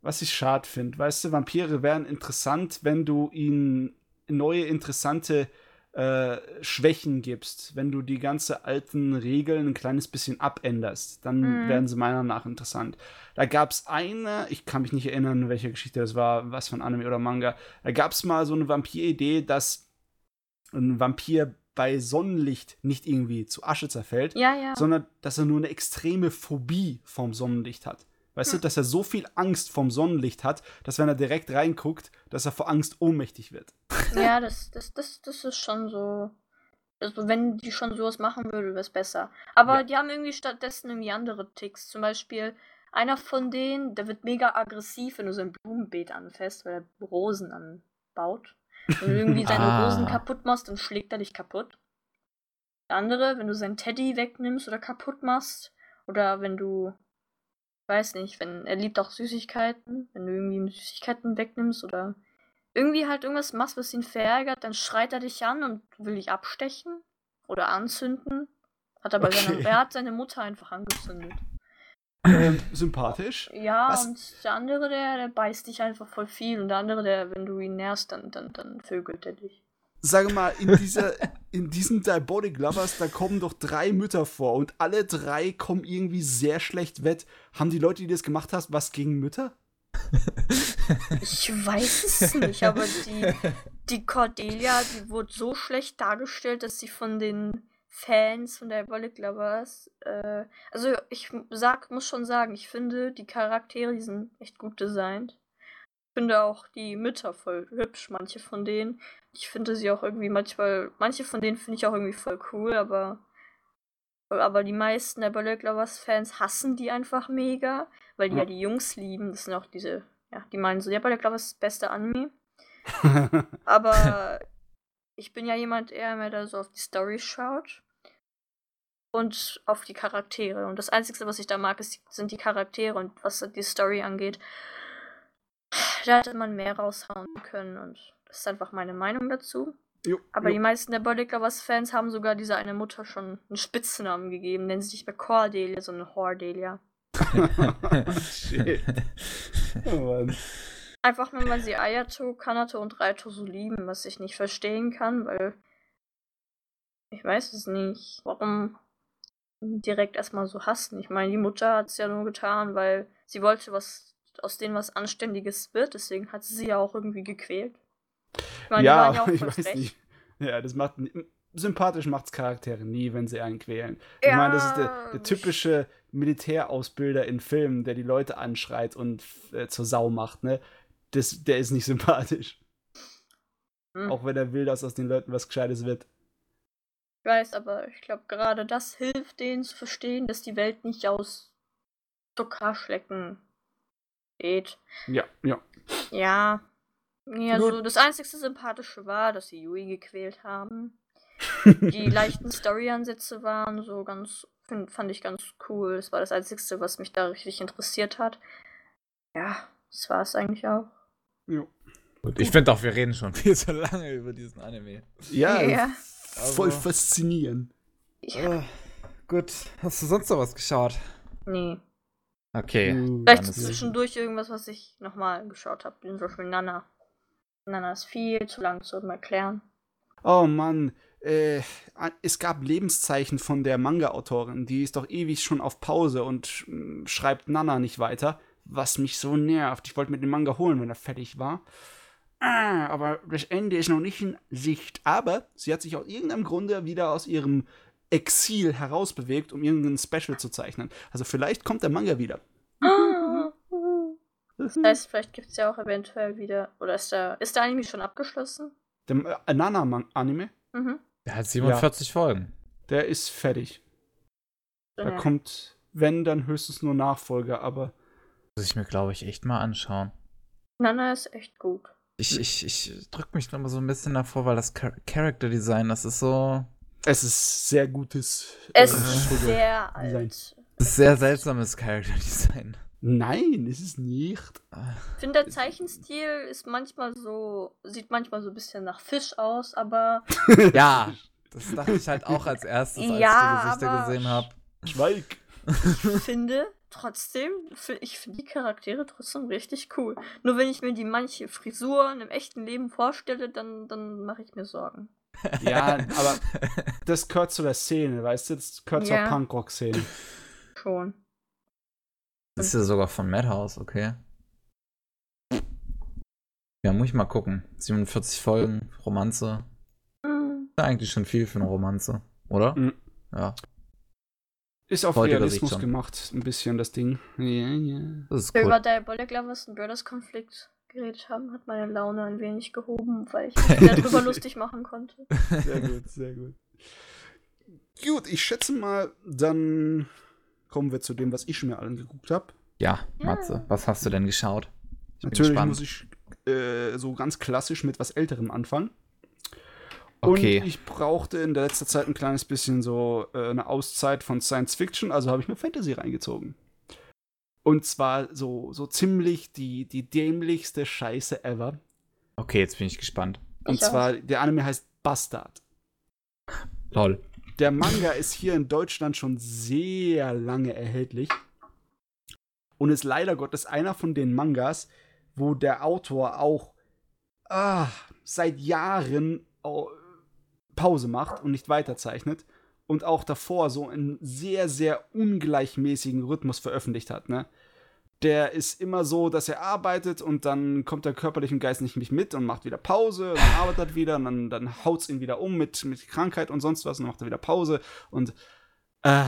Was ich schade finde, weißt du, Vampire wären interessant, wenn du ihnen neue interessante äh, Schwächen gibst, wenn du die ganze alten Regeln ein kleines bisschen abänderst, dann Mhm. werden sie meiner Nach interessant. Da gab es eine, ich kann mich nicht erinnern, welche Geschichte das war, was von Anime oder Manga. Da gab es mal so eine Vampir-Idee, dass ein Vampir bei Sonnenlicht nicht irgendwie zu Asche zerfällt, Ja, ja. sondern dass er nur eine extreme Phobie vom Sonnenlicht hat. Weißt du, dass er so viel Angst vom Sonnenlicht hat, dass wenn er direkt reinguckt, dass er vor Angst ohnmächtig wird. Ja, das, das, das, das ist schon so. Also, wenn die schon sowas machen würde, wäre es besser. Aber Ja. die haben irgendwie stattdessen irgendwie andere Ticks. Zum Beispiel, einer von denen, der wird mega aggressiv, wenn du sein Blumenbeet anfasst, weil er Rosen anbaut. Wenn du irgendwie seine Ah. Rosen kaputt machst, dann schlägt er dich kaputt. Der andere, wenn du seinen Teddy wegnimmst oder kaputt machst, oder wenn du, weiß nicht, wenn er liebt auch Süßigkeiten, wenn du irgendwie ihm Süßigkeiten wegnimmst oder irgendwie halt irgendwas machst, was ihn verärgert, dann schreit er dich an und will dich abstechen oder anzünden. Hat aber Okay. seine, er hat seine Mutter einfach angezündet. Ähm, sympathisch. Ja, Was? und der andere, der, der beißt dich einfach voll viel. Und der andere, der, wenn du ihn nährst, dann, dann, dann vögelt er dich. Sage mal, in, dieser, in diesem Diabolic Lovers, da kommen doch drei Mütter vor und alle drei kommen irgendwie sehr schlecht wett. Haben die Leute, die das gemacht haben, was gegen Mütter? Ich weiß es nicht, aber die, die Cordelia, die wurde so schlecht dargestellt, dass sie von den Fans von Diabolic Lovers, äh, also ich sag, muss schon sagen, ich finde, die Charaktere, die sind echt gut designt. Ich finde auch die Mütter voll hübsch, manche von denen. Ich finde sie auch irgendwie manchmal, manche von denen finde ich auch irgendwie voll cool, aber aber die meisten Diabolic Lovers Fans hassen die einfach mega, weil die Ja. ja die Jungs lieben. Das sind auch diese, ja, die meinen so, Diabolic Lovers ist das beste Anime. Aber ich bin ja jemand eher mehr, der so auf die Story schaut. Und auf die Charaktere. Und das Einzige, was ich da mag, ist, sind die Charaktere. Und was die Story angeht, da hätte man mehr raushauen können. Und das ist einfach meine Meinung dazu. jo, Aber die jo. meisten der Body Lovers Fans haben sogar dieser eine Mutter schon einen Spitznamen gegeben. Nennen sie nicht mehr Cordelia, sondern Hordelia. Shit. Oh Mann. Einfach nur, weil sie Ayato, Kanato und Raito so lieben, was ich nicht verstehen kann, weil ich weiß es nicht, warum direkt erstmal so hassen. Ich meine, die Mutter hat es ja nur getan, weil sie wollte was aus denen was Anständiges wird, deswegen hat sie sie ja auch irgendwie gequält. Meine, die ja, waren ja auch ich weiß frech. nicht. Ja, das macht sympathisch macht's Charaktere nie, wenn sie einen quälen. Ich meine, das ist der, der typische Militärausbilder in Filmen, der die Leute anschreit und äh, zur Sau macht, ne? Das, der ist nicht sympathisch. Hm. Auch wenn er will, dass aus den Leuten was Gescheites wird. Ich weiß, aber ich glaube, gerade das hilft denen zu verstehen, dass die Welt nicht aus Zuckerschlecken besteht. Ja, ja. Ja. Nee, also Gut. das einzige Sympathische war, dass sie Yui gequält haben. Die leichten Story-Ansätze waren so ganz, find, fand ich ganz cool. Das war das Einzige, was mich da richtig interessiert hat. Ja, das war es eigentlich auch. Jo. Gut, ich finde auch, wir reden schon viel zu lange über diesen Anime. Ja, Ja. voll Also- faszinierend. Ja, Äh, gut, hast du sonst noch was geschaut? nee. Okay. Uh, Vielleicht zwischendurch irgendwas, was ich nochmal geschaut habe. Zum Beispiel Nana. Nana ist viel zu lang zu erklären. Oh Mann, äh, es gab Lebenszeichen von der Manga-Autorin. Die ist doch ewig schon auf Pause und sch m, schreibt Nana nicht weiter, was mich so nervt. Ich wollte mir den Manga holen, wenn er fertig war. Ah, aber das Ende ist noch nicht in Sicht. Aber sie hat sich aus irgendeinem Grunde wieder aus ihrem Exil herausbewegt, um irgendein Special zu zeichnen. Also vielleicht kommt der Manga wieder. Das heißt, vielleicht gibt es ja auch eventuell wieder. Oder ist der, ist der Anime schon abgeschlossen? Der äh, Nana-Anime, Mhm. Der hat 47 Folgen. der ist fertig. Da Ja. kommt, wenn, dann höchstens nur Nachfolger, aber Muss ich mir, glaube ich, echt mal anschauen. Nana ist echt gut. Ich, ich, ich drück mich noch mal so ein bisschen davor, weil das Char Character Design, das ist so. Es ist sehr gutes. Es äh, ist sehr Design. alt. Das ist sehr seltsames Charakterdesign. Nein, ist es nicht. Ich finde, der Zeichenstil ist manchmal so, sieht manchmal so ein bisschen nach Fisch aus, aber Ja, das dachte ich halt auch als erstes, als Ja, ich die Gesichter aber- gesehen habe. Schweig. ich finde trotzdem, ich finde die Charaktere trotzdem richtig cool. Nur wenn ich mir die manche Frisuren im echten Leben vorstelle, dann, dann mache ich mir Sorgen. Ja, aber das gehört zu der Szene, weißt du? Das gehört Ja. zur Punkrock-Szene. Schon. Das ist ja sogar von Madhouse, okay. Ja, muss ich mal gucken. 47 Folgen, Romanze. Ist ja eigentlich schon viel für eine Romanze, oder? Mhm. Ja, Ist auf Heutiger Realismus gemacht, ein bisschen das Ding. Ja, ja. das ist Wir cool. über Diabolic Lovers und Brothers Konflikt geredet haben, hat meine Laune ein wenig gehoben, weil ich mich wieder drüber lustig machen konnte. Sehr gut, sehr gut. Gut, ich schätze mal, dann kommen wir zu dem, was ich mir allen geguckt habe. Ja, Ja. Matze, was hast du denn geschaut? Ich bin Natürlich muss ich äh, so ganz klassisch mit was Älterem anfangen. Okay. Und ich brauchte in der letzten Zeit ein kleines bisschen so äh, eine Auszeit von Science Fiction, also habe ich mir Fantasy reingezogen. Und zwar so, so ziemlich die, die dämlichste Scheiße ever. Okay, jetzt bin ich gespannt. Und Ich auch. zwar, der Anime heißt Bastard. Lol. Der Manga ist hier in Deutschland schon sehr lange erhältlich. Und ist leider Gottes einer von den Mangas, wo der Autor auch ah, seit Jahren au- Pause macht und nicht weiterzeichnet. Und auch davor so einen sehr, sehr ungleichmäßigen Rhythmus veröffentlicht hat. Ne? Der ist immer so, dass er arbeitet und dann kommt der körperlich und Geist nicht mit und macht wieder Pause und dann arbeitet er wieder und dann, dann haut es ihn wieder um mit, mit Krankheit und sonst was und dann macht er wieder Pause und äh,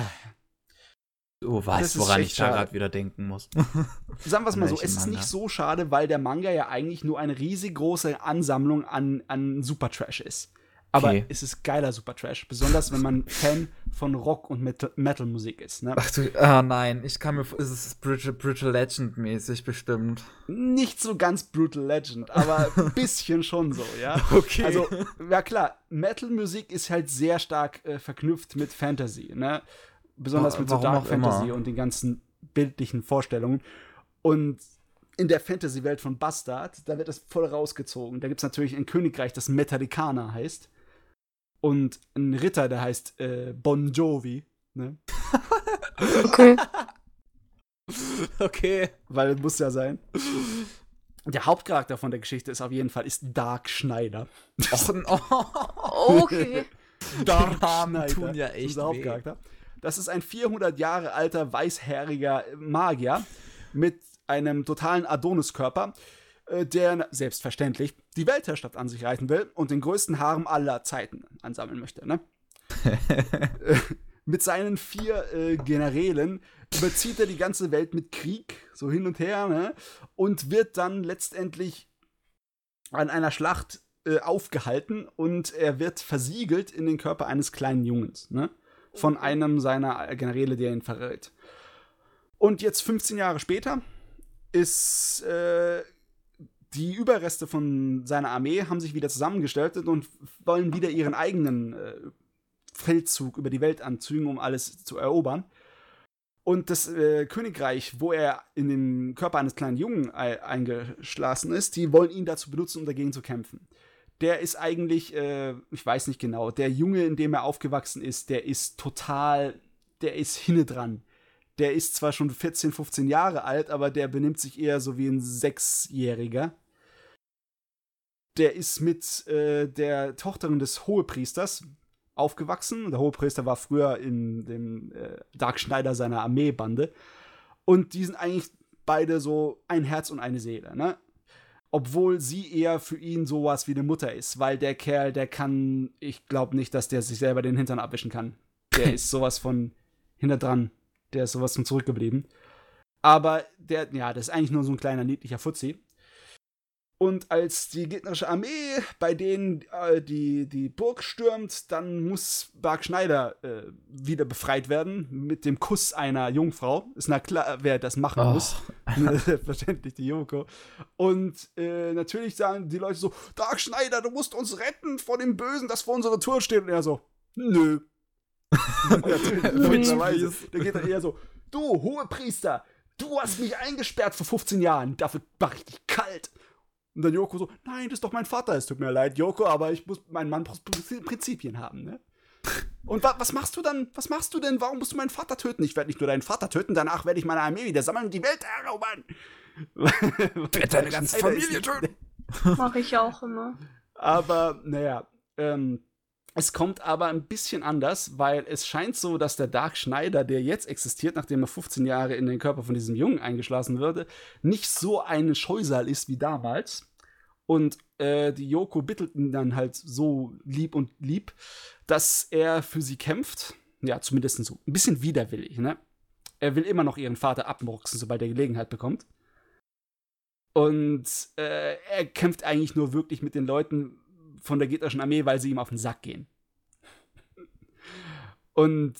Du weißt, woran ich da gerade wieder denken muss. sagen wir es mal so, es ist Manga? nicht so schade, weil der Manga ja eigentlich nur eine riesig große Ansammlung an, an Supertrash ist. Aber Okay. es ist geiler Supertrash, besonders wenn man Fan von Rock- und Metal- Metal-Musik ist. Ne? Ach du, ah nein, ich kann mir, vor- es ist Brutal, Brutal Legend mäßig bestimmt. Nicht so ganz Brutal Legend, aber ein bisschen schon so, ja. Okay. Also, ja klar, Metal-Musik ist halt sehr stark äh, verknüpft mit Fantasy, ne? Besonders Wa- mit so warum Dark auch immer. Fantasy und den ganzen bildlichen Vorstellungen. Und in der Fantasy-Welt von Bastard, da wird das voll rausgezogen. Da gibt es natürlich ein Königreich, das Metallicana heißt. Und ein Ritter, der heißt äh, Bon Jovi, ne? Okay. okay. Weil muss ja sein. Der Hauptcharakter von der Geschichte ist auf jeden Fall ist Dark Schneider. Oh. Okay. Dark Schneider tun ja ist echt weh. Hauptcharakter. Das ist ein 400 Jahre alter, weißhaariger Magier mit einem totalen Adoniskörper, äh, der selbstverständlich die Weltherrschaft an sich reißen will und den größten Harem aller Zeiten ansammeln möchte. Ne? Äh, mit seinen vier äh, Generälen überzieht er die ganze Welt mit Krieg, so hin und her, ne? und wird dann letztendlich an einer Schlacht äh, aufgehalten und er wird versiegelt in den Körper eines kleinen Jungens, ne? Von einem seiner Generäle, der ihn verrät. Und jetzt 15 Jahre später ist äh, die Überreste von seiner Armee haben sich wieder zusammengestellt und wollen wieder ihren eigenen äh, Feldzug über die Welt anzügen, um alles zu erobern. Und das äh, Königreich, wo er in den Körper eines kleinen Jungen ei- eingeschlossen ist, die wollen ihn dazu benutzen, um dagegen zu kämpfen. Der ist eigentlich, äh, ich weiß nicht genau, der Junge, in dem er aufgewachsen ist, der ist total, der ist hinne dran. Der ist zwar schon 14, 15 Jahre alt, aber der benimmt sich eher so wie ein Sechsjähriger. Der ist mit äh, der Tochterin des Hohepriesters aufgewachsen. Der Hohepriester war früher in dem äh, Dark Schneider seiner Armeebande. Und die sind eigentlich beide so ein Herz und eine Seele, ne? Obwohl sie eher für ihn sowas wie eine Mutter ist, weil der Kerl, der kann, ich glaube nicht, dass der sich selber den Hintern abwischen kann. Der ist sowas von hinterdran. Der ist sowas von zurückgeblieben. Aber der, ja, das ist eigentlich nur so ein kleiner niedlicher Fuzzi. Und als die gegnerische Armee bei denen äh, die, die Burg stürmt, dann muss Bark Schneider äh, wieder befreit werden mit dem Kuss einer Jungfrau. Ist na klar, wer das machen Oh. muss. Selbstverständlich die Yoko. Und äh, natürlich sagen die Leute so: Dark Schneider, du musst uns retten vor dem Bösen, das vor unserer Tür steht. Und er so: Nö. Natürlicherweise. Da geht er eher so, du, hohe Priester, du hast mich eingesperrt vor 15 Jahren, dafür mach ich dich kalt. Und dann Joko so, nein, das ist doch mein Vater, es tut mir leid, Joko, aber ich muss, mein Mann muss Prinzipien haben, ne? Und wa was machst du dann? Was machst du denn? Warum musst du meinen Vater töten? Ich werde nicht nur deinen Vater töten, danach werde ich meine Armee wieder sammeln und die Welt erobern. Ich werde deine ganze Familie töten. Mach ich auch immer. Aber, naja, ähm, es kommt aber ein bisschen anders, weil es scheint so, dass der Dark Schneider, der jetzt existiert, nachdem er 15 Jahre in den Körper von diesem Jungen eingeschlossen wurde, nicht so ein Scheusal ist wie damals. Und äh, die Yoko bittet ihn dann halt so lieb und lieb, dass er für sie kämpft. Ja, zumindest so ein bisschen widerwillig, ne? Er will immer noch ihren Vater abmurksen, sobald er Gelegenheit bekommt. Und äh, er kämpft eigentlich nur wirklich mit den Leuten von der gegnerischen Armee, weil sie ihm auf den Sack gehen. Und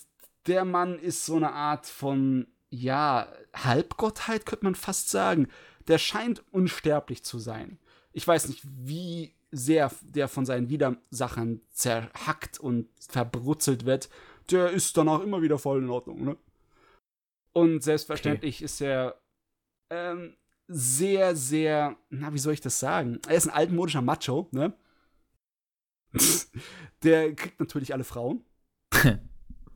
der Mann ist so eine Art von, ja, Halbgottheit, könnte man fast sagen. Der scheint unsterblich zu sein. Ich weiß nicht, wie sehr der von seinen Widersachern zerhackt und verbrutzelt wird. Der ist danach immer wieder voll in Ordnung, ne? Und selbstverständlich okay. ist er ähm, sehr, sehr, na, wie soll ich das sagen? Er ist ein altmodischer Macho, ne? Der kriegt natürlich alle Frauen.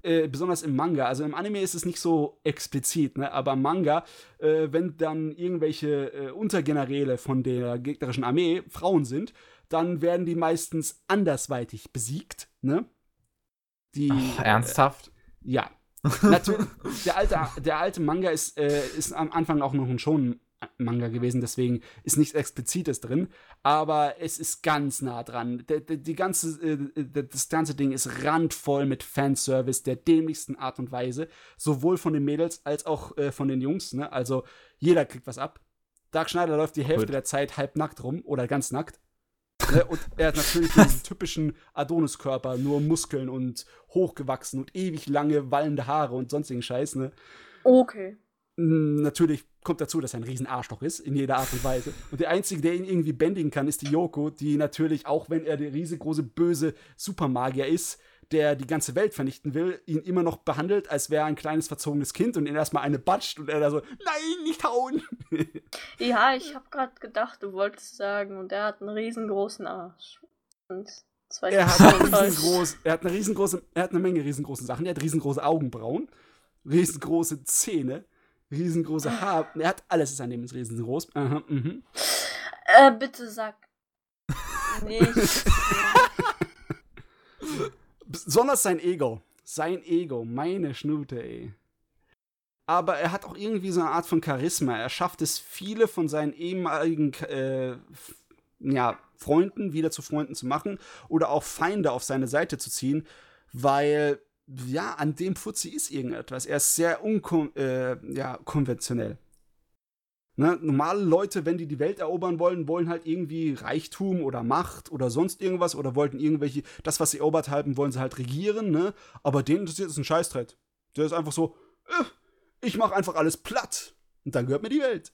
äh, besonders im Manga. Also im Anime ist es nicht so explizit, ne? aber im Manga, äh, wenn dann irgendwelche äh, Untergeneräle von der gegnerischen Armee Frauen sind, dann werden die meistens andersweitig besiegt. Ne? Die, Ach, ernsthaft? ja. Natürlich, der alte, der alte Manga ist, äh, ist am Anfang auch noch ein schon Manga gewesen, deswegen ist nichts Explizites drin, aber es ist ganz nah dran. Die, die, die ganze, äh, das ganze Ding ist randvoll mit Fanservice der dämlichsten Art und Weise, sowohl von den Mädels als auch äh, von den Jungs. Ne? Also jeder kriegt was ab. Dark Schneider läuft die Hälfte Gut. der Zeit halb nackt rum oder ganz nackt. Ne? Und er hat natürlich diesen typischen Adoniskörper, nur Muskeln und hochgewachsen und ewig lange wallende Haare und sonstigen Scheiß. Ne? Okay. Natürlich kommt dazu, dass er ein Riesenarschloch ist, in jeder Art und Weise. Und der Einzige, der ihn irgendwie bändigen kann, ist die Yoko, die natürlich, auch wenn er der riesengroße, böse Supermagier ist, der die ganze Welt vernichten will, ihn immer noch behandelt, als wäre er ein kleines verzogenes Kind und ihn erstmal eine batscht und er da so, nein, nicht hauen. ja, ich habe gerade gedacht, du wolltest sagen, und er hat einen riesengroßen Arsch. Und zwei er hat, riesengroß, er hat eine riesengroße, er hat eine Menge riesengroße Sachen. Er hat riesengroße Augenbrauen, riesengroße Zähne, riesengroße Haar. Er hat alles ist an dem riesengroß. Aha, mhm. Äh, bitte sag nicht. Besonders sein Ego. Sein Ego, meine Schnute, ey. Aber er hat auch irgendwie so eine Art von Charisma. Er schafft es, viele von seinen ehemaligen äh, ja, Freunden wieder zu Freunden zu machen oder auch Feinde auf seine Seite zu ziehen, weil ja, an dem Fuzzi ist irgendetwas. Er ist sehr unkonventionell. Äh, ja. Ne? Normale Leute, wenn die die Welt erobern wollen, wollen halt irgendwie Reichtum oder Macht oder sonst irgendwas oder wollten irgendwelche, das, was sie erobert haben, wollen sie halt regieren, ne? Aber denen interessiert es ein Scheißdreck. Der ist einfach so, äh, ich mach einfach alles platt und dann gehört mir die Welt.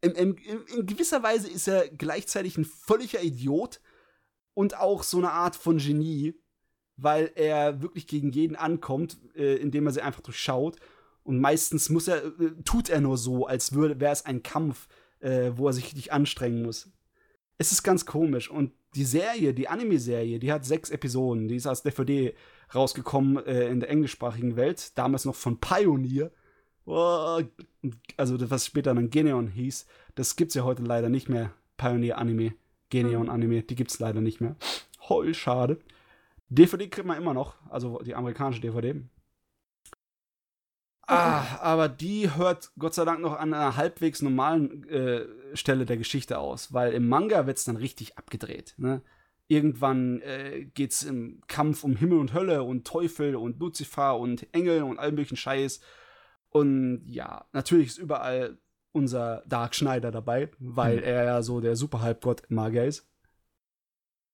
In, in, in, gewisser Weise ist er gleichzeitig ein völliger Idiot und auch so eine Art von Genie, weil er wirklich gegen jeden ankommt, äh, indem er sie einfach durchschaut. Und meistens muss er, äh, tut er nur so, als wäre es ein Kampf, äh, wo er sich richtig anstrengen muss. Es ist ganz komisch. Und die Serie, die Anime-Serie, die hat sechs Episoden. Die ist als DVD rausgekommen äh, in der englischsprachigen Welt. Damals noch von Pioneer. Oh, also, was später dann Geneon hieß. Das gibt's ja heute leider nicht mehr. Pioneer Anime. Geneon Anime. Die gibt's leider nicht mehr. Heul, schade. DVD kriegt man immer noch, also die amerikanische DVD. Ah, aber die hört Gott sei Dank noch an einer halbwegs normalen äh, Stelle der Geschichte aus, weil im Manga wird es dann richtig abgedreht. Ne? Irgendwann äh, geht es im Kampf um Himmel und Hölle und Teufel und Luzifer und Engel und all möglichen Scheiß. Und ja, natürlich ist überall unser Dark Schneider dabei, weil mhm. er ja so der Super-Halbgott Magier ist.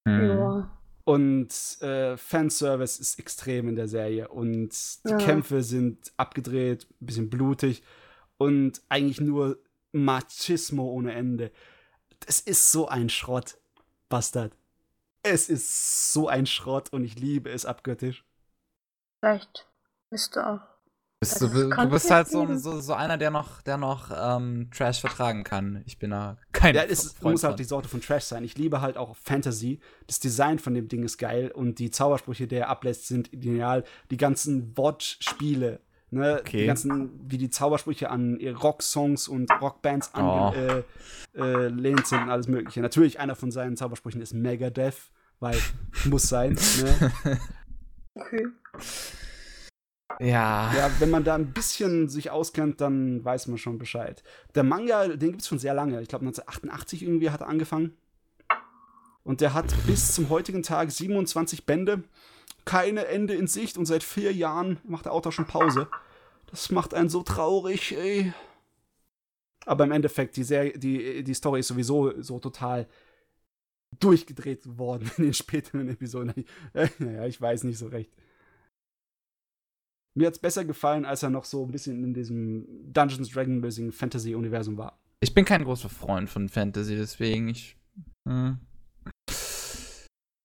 Mhm. Ja. Und äh, Fanservice ist extrem in der Serie. Und die ja. Kämpfe sind abgedreht, ein bisschen blutig und eigentlich nur Machismo ohne Ende. Das ist so ein Schrott, Bastard. Es ist so ein Schrott und ich liebe es abgöttisch. Vielleicht bist du auch. Bist du, du bist halt so, so, so einer, der noch, der noch ähm, Trash vertragen kann. Ich bin da kein Ja, es Freund muss halt die Sorte von Trash sein. Ich liebe halt auch Fantasy. Das Design von dem Ding ist geil und die Zaubersprüche, die er ablässt, sind ideal. Die ganzen Wortspiele, ne, die Okay. ganzen, wie die Zaubersprüche an Rocksongs und Rockbands Oh. angelehnt äh, äh, sind und alles Mögliche. Natürlich, einer von seinen Zaubersprüchen ist Megadeth, weil muss sein. Ne? Okay. Ja. Ja, wenn man da ein bisschen sich auskennt, dann weiß man schon Bescheid. Der Manga, den gibt es schon sehr lange. Ich glaube 1988 irgendwie hat er angefangen. Und der hat bis zum heutigen Tag 27 Bände. Keine Ende in Sicht und seit vier Jahren macht der Autor schon Pause. Das macht einen so traurig, ey. Aber im Endeffekt, die, Serie, die, die Story ist sowieso so total durchgedreht worden in den späteren Episoden. Naja, ich weiß nicht so recht. Mir hat's besser gefallen, als er noch so ein bisschen in diesem Dungeons Dragon-mäßigen Fantasy-Universum war. Ich bin kein großer Freund von Fantasy, deswegen ich. Hm.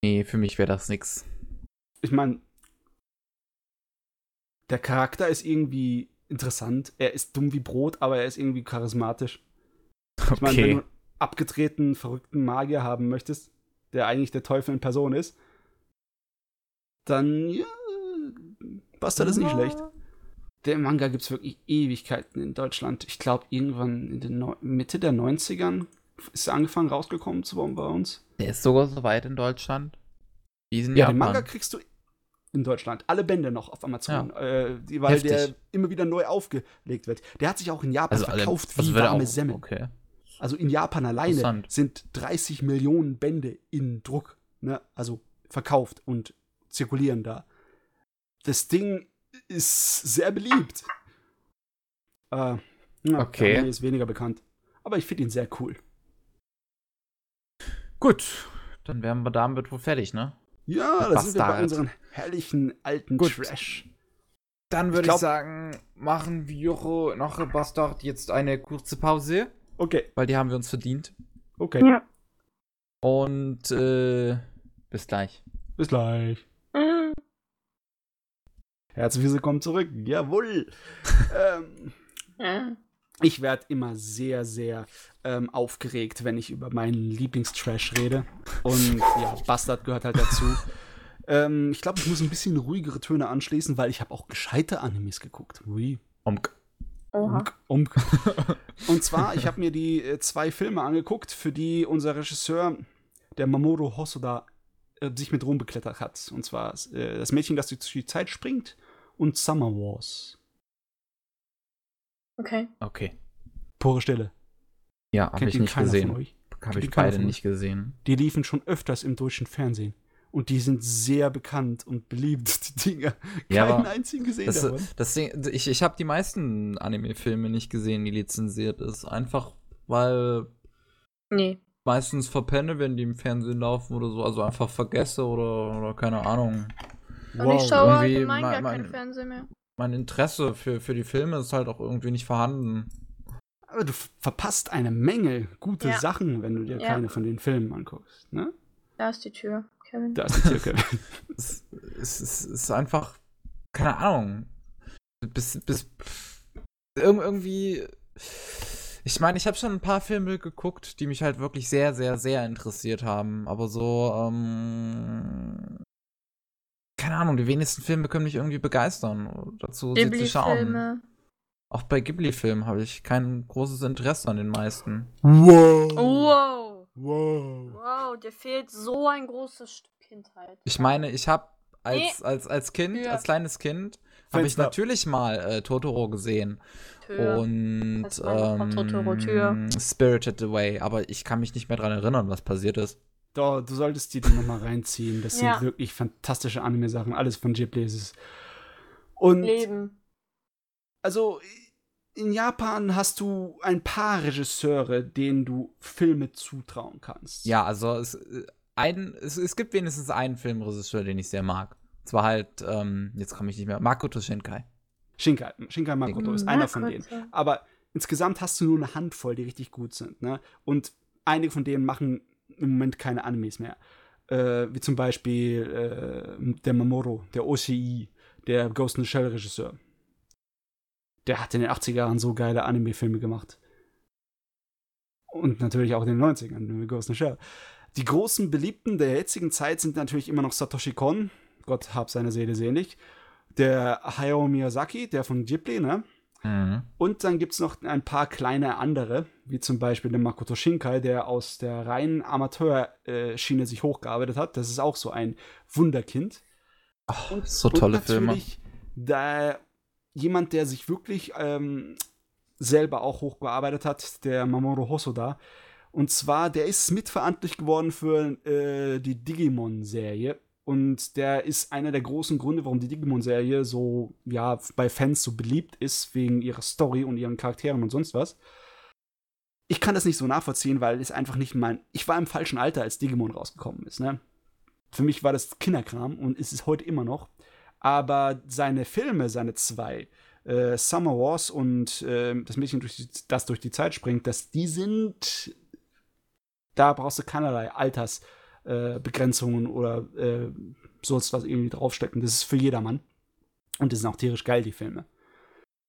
Nee, für mich wäre das nix. Ich meine, der Charakter ist irgendwie interessant. Er ist dumm wie Brot, aber er ist irgendwie charismatisch. Ich meine, wenn Okay. du einen abgedrehten, verrückten Magier haben möchtest, der eigentlich der Teufel in Person ist, dann, ja, Bastard ist nicht schlecht. Der Manga gibt es wirklich Ewigkeiten in Deutschland. Ich glaube, irgendwann in den Neu Mitte der 90ern ist er angefangen rausgekommen zu bei uns. Der ist sogar so weit in Deutschland. Wie in Ja, Japan. den Manga kriegst du in Deutschland. Alle Bände noch auf Amazon. Äh, die, weil Heftig. der immer wieder neu aufgelegt wird. Der hat sich auch in Japan also alle, verkauft also wie warme auch, Semmeln. Okay. Also in Japan alleine sind 30 Millionen Bände in Druck. Ne? Also verkauft und zirkulieren da. Das Ding ist sehr beliebt. Äh, ja, Okay. ist weniger bekannt. Aber ich finde ihn sehr cool. Gut, dann wären wir damit wohl fertig, ne? Ja, da sind wir bei Bastard. unseren herrlichen alten Gut. Trash. Dann Ich würde ich, glaub- sagen, machen wir nach Bastard jetzt eine kurze Pause, Okay, weil die haben wir uns verdient. okay. Ja. Und äh, bis gleich. Bis gleich. Herzlich willkommen zurück. Jawohl. ähm, Ja. ich werde immer sehr, sehr ähm, aufgeregt, wenn ich über meinen Lieblingstrash rede. Und ja, Bastard gehört halt dazu. ähm, ich glaube, ich muss ein bisschen ruhigere Töne anschließen, weil ich habe auch gescheite Animes geguckt. Ui. Umk. Oha. Umk, umk. Und zwar, ich habe mir die äh, zwei Filme angeguckt, für die unser Regisseur, der Mamoru Hosoda, äh, sich mit Ruhm beklettert hat. Und zwar äh, das Mädchen, das durch die Zeit springt und Summer Wars. Okay. Okay. Pure Stille. Ja, habe ich nicht gesehen. Habe Kennt ich beide nicht gesehen. Die liefen schon öfters im deutschen Fernsehen. Und die sind sehr bekannt und beliebt, die Dinger. Ja, Keinen einzigen gesehen Das, davon. das Ding, ich ich habe die meisten Anime-Filme nicht gesehen, die lizenziert ist. Einfach weil Nee. meistens verpenne, wenn die im Fernsehen laufen oder so. Also einfach vergesse oder, oder keine Ahnung. Und ich schaue irgendwie allgemein mein- gar mein- kein Fernsehen mehr. Mein Interesse für, für die Filme ist halt auch irgendwie nicht vorhanden. Aber du verpasst eine Menge gute Ja. Sachen, wenn du dir Ja. keine von den Filmen anguckst. Ne? Da ist die Tür, Kevin. Da ist die Türke. es, es, es ist einfach, keine Ahnung. Bis, bis, irg- irgendwie, ich meine, ich habe schon ein paar Filme geguckt, die mich halt wirklich sehr, sehr, sehr interessiert haben. Aber so, ähm, keine Ahnung, die wenigsten Filme können mich irgendwie begeistern, dazu sie zu schauen. Auch bei Ghibli-Filmen habe ich kein großes Interesse an den meisten. wow. Wow. Wow. Wow, dir fehlt so ein großes Stück Kindheit. Ich meine, ich habe als, als, als Kind, Ja. als kleines Kind, habe ich natürlich mal äh, Totoro gesehen. Tür. Und von Totoro Tür. ähm, Spirited Away, aber ich kann mich nicht mehr dran erinnern, was passiert ist. Doch, du solltest die, die nochmal reinziehen. Das Ja. sind wirklich fantastische Anime-Sachen. Alles von Ghibli ist es. Und Leben. also in Japan hast du ein paar Regisseure, denen du Filme zutrauen kannst. Ja, also es, äh, ein, es, es gibt wenigstens einen Filmregisseur, den ich sehr mag. Zwar halt, ähm, jetzt komme ich nicht mehr, Makoto Shinkai. Shinkai, Shinkai Makoto ist einer von denen. Aber insgesamt hast du nur eine Handvoll, die richtig gut sind. Ne? Und einige von denen machen im Moment keine Animes mehr. Äh, wie zum Beispiel äh, der Mamoru, der Oshii. der Ghost in the Shell Regisseur. Der hat in den 80er Jahren so geile Anime-Filme gemacht. Und natürlich auch in den 90ern, Ghost in the Shell. Die großen Beliebten der jetzigen Zeit sind natürlich immer noch Satoshi Kon, Gott hab seine Seele selig, der Hayao Miyazaki, der von Ghibli, ne? Mhm. Und dann gibt es noch ein paar kleine andere, wie zum Beispiel der Makoto Shinkai, der aus der reinen Amateurschiene sich hochgearbeitet hat. Das ist auch so ein Wunderkind. Ach, und, so tolle und Filme. Da jemand, der sich wirklich ähm, selber auch hochgearbeitet hat, der Mamoru Hosoda. Und zwar, der ist mitverantwortlich geworden für äh, die Digimon-Serie. Und der ist einer der großen Gründe, warum die Digimon-Serie so, ja, bei Fans so beliebt ist, wegen ihrer Story und ihren Charakteren und sonst was. Ich kann das nicht so nachvollziehen, weil es einfach nicht mein. Ich war im falschen Alter, als Digimon rausgekommen ist, ne? Für mich war das Kinderkram und ist es heute immer noch. Aber seine Filme, seine zwei, äh, Summer Wars und äh, das Mädchen, durch die, das durch die Zeit springt, dass die sind. Da brauchst du keinerlei Alters äh, Begrenzungen oder äh, sonst was irgendwie draufstecken. Das ist für jedermann. Und die sind auch tierisch geil, die Filme.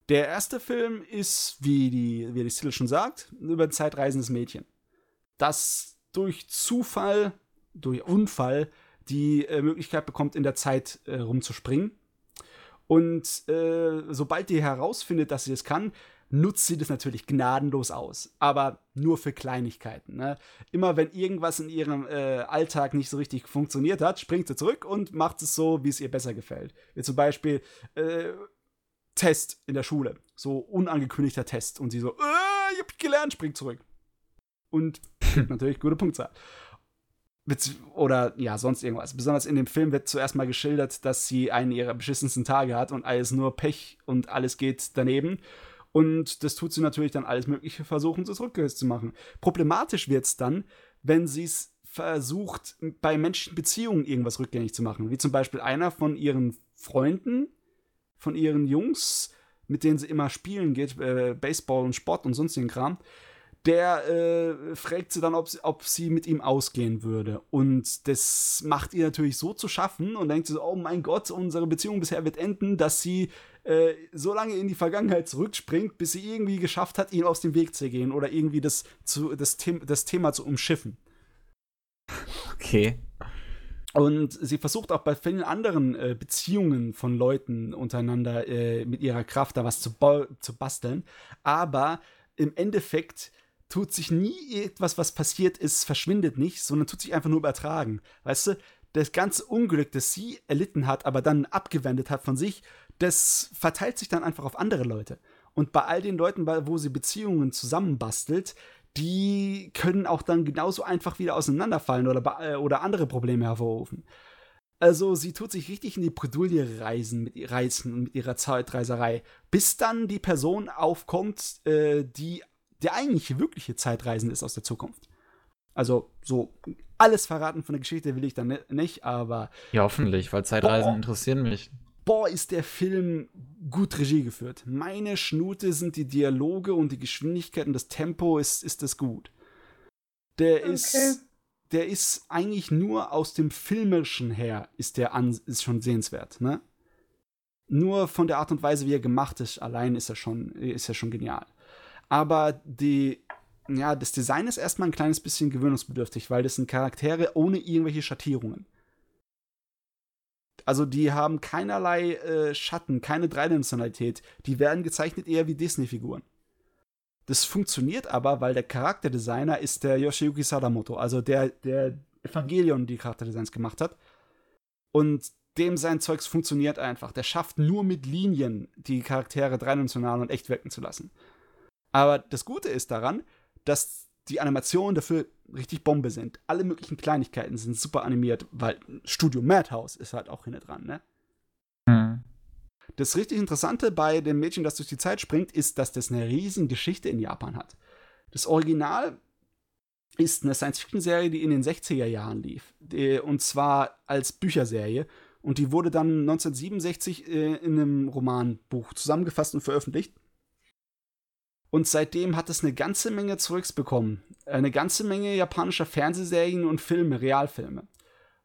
Der erste Film ist, wie die, wie die Titel schon sagt, über ein zeitreisendes Mädchen. Das durch Zufall, durch Unfall die äh, Möglichkeit bekommt, in der Zeit äh, rumzuspringen. Und äh, sobald die herausfindet, dass sie es kann, nutzt sie das natürlich gnadenlos aus. Aber nur für Kleinigkeiten. Ne? Immer wenn irgendwas in ihrem äh, Alltag nicht so richtig funktioniert hat, springt sie zurück und macht es so, wie es ihr besser gefällt. Wie zum Beispiel äh, Test in der Schule. So unangekündigter Test. Und sie so, äh, ich hab gelernt, springt zurück. Und natürlich gute Punktzahl. Oder ja, sonst irgendwas. Besonders in dem Film wird zuerst mal geschildert, dass sie einen ihrer beschissensten Tage hat und alles nur Pech und alles geht daneben. Und das tut sie natürlich dann alles Mögliche versuchen, so zurückgehört zu machen. Problematisch wird es dann, wenn sie es versucht, bei menschlichen Beziehungen irgendwas rückgängig zu machen. Wie zum Beispiel einer von ihren Freunden, von ihren Jungs, mit denen sie immer spielen geht, äh, Baseball und Sport und sonstigen Kram, der äh, fragt sie dann, ob sie, ob sie mit ihm ausgehen würde. Und das macht ihr natürlich so zu schaffen und denkt sie so, oh mein Gott, unsere Beziehung bisher wird enden, dass sie äh, so lange in die Vergangenheit zurückspringt, bis sie irgendwie geschafft hat, ihn aus dem Weg zu gehen oder irgendwie das, zu, das, The das Thema zu umschiffen. Okay. Und sie versucht auch bei vielen anderen äh, Beziehungen von Leuten untereinander äh, mit ihrer Kraft da was zu, zu basteln. Aber im Endeffekt tut sich nie etwas, was passiert ist, verschwindet nicht, sondern tut sich einfach nur übertragen. Weißt du, das ganze Unglück, das sie erlitten hat, aber dann abgewendet hat von sich, das verteilt sich dann einfach auf andere Leute. Und bei all den Leuten, wo sie Beziehungen zusammenbastelt, die können auch dann genauso einfach wieder auseinanderfallen oder, äh, oder andere Probleme hervorrufen. Also sie tut sich richtig in die Bredouille reisen mit, reißen mit ihrer Zeitreiserei, bis dann die Person aufkommt, äh, die der eigentliche wirkliche Zeitreisende ist aus der Zukunft. Also so alles verraten von der Geschichte will ich dann nicht, aber ja hoffentlich, weil Zeitreisen boah, interessieren mich. Boah, ist der Film gut Regie geführt. Meine Schnute sind die Dialoge und die Geschwindigkeit und das Tempo ist ist das gut. Der okay. ist der ist eigentlich nur aus dem filmischen her ist der an, ist schon sehenswert, ne? Nur von der Art und Weise, wie er gemacht ist, allein ist er schon ist er schon genial. Aber die, ja, das Design ist erstmal ein kleines bisschen gewöhnungsbedürftig, weil das sind Charaktere ohne irgendwelche Schattierungen. Also die haben keinerlei äh, Schatten, keine Dreidimensionalität. Die werden gezeichnet eher wie Disney-Figuren. Das funktioniert aber, weil der Charakterdesigner ist der Yoshiyuki Sadamoto, also der, der Evangelion die Charakterdesigns gemacht hat. Und dem sein Zeugs funktioniert einfach. Der schafft nur mit Linien, die Charaktere dreidimensional und echt wirken zu lassen. Aber das Gute ist daran, dass die Animationen dafür richtig Bombe sind. Alle möglichen Kleinigkeiten sind super animiert, weil Studio Madhouse ist halt auch hinten dran, ne? Mhm. Das richtig Interessante bei dem Mädchen, das durch die Zeit springt, ist, dass das eine riesen Geschichte in Japan hat. Das Original ist eine Science-Fiction-Serie, die in den 60er Jahren lief. Und zwar als Bücherserie. Und die wurde dann 1967 äh, in einem Romanbuch zusammengefasst und veröffentlicht. Und seitdem hat es eine ganze Menge zurückbekommen. Eine ganze Menge japanischer Fernsehserien und Filme, Realfilme.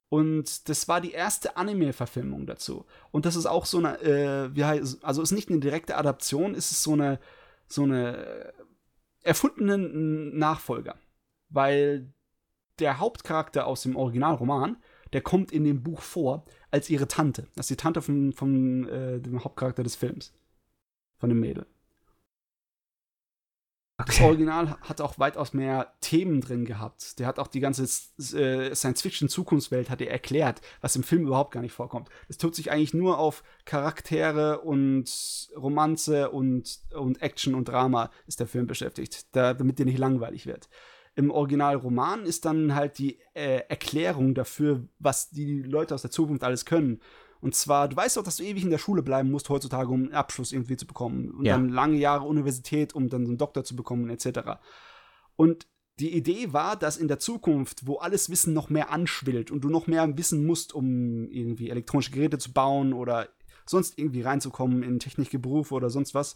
Und das war die erste Anime-Verfilmung dazu. Und das ist auch so eine, äh, wie heißt, also ist nicht eine direkte Adaption, ist es so eine, so eine erfundenen Nachfolger. Weil der Hauptcharakter aus dem Originalroman, der kommt in dem Buch vor als ihre Tante. Das ist die Tante von, von äh, dem Hauptcharakter des Films. Von dem Mädel. Das Original hat auch weitaus mehr Themen drin gehabt. Der hat auch die ganze äh, Science-Fiction-Zukunftswelt hat er erklärt, was im Film überhaupt gar nicht vorkommt. Es tut sich eigentlich nur auf Charaktere und Romanze und, und Action und Drama ist der Film beschäftigt, da, damit dir nicht langweilig wird. Im Originalroman ist dann halt die äh, Erklärung dafür, was die Leute aus der Zukunft alles können. Und zwar, du weißt doch, dass du ewig in der Schule bleiben musst heutzutage, um einen Abschluss irgendwie zu bekommen. Und ja. dann lange Jahre Universität, um dann einen Doktor zu bekommen, etc. Und die Idee war, dass in der Zukunft, wo alles Wissen noch mehr anschwillt und du noch mehr wissen musst, um irgendwie elektronische Geräte zu bauen oder sonst irgendwie reinzukommen in Technikgeberuf oder sonst was,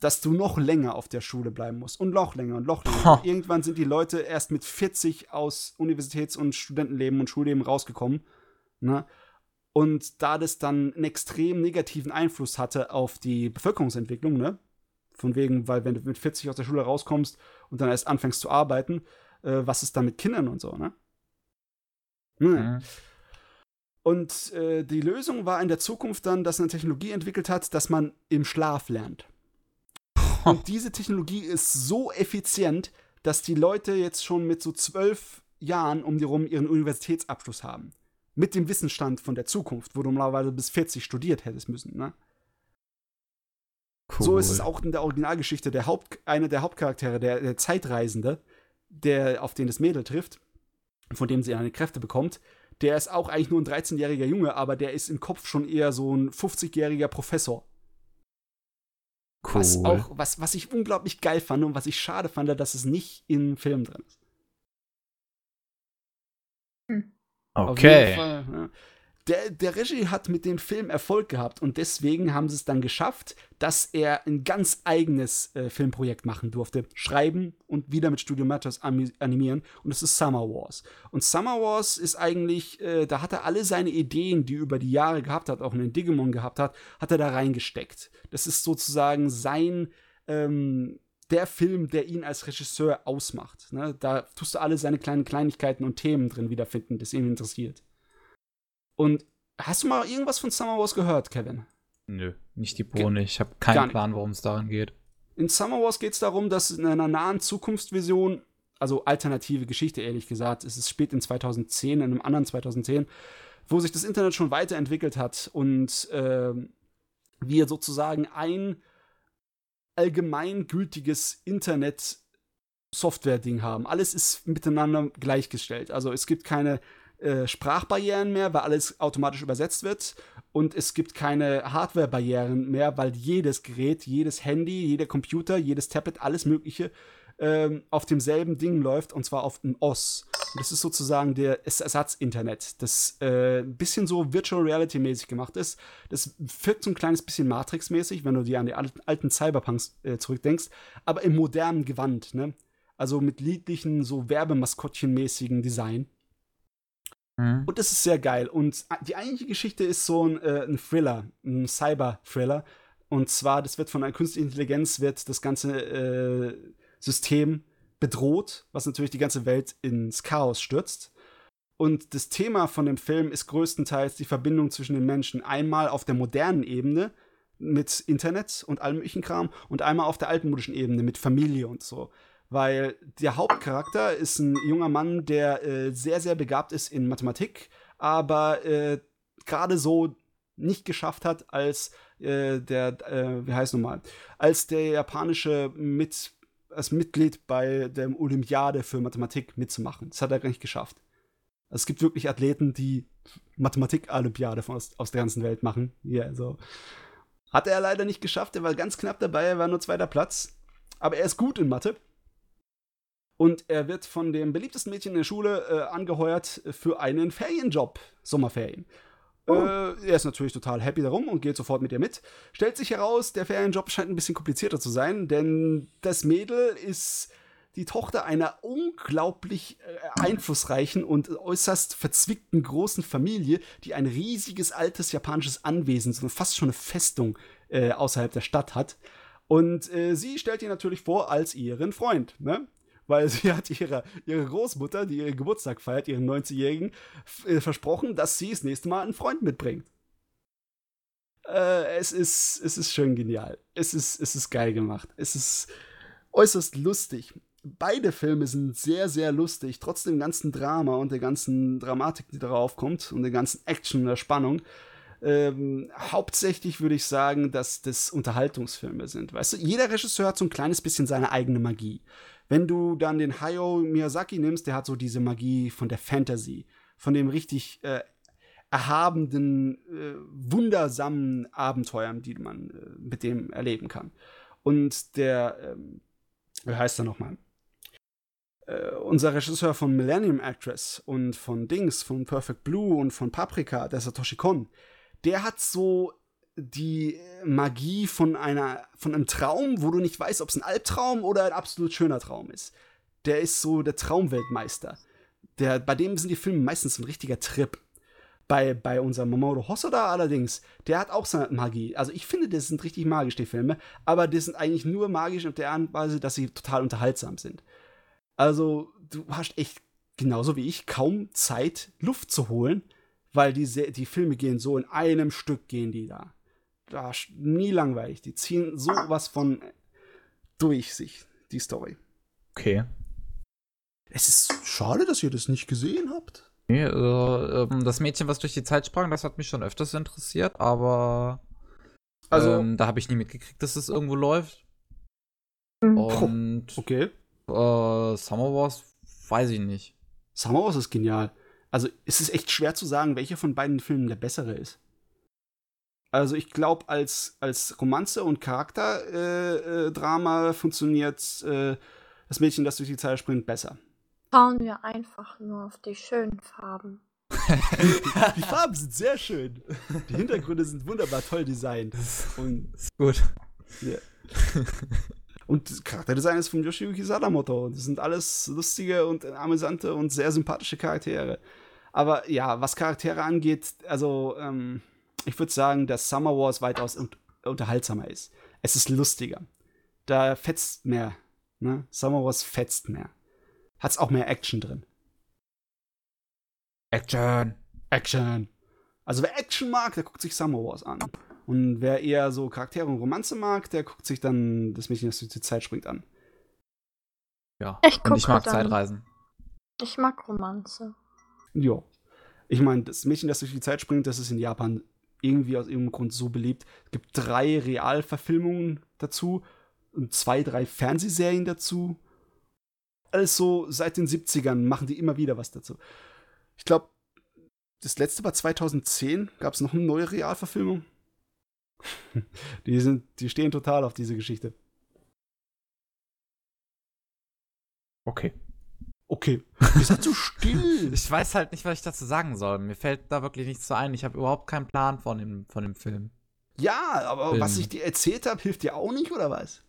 dass du noch länger auf der Schule bleiben musst und noch länger und noch länger. Irgendwann sind die Leute erst mit 40 aus Universitäts- und Studentenleben und Schulleben rausgekommen. Ne? Und da das dann einen extrem negativen Einfluss hatte auf die Bevölkerungsentwicklung, ne? Von wegen, weil wenn du mit 40 aus der Schule rauskommst und dann erst anfängst zu arbeiten, äh, was ist da mit Kindern und so, ne? Mhm. Und äh, die Lösung war in der Zukunft dann, dass eine Technologie entwickelt hat, dass man im Schlaf lernt. Und diese Technologie ist so effizient, dass die Leute jetzt schon mit so zwölf Jahren um die rum ihren Universitätsabschluss haben mit dem Wissensstand von der Zukunft, wo du normalerweise bis 40 studiert hättest müssen, ne? Cool. So ist es auch in der Originalgeschichte der Haupt, einer der Hauptcharaktere, der, der Zeitreisende, der auf den das Mädel trifft, von dem sie eine Kräfte bekommt, der ist auch eigentlich nur ein 13-jähriger Junge, aber der ist im Kopf schon eher so ein 50-jähriger Professor. Cool. Was auch, was, was ich unglaublich geil fand und was ich schade fand, dass es nicht im Film drin ist. Hm. Okay. Fall, ja. Der, der Regie hat mit dem Film Erfolg gehabt und deswegen haben sie es dann geschafft, dass er ein ganz eigenes äh, Filmprojekt machen durfte. Schreiben und wieder mit Studio Matters animieren. Und das ist Summer Wars. Und Summer Wars ist eigentlich, äh, da hat er alle seine Ideen, die er über die Jahre gehabt hat, auch einen Digimon gehabt hat, hat er da reingesteckt. Das ist sozusagen sein ähm, der Film, der ihn als Regisseur ausmacht. Ne? Da tust du alle seine kleinen Kleinigkeiten und Themen drin wiederfinden, das ihn interessiert. Und hast du mal irgendwas von Summer Wars gehört, Kevin? Nö, nicht die Bohne. Ich habe keinen Plan, worum es daran geht. In Summer Wars geht es darum, dass in einer nahen Zukunftsvision, also alternative Geschichte ehrlich gesagt, es ist spät in 2010, in einem anderen 2010, wo sich das Internet schon weiterentwickelt hat und äh, wir sozusagen ein allgemeingültiges Internet-Software-Ding haben. Alles ist miteinander gleichgestellt. Also es gibt keine äh, Sprachbarrieren mehr, weil alles automatisch übersetzt wird. Und es gibt keine Hardware-Barrieren mehr, weil jedes Gerät, jedes Handy, jeder Computer, jedes Tablet, alles Mögliche ähm, auf demselben Ding läuft, und zwar auf dem OS. Das ist sozusagen der Ersatz-Internet, das äh, ein bisschen so Virtual Reality-mäßig gemacht ist. Das wirkt so ein kleines bisschen Matrix-mäßig, wenn du dir an die alten Cyberpunks äh, zurückdenkst, aber im modernen Gewand, ne? Also mit liedlichen, so Werbemaskottchen-mäßigen Design. Mhm. Und das ist sehr geil. Und die eigentliche Geschichte ist so ein, äh, ein Thriller, ein Cyber-Thriller. Und zwar, das wird von einer künstlichen Intelligenz, wird das Ganze äh, System bedroht, was natürlich die ganze Welt ins Chaos stürzt. Und das Thema von dem Film ist größtenteils die Verbindung zwischen den Menschen. Einmal auf der modernen Ebene mit Internet und allem möglichen Kram und einmal auf der altmodischen Ebene mit Familie und so. Weil der Hauptcharakter ist ein junger Mann, der äh, sehr, sehr begabt ist in Mathematik, aber äh, gerade so nicht geschafft hat, als äh, der, äh, wie heißt nochmal, als der japanische mit als Mitglied bei der Olympiade für Mathematik mitzumachen. Das hat er gar nicht geschafft. Also es gibt wirklich Athleten, die Mathematik-Olympiade aus, aus der ganzen Welt machen. Ja, also. Hat er leider nicht geschafft, er war ganz knapp dabei, er war nur zweiter Platz. Aber er ist gut in Mathe. Und er wird von dem beliebtesten Mädchen in der Schule äh, angeheuert für einen Ferienjob, Sommerferien. Oh. Äh, er ist natürlich total happy darum und geht sofort mit ihr mit. Stellt sich heraus, der Ferienjob scheint ein bisschen komplizierter zu sein, denn das Mädel ist die Tochter einer unglaublich äh, einflussreichen und äußerst verzwickten großen Familie, die ein riesiges altes japanisches Anwesen, so fast schon eine Festung äh, außerhalb der Stadt hat. Und äh, sie stellt ihn natürlich vor als ihren Freund, ne? Weil sie hat ihrer, ihre Großmutter, die ihren Geburtstag feiert, ihren 90-Jährigen, äh, versprochen, dass sie das nächste Mal einen Freund mitbringt. Äh, es, ist, es ist schön genial. Es ist, es ist geil gemacht. Es ist äußerst lustig. Beide Filme sind sehr, sehr lustig, trotz dem ganzen Drama und der ganzen Dramatik, die darauf kommt und der ganzen Action und der Spannung. Ähm, hauptsächlich würde ich sagen, dass das Unterhaltungsfilme sind. Weißt du, jeder Regisseur hat so ein kleines bisschen seine eigene Magie. Wenn du dann den Hayao Miyazaki nimmst, der hat so diese Magie von der Fantasy, von dem richtig äh, erhabenen, äh, wundersamen Abenteuern, die man äh, mit dem erleben kann. Und der, ähm, wie heißt er nochmal? Äh, unser Regisseur von Millennium Actress und von Dings, von Perfect Blue und von Paprika, der Satoshi Kon, der hat so die Magie von einer von einem Traum, wo du nicht weißt, ob es ein Albtraum oder ein absolut schöner Traum ist. Der ist so der Traumweltmeister. Der, bei dem sind die Filme meistens ein richtiger Trip. Bei, bei unserem Mamoru Hosoda allerdings, der hat auch seine Magie. Also ich finde, das sind richtig magisch, die Filme, aber die sind eigentlich nur magisch auf der Art und Weise, dass sie total unterhaltsam sind. Also du hast echt, genauso wie ich, kaum Zeit, Luft zu holen, weil die, die Filme gehen so in einem Stück, gehen die da. Da nie langweilig. Die ziehen sowas von durch sich, die Story. Okay. Es ist schade, dass ihr das nicht gesehen habt. Nee, äh, das Mädchen, was durch die Zeit sprang, das hat mich schon öfters interessiert, aber also, ähm, da habe ich nie mitgekriegt, dass es das irgendwo läuft. Mhm. Und okay. Äh, Summer Wars weiß ich nicht. Summer Wars ist genial. Also es ist echt schwer zu sagen, welcher von beiden Filmen der bessere ist. Also ich glaube, als, als Romanze und Charakterdrama äh, äh, funktioniert äh, das Mädchen, das durch die Zeit springt, besser. Schauen wir einfach nur auf die schönen Farben. die Farben sind sehr schön. Die Hintergründe sind wunderbar toll designt. Und ist gut. Ja. Und das Charakterdesign ist von Yoshiyuki Sadamoto. Das sind alles lustige und amüsante und sehr sympathische Charaktere. Aber ja, was Charaktere angeht, also ähm, ich würde sagen, dass Summer Wars weitaus un unterhaltsamer ist. Es ist lustiger. Da fetzt mehr. Ne? Summer Wars fetzt mehr hat es auch mehr Action drin. Action. Action. Also wer Action mag, der guckt sich Summer Wars an. Und wer eher so Charaktere und Romanze mag, der guckt sich dann das Mädchen, das durch die Zeit springt, an. Ja. Ich und ich mag Zeitreisen. Ich mag Romanze. Ja. Ich meine, das Mädchen, das durch die Zeit springt, das ist in Japan irgendwie aus irgendeinem Grund so beliebt. Es gibt drei Realverfilmungen dazu und zwei, drei Fernsehserien dazu alles so seit den 70ern machen die immer wieder was dazu. Ich glaube, das letzte war 2010. Gab es noch eine neue Realverfilmung? die, sind, die stehen total auf diese Geschichte. Okay. Okay. Ihr seid so still. ich weiß halt nicht, was ich dazu sagen soll. Mir fällt da wirklich nichts so ein. Ich habe überhaupt keinen Plan von dem, von dem Film. Ja, aber Film. was ich dir erzählt habe, hilft dir auch nicht, oder was?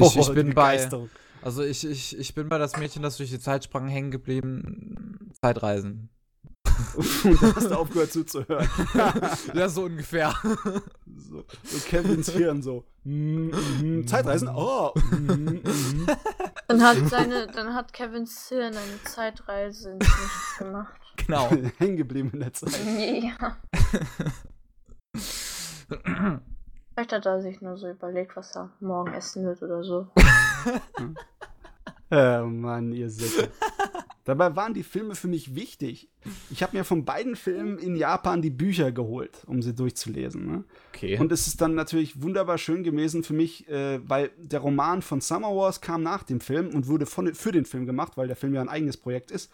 ich, ich bin bei. Also ich, ich, ich bin bei das Mädchen, das durch die Zeit sprang, hängen geblieben. Zeitreisen. Da hast du aufgehört zuzuhören. ja, so ungefähr. So, so Kevins Hirn so. Mm, mm, Zeitreisen? Oh. Mm, dann, hat seine, dann hat Kevins Hirn eine Zeitreise nicht gemacht. Genau. Hängen geblieben in der Zeit. Ja. Vielleicht hat er sich nur so überlegt, was er morgen essen wird oder so. oh Mann, ihr Säcke. Dabei waren die Filme für mich wichtig. Ich habe mir von beiden Filmen in Japan die Bücher geholt, um sie durchzulesen. Ne? Okay. Und es ist dann natürlich wunderbar schön gewesen für mich, äh, weil der Roman von Summer Wars kam nach dem Film und wurde von, für den Film gemacht, weil der Film ja ein eigenes Projekt ist.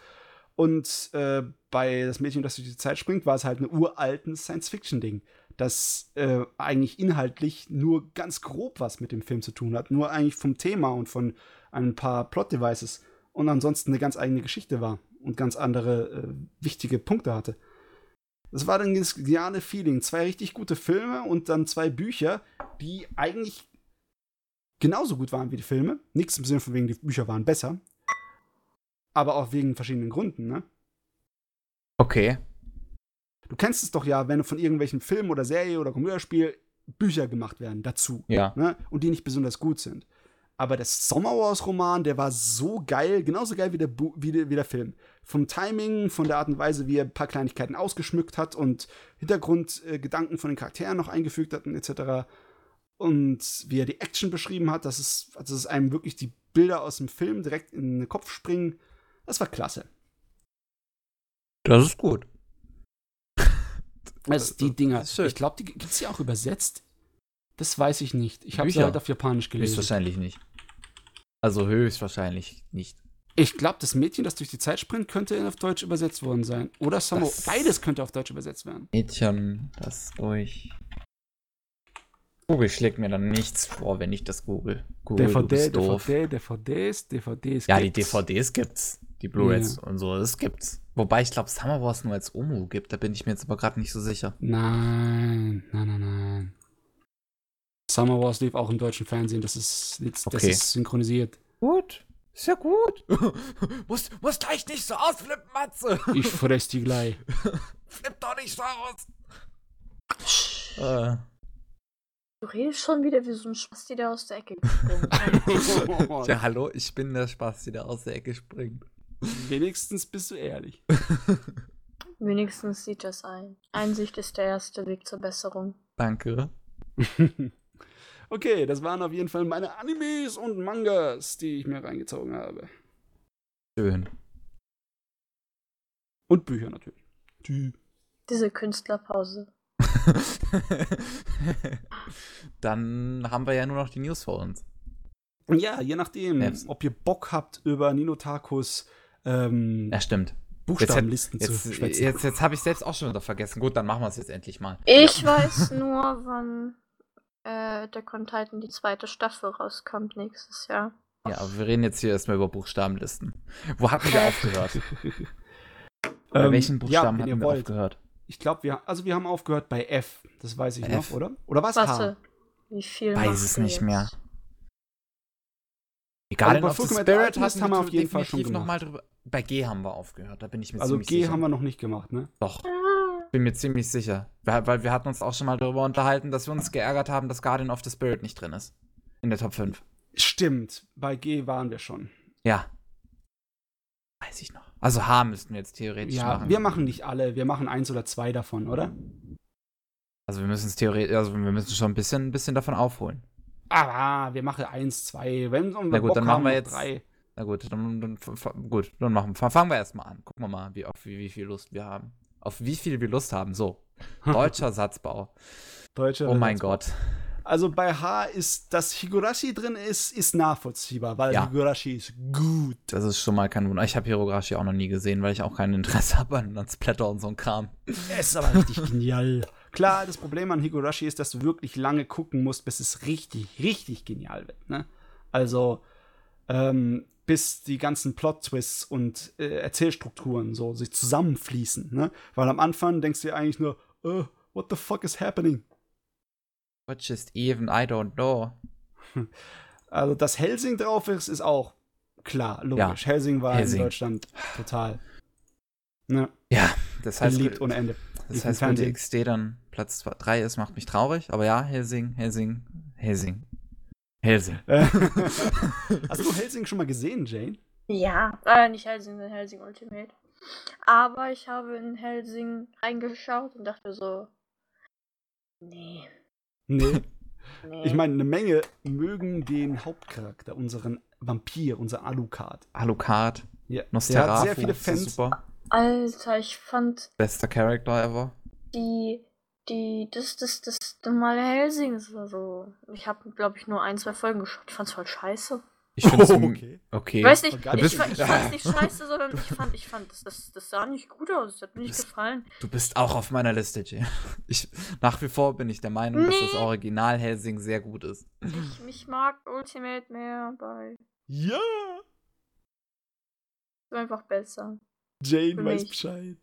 Und äh, bei Das Mädchen, das durch die Zeit springt, war es halt ein uralten Science-Fiction-Ding das äh, eigentlich inhaltlich nur ganz grob was mit dem Film zu tun hat, nur eigentlich vom Thema und von ein paar Plot-Devices und ansonsten eine ganz eigene Geschichte war und ganz andere äh, wichtige Punkte hatte. Das war dann das geniale Feeling. Zwei richtig gute Filme und dann zwei Bücher, die eigentlich genauso gut waren wie die Filme. Nichts im Sinne von wegen, die Bücher waren besser. Aber auch wegen verschiedenen Gründen, ne? Okay. Du kennst es doch ja, wenn von irgendwelchen Film oder Serie oder Computerspiel Bücher gemacht werden dazu. Ja. Ne? Und die nicht besonders gut sind. Aber der Summer Wars Roman, der war so geil, genauso geil wie der, Bu wie, der, wie der Film. Vom Timing, von der Art und Weise, wie er ein paar Kleinigkeiten ausgeschmückt hat und Hintergrundgedanken äh, von den Charakteren noch eingefügt hat und etc. Und wie er die Action beschrieben hat, dass es, also dass es einem wirklich die Bilder aus dem Film direkt in den Kopf springen. Das war klasse. Das ist gut. Also die Dinger. Ich glaube, die gibt es ja auch übersetzt. Das weiß ich nicht. Ich habe sie halt auf Japanisch gelesen. Höchstwahrscheinlich nicht. Also höchstwahrscheinlich nicht. Ich glaube, das Mädchen, das durch die Zeit springt, könnte auf Deutsch übersetzt worden sein. Oder Samo. Das- Beides könnte auf Deutsch übersetzt werden. Mädchen, das durch. Google schlägt mir dann nichts vor, wenn ich das google. Google, doof. DVD, DVDs, DVDs. Ja, die gibt's. DVDs gibt's. Die Blu-rays und so, das gibt's. Wobei ich glaube, Summer Wars nur als Omu gibt, da bin ich mir jetzt aber gerade nicht so sicher. Nein, nein, nein, nein. Summer Wars lief auch im deutschen Fernsehen. Das ist, das Okay. ist synchronisiert. Gut, ist ja gut. muss, muss gleich nicht so ausflippen, Matze. Ich fress die gleich. Flipp doch nicht so aus. Äh, Du redest schon wieder wie so ein Spasti, der aus der Ecke kommt. ja, hallo, ich bin der Spaß, der aus der Ecke springt. Wenigstens bist du ehrlich. Wenigstens sieht das ein. Einsicht ist der erste Weg zur Besserung. Danke. Okay, das waren auf jeden Fall meine Animes und Mangas, die ich mir reingezogen habe. Schön. Und Bücher natürlich. Die. Diese Künstlerpause. Dann haben wir ja nur noch die News vor uns. Ja, je nachdem, Yes. ob ihr Bock habt, über Nino Takus ähm, Ja, stimmt. Buchstabenlisten Jetzt, zu jetzt, schwätzen. jetzt, jetzt habe ich selbst auch schon wieder vergessen. Gut, dann machen wir es jetzt endlich mal. Ich weiß nur, wann äh, der Titan die zweite Staffel rauskommt nächstes Jahr. Ja, aber wir reden jetzt hier erstmal über Buchstabenlisten. Wo hatten wir aufgehört? Bei Ähm, welchen Buchstaben ja, hatten wir wollt. aufgehört? Ich glaube, wir, also wir haben aufgehört bei F. Das weiß ich Bei noch, F? oder? Oder was? Warte, wie viel Weiß es nicht jetzt? mehr. Egal, Also bei Spirit Alchemist hatten haben wir auf jeden Fall schon definitiv noch gemacht. mal drüber. Bei G haben wir aufgehört, da bin ich mir Also ziemlich G sicher. haben wir noch nicht gemacht, ne? Doch, Ah, bin mir ziemlich sicher. Weil wir hatten uns auch schon mal darüber unterhalten, dass wir uns geärgert haben, dass Guardian of the Spirit nicht drin ist. In der Top 5. Stimmt, bei G waren wir schon. Ja. Weiß ich noch. Also H müssten wir jetzt theoretisch Ja, machen. wir machen nicht alle, wir machen eins oder zwei davon, oder? Also wir müssen es theoretisch, also wir müssen schon ein bisschen, ein bisschen davon aufholen. Aber wir machen eins, zwei, wenn und Na gut, Bock dann haben, machen wir jetzt- drei. Na gut, dann, dann gut, dann machen fa- fangen wir erstmal an. Gucken wir mal, wie, wie, wie viel Lust wir haben. Auf wie viel wir Lust haben. So. Deutscher Satzbau. Deutsche Oh mein Satzbau. Gott. Also bei H ist, dass Higurashi drin ist, ist nachvollziehbar, weil Ja. Higurashi ist gut. Das ist schon mal kein Wunder. Ich habe Hirogashi auch noch nie gesehen, weil ich auch kein Interesse habe an an Splatter und so ein Kram. Er ist aber richtig genial. Klar, das Problem an Higurashi ist, dass du wirklich lange gucken musst, bis es richtig, richtig genial wird. Ne? Also, ähm, bis die ganzen Plot-Twists und äh, Erzählstrukturen so sich zusammenfließen. Ne? Weil am Anfang denkst du dir eigentlich nur, oh, what the fuck is happening? What just even, I don't know. Also, dass Helsing drauf ist, ist auch klar, logisch. Helsing war Helsing. in Deutschland total. Ne? Ja, das heißt, Beliebt ohne Ende. das heißt wenn Fernsehen. DXD dann Platz 3 ist, macht mich traurig. Aber ja, Helsing, Helsing, Helsing. Helsing. Äh, Hast du Helsing schon mal gesehen, Jane? Ja, äh, nicht Helsing, sondern Helsing Ultimate. Aber ich habe in Helsing reingeschaut und dachte so, nee, Nee. nee. Ich meine, eine Menge mögen den Hauptcharakter, unseren Vampir, unser Alucard. Alucard, Ja, der Nosferatu. hat sehr viele Fans. Super. Alter, ich fand Bester Charakter ever. die, die, das, das, das normale Helsing, das war so. Ich habe, glaube ich, nur ein, zwei Folgen geschaut. Ich fand's voll scheiße. Ich finde es Oh, okay. okay. Ich weiß nicht, ich, fa- ich fand's nicht scheiße, sondern ich fand, ich fand, das, das, das sah nicht gut aus. Das hat mir nicht Das- gefallen. Du bist auch auf meiner Liste, Jay. Ich, nach wie vor bin ich der Meinung, dass das Nee. Original Helsing sehr gut ist. Ich, mich mag Ultimate mehr bei. Ja, Ist einfach besser. Jane weiß. Bescheid.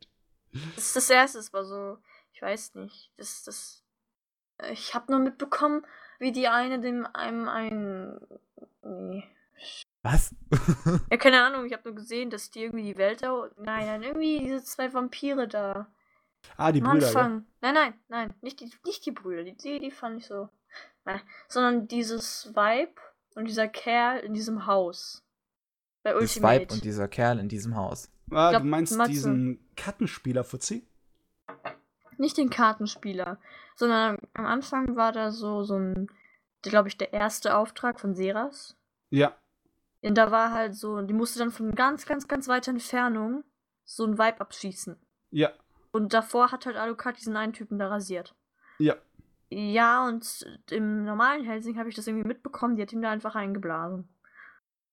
Das ist das erste, es war so, ich weiß nicht. Das, das. ich habe nur mitbekommen, wie die eine dem einem ein. Nee. Was? Ja, keine Ahnung, ich habe nur gesehen, dass die irgendwie die Welt da. Nein, nein, irgendwie diese zwei Vampire da. Ah, die Am Brüder. Ja. Nein, nein, nein, nicht die, nicht die Brüder, die, die, die fand ich so. Nein, sondern dieses Vibe und dieser Kerl in diesem Haus. Bei Das Ultimate. Vibe und dieser Kerl in diesem Haus. Ah, glaub, du meinst Matze. diesen Kartenspieler, Fuzzi? Nicht den Kartenspieler, sondern am Anfang war da so, so ein, glaube ich, der erste Auftrag von Seras. Ja. Und da war halt so, die musste dann von ganz, ganz, ganz weiter Entfernung so ein Vibe abschießen. Ja. Und davor hat halt Alucard diesen einen Typen da rasiert. Ja. Ja, und im normalen Helsing habe ich das irgendwie mitbekommen, die hat ihm da einfach eingeblasen.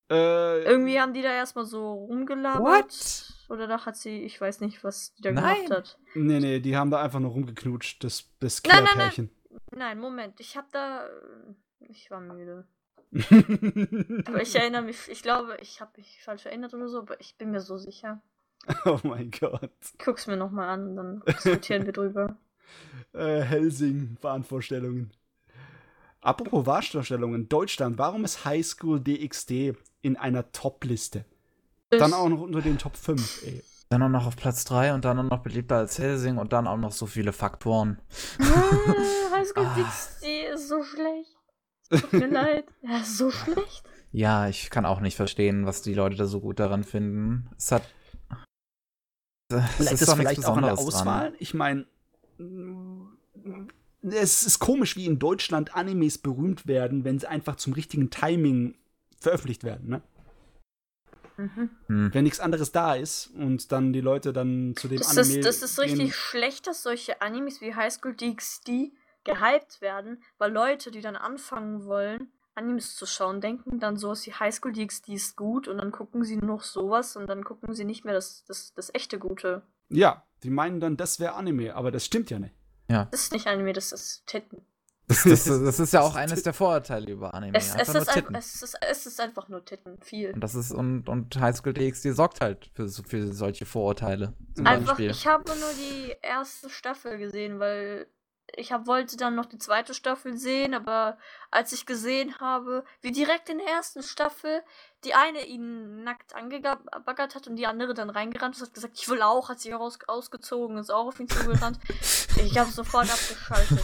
Äh, Irgendwie haben die da erstmal so rumgelabert. What? Oder da hat sie, ich weiß nicht, was die da Nein. gemacht hat. Nee, nee, die haben da einfach nur rumgeknutscht, das, das Nein, nein, nein. Moment, ich habe da. Ich war müde. Aber ich erinnere mich, ich glaube, ich habe mich falsch erinnert oder so, aber ich bin mir so sicher. oh mein Gott. Ich guck's mir nochmal an, dann diskutieren wir drüber. Äh, Helsing, Wahnvorstellungen. Apropos Wahnvorstellungen, Deutschland, warum ist Highschool DxD in einer Top-Liste? Dann auch noch unter den Top 5, ey. Dann auch noch auf Platz 3 und dann auch noch beliebter als Helsing und dann auch noch so viele Faktoren. Ah, Highschool Ah. DxD ist so schlecht. Tut mir leid. Ja, ist so schlecht. Ja, ich kann auch nicht verstehen, was die Leute da so gut daran finden. Es hat. Es Vielleicht ist doch nichts vielleicht auch an der Auswahl. dran. Ich meine, es ist komisch, wie in Deutschland Animes berühmt werden, wenn sie einfach zum richtigen Timing veröffentlicht werden, ne? Mhm. Hm. Wenn nichts anderes da ist und dann die Leute dann zu dem Das, Anime ist, das ist richtig gehen. schlecht, dass solche Animes wie Highschool DxD gehypt werden, weil Leute, die dann anfangen wollen, Animes zu schauen, denken dann sowas wie Highschool DxD ist gut und dann gucken sie nur noch sowas und dann gucken sie nicht mehr das, das, das echte Gute. Ja, die meinen dann, das wäre Anime, aber das stimmt ja nicht. Ja. Das ist nicht Anime, das ist Titten. Das, das, das ist ja auch eines der Vorurteile über Anime. Es, es, ist ein, es, ist, es ist einfach nur Titten, viel. Und das ist und, und Highschool DxD sorgt halt für, für solche Vorurteile. Zum Einfach, Beispiel. ich habe nur die erste Staffel gesehen, weil ich hab, wollte dann noch die zweite Staffel sehen, aber als ich gesehen habe, wie direkt in der ersten Staffel die eine ihn nackt angebaggert hat und die andere dann reingerannt ist, hat gesagt, ich will auch, hat sich auch aus, ausgezogen, ist auch auf ihn zugerannt. ich habe sofort abgeschaltet.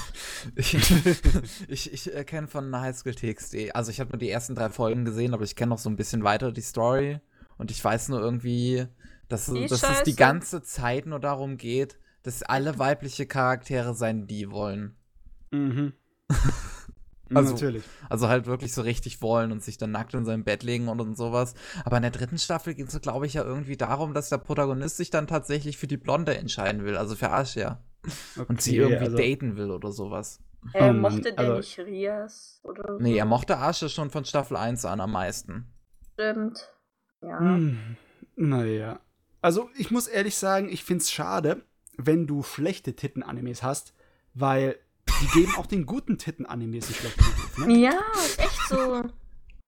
Ich, ich, ich kenne von Highschool TXD, also ich habe nur die ersten drei Folgen gesehen, aber ich kenne noch so ein bisschen weiter die Story und ich weiß nur irgendwie, dass, Die es- dass es die ganze Zeit nur darum geht, dass alle weibliche Charaktere sein, die wollen. Mhm. Also- Natürlich. Also halt wirklich so richtig wollen und sich dann nackt in sein Bett legen und, und sowas. Aber in der dritten Staffel geht es, glaube ich, ja irgendwie darum, dass der Protagonist sich dann tatsächlich für die Blonde entscheiden will, also für Asha. Und sie Okay, irgendwie also- daten will oder sowas. Er Mann, mochte der also- nicht Rias oder so? Nee, er mochte Asche schon von Staffel 1 an am meisten. Stimmt. Ja. Hm, naja. Also, ich muss ehrlich sagen, ich find's schade, wenn du schlechte Titten-Animes hast, weil die geben auch den guten Titten-Animes einen schlechten Ruf. Ne? Ja, ist echt so.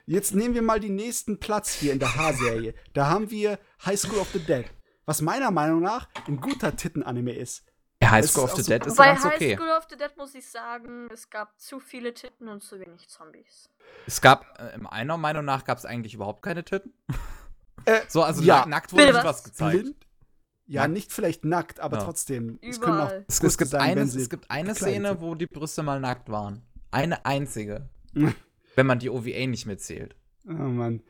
Jetzt nehmen wir mal den nächsten Platz hier in der H-Serie. Da haben wir High School of the Dead, was meiner Meinung nach ein guter Titten-Anime ist. Ja, High Es School ist of the so- Dead ist Bei ganz High okay. School of the Dead muss ich sagen, es gab zu viele Titten und zu wenig Zombies. Es gab, äh, meiner Meinung nach, gab es eigentlich überhaupt keine Titten. Äh, So, also ja. nack- nackt wurde nicht was? was gezeigt. Blind? Ja, Nackt. nicht vielleicht nackt, aber Ja. trotzdem. Es können auch. Es, es, gibt sein, eine, es gibt eine Szene, sind. wo die Brüste mal nackt waren. Eine einzige. wenn man die OVA nicht mitzählt. Oh Mann.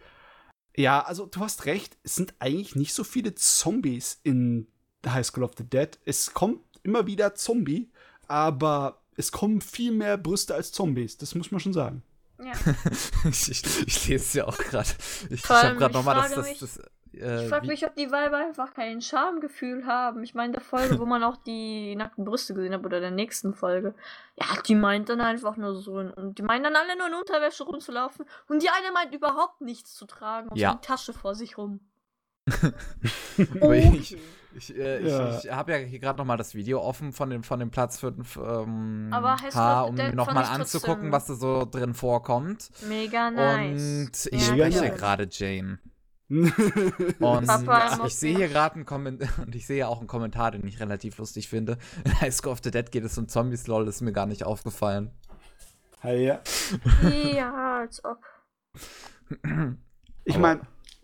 Ja, also du hast recht, es sind eigentlich nicht so viele Zombies in High School of the Dead. Es kommt immer wieder Zombie, aber es kommen viel mehr Brüste als Zombies, das muss man schon sagen. Ja. ich, ich, ich lese es ja auch gerade. Ich, ich habe gerade nochmal das, das, das äh, Ich frage mich, ob die Weiber einfach kein Schamgefühl haben. Ich meine, der Folge, wo man auch die nackten Brüste gesehen hat, oder der nächsten Folge. Ja, die meint dann einfach nur so. Und die meinen dann alle nur in Unterwäsche rumzulaufen. Und die eine meint überhaupt nichts zu tragen. Und Ja. so die Tasche vor sich rum. Aber ich, ich, äh, Ja. ich, ich habe ja hier gerade nochmal das Video offen von dem, von dem Platz 5 ähm, H, um mir nochmal anzugucken, trotzdem- was da so drin vorkommt. Mega nice. Und ich Ja, spreche gerade Jane. Und ich sehe hier gerade einen Kommentar und ich sehe auch einen Kommentar, den ich relativ lustig finde. In High School of the Dead geht es um Zombies, lol, das ist mir gar nicht aufgefallen. Hey, ja. ja, als ob. Ich meine,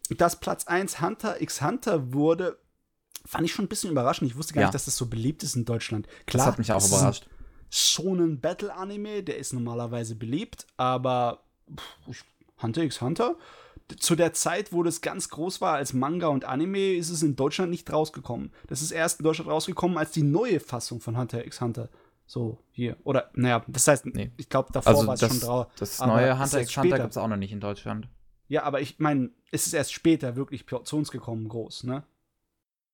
dass Platz 1 Hunter x Hunter wurde, fand ich schon ein bisschen überraschend. Ich wusste gar Ja. nicht, dass das so beliebt ist in Deutschland. Das Klar, hat mich auch ein überrascht. Shonen Battle Anime, der ist normalerweise beliebt, aber pff, Hunter x Hunter, zu der Zeit, wo das ganz groß war als Manga und Anime, ist es in Deutschland nicht rausgekommen. Das ist erst in Deutschland rausgekommen als die neue Fassung von Hunter x Hunter. So, hier. Oder, naja, das heißt, Nee. ich glaube, davor Also war es schon drauf. das neue Hunter x Hunter gibt es auch noch nicht in Deutschland. Ja, aber ich meine, es ist erst später wirklich zu uns gekommen, groß, ne?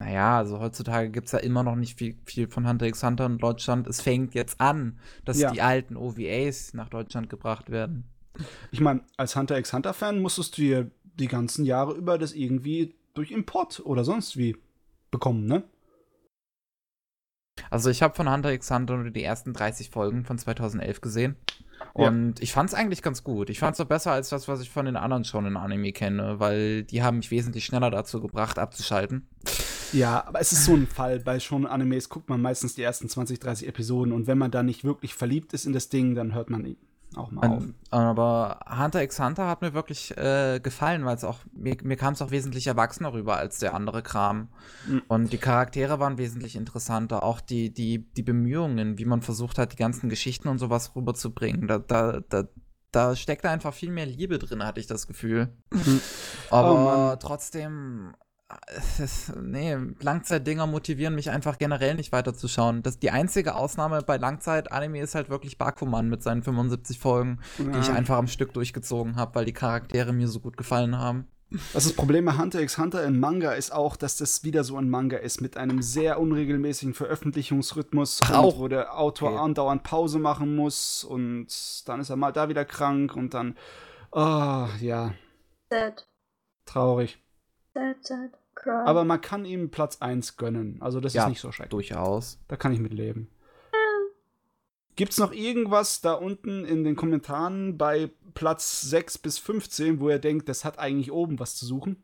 Naja, also heutzutage gibt es ja immer noch nicht viel, viel von Hunter x Hunter in Deutschland. Es fängt jetzt an, dass Ja. die alten OVAs nach Deutschland gebracht werden. Ich meine, als Hunter x Hunter-Fan musstest du dir die ganzen Jahre über das irgendwie durch Import oder sonst wie bekommen, ne? Also ich habe von Hunter x Hunter nur die ersten 30 Folgen von 2011 gesehen. Ja. Und ich fand es eigentlich ganz gut. Ich fand es auch besser als das, was ich von den anderen schon in Anime kenne, weil die haben mich wesentlich schneller dazu gebracht, abzuschalten. Ja, aber es ist so ein Fall. Bei schon Animes guckt man meistens die ersten 20, 30 Episoden und wenn man da nicht wirklich verliebt ist in das Ding, dann hört man ihn auch mal auf. Aber Hunter x Hunter hat mir wirklich äh, gefallen, weil es auch, mir, mir kam es auch wesentlich erwachsener rüber als der andere Kram. Mhm. Und die Charaktere waren wesentlich interessanter. Auch die, die, die Bemühungen, wie man versucht hat, die ganzen Geschichten und sowas rüberzubringen. Da, da, da, da steckt einfach viel mehr Liebe drin, hatte ich das Gefühl. Mhm. Aber Oh trotzdem, ist, nee, Langzeitdinger motivieren mich einfach generell nicht weiterzuschauen. Das, die einzige Ausnahme bei Langzeit-Anime ist halt wirklich Bakuman mit seinen 75 Folgen, die ich Ja. einfach am Stück durchgezogen habe, weil die Charaktere mir so gut gefallen haben. Was das Problem bei Hunter x Hunter in Manga ist auch, dass das wieder so ein Manga ist mit einem sehr unregelmäßigen Veröffentlichungsrhythmus, Ach, und auch? wo der Autor Okay. andauernd Pause machen muss und dann ist er mal da wieder krank und dann, oh, ja, Sad, traurig. sad, sad, cry. Aber man kann ihm Platz 1 gönnen, also das Ja, ist nicht so schrecklich. Durchaus. Da kann ich mit leben. Gibt's noch irgendwas da unten in den Kommentaren bei Platz 6 bis 15, wo ihr denkt, das hat eigentlich oben was zu suchen?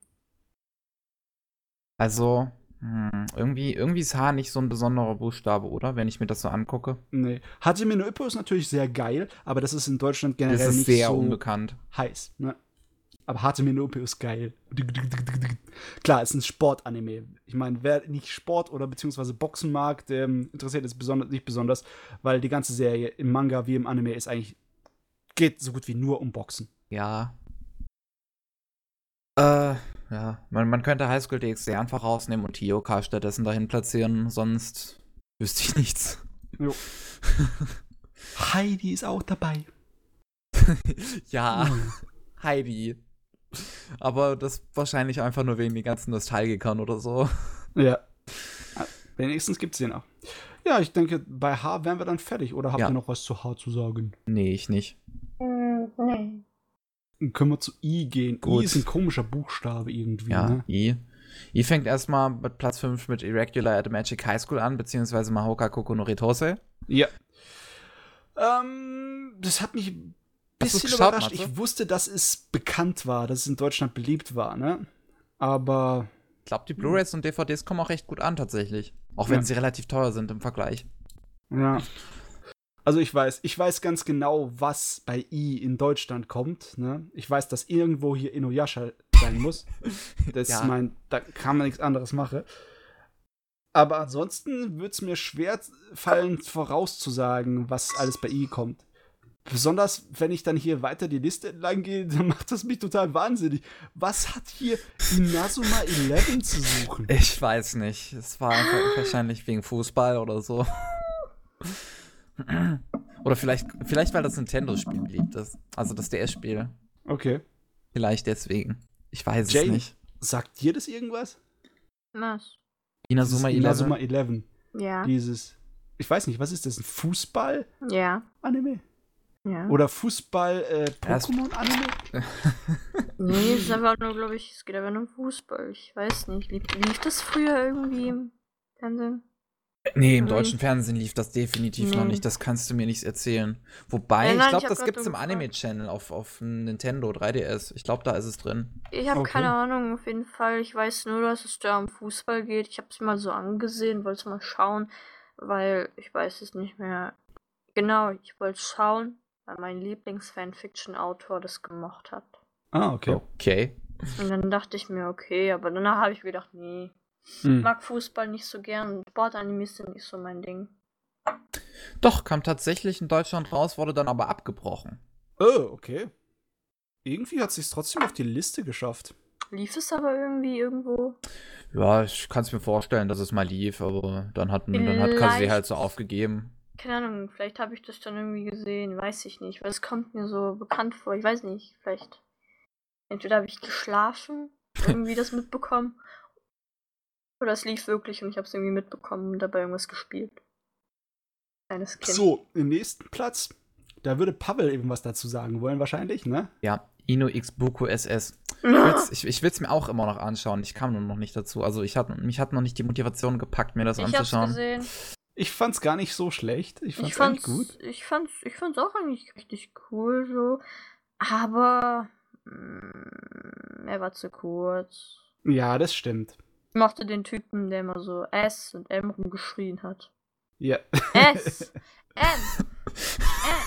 Also, hm, irgendwie, irgendwie ist H nicht so ein besonderer Buchstabe, oder? Wenn ich mir das so angucke. Nee. Hajime no Ippo ist natürlich sehr geil, aber das ist in Deutschland generell Das ist nicht sehr so unbekannt. heiß. Ne? Aber Hajime no Ippo ist geil. Klar, es ist ein Sportanime. Ich meine, wer nicht Sport oder beziehungsweise Boxen mag, der ähm, interessiert es besonders, nicht besonders, weil die ganze Serie im Manga wie im Anime ist eigentlich geht so gut wie nur um Boxen. Ja. Äh, ja. Man, man könnte Highschool DxD einfach rausnehmen und TOK stattdessen dahin platzieren, sonst wüsste ich nichts. Jo. Heidi ist auch dabei. ja, Heidi. Aber das wahrscheinlich einfach nur wegen den ganzen Nostalgikern oder so. Ja. Wenigstens gibt es den auch. Ja, ich denke, bei H wären wir dann fertig. Oder habt Ja. ihr noch was zu H zu sagen? Nee, ich nicht. Mm, nee. Dann können wir zu I gehen. Gut. I ist ein komischer Buchstabe irgendwie. Ja, Ne? I. I fängt erstmal mit Platz 5 mit Irregular at the Magic High School an, beziehungsweise Mahoka Kokonoritose. Ja. Ähm, das hat mich bisschen überrascht. Ich wusste, dass es bekannt war, dass es in Deutschland beliebt war, ne? Aber Ich glaube, die Blu-rays und DVDs kommen auch recht gut an, tatsächlich. Auch wenn Ja. sie relativ teuer sind im Vergleich. Ja. Also ich weiß, ich weiß ganz genau, was bei I in Deutschland kommt. Ne? Ich weiß, dass irgendwo hier Inuyasha sein muss. Das Ja. mein, da kann man nichts anderes machen. Aber ansonsten wird es mir schwer fallen, vorauszusagen, was alles bei I kommt. Besonders, wenn ich dann hier weiter die Liste entlang gehe, dann macht das mich total wahnsinnig. Was hat hier Inazuma 11 zu suchen? Ich weiß nicht. Es war einfach wahrscheinlich wegen Fußball oder so. oder vielleicht, vielleicht weil das Nintendo-Spiel beliebt ist. Also das DS-Spiel. Okay. Vielleicht deswegen. Ich weiß Jane? es nicht. Sagt dir das irgendwas? Was? Inazuma Dieses 11. Inazuma 11. Ja. Dieses, ich weiß nicht, was ist das? Ein Fußball-Anime? Ja. Ja. Oder Fußball äh, es-? Nee, es ist einfach nur, glaube ich, es geht einfach nur um Fußball. Ich weiß nicht. Lief, lief das früher irgendwie im Fernsehen? Nee, im deutschen Fernsehen lief das definitiv noch Nee. nicht. Das kannst du mir nicht erzählen. Wobei, Nein, ich nein, glaube, ich hab das gibt's nur im. Anime-Channel auf, auf Nintendo 3DS. Ich glaube, da ist es drin. Ich habe Okay. keine Ahnung, auf jeden Fall. Ich weiß nur, dass es da um Fußball geht. Ich habe es mal so angesehen, wollte mal schauen, weil ich weiß es nicht mehr. Genau, ich wollte schauen, weil mein Lieblings-Fanfiction-Autor das gemocht hat. Ah, okay. Okay. Und dann dachte ich mir, okay, aber danach habe ich mir gedacht, nee, ich Hm. mag Fußball nicht so gern. Sportanimes sind nicht so mein Ding. Doch, kam tatsächlich in Deutschland raus, wurde dann aber abgebrochen. Oh, okay. Irgendwie hat sich trotzdem auf die Liste geschafft. Lief es aber irgendwie irgendwo? Ja, ich kann es mir vorstellen, dass es mal lief, aber dann hat, dann hat Vielleicht. halt so aufgegeben. Keine Ahnung, vielleicht habe ich das dann irgendwie gesehen, weiß ich nicht, weil es kommt mir so bekannt vor, ich weiß nicht, vielleicht. Entweder habe ich geschlafen, irgendwie das mitbekommen, oder es lief wirklich und ich habe es irgendwie mitbekommen und dabei irgendwas gespielt. Kleines Kind. So, im nächsten Platz, da würde Pavel eben was dazu sagen wollen, wahrscheinlich, ne? Ja, Ino X Buku SS. Ich will es mir auch immer noch anschauen. Ich kam nur noch nicht dazu. Also ich hat, mich hat noch nicht die Motivation gepackt, mir das ich hab's anzuschauen. gesehen. Ich fand's gar nicht so schlecht. Ich fand's, Ich fand's, gut. ich fand's, ich fand's auch eigentlich richtig cool so, aber mm, er war zu kurz. Ja, das stimmt. Ich mochte den Typen, der immer so S und M rumgeschrien hat. Ja. S, M,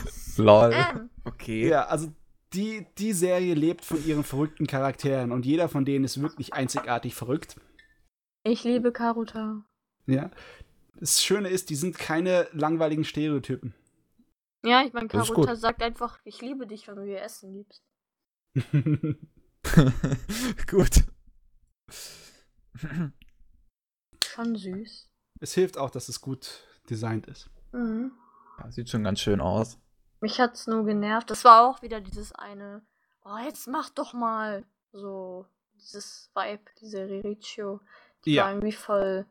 S, Lol. M. Okay. ja, also die, die Serie lebt von ihren verrückten Charakteren und jeder von denen ist wirklich einzigartig verrückt. Ich liebe Karuta. Ja. Das Schöne ist, die sind keine langweiligen Stereotypen. Ja, ich meine, gut. sagt einfach, ich liebe dich, wenn du mir Essen gibst. Gut. Schon süß. es hilft auch, dass es gut designt ist. Mhm. Ja, sieht schon ganz schön aus. Mich hat's nur genervt. Das war auch wieder dieses eine, oh, jetzt mach doch mal. So, dieses Vibe, diese Ririchio. Die Ja. war irgendwie voll.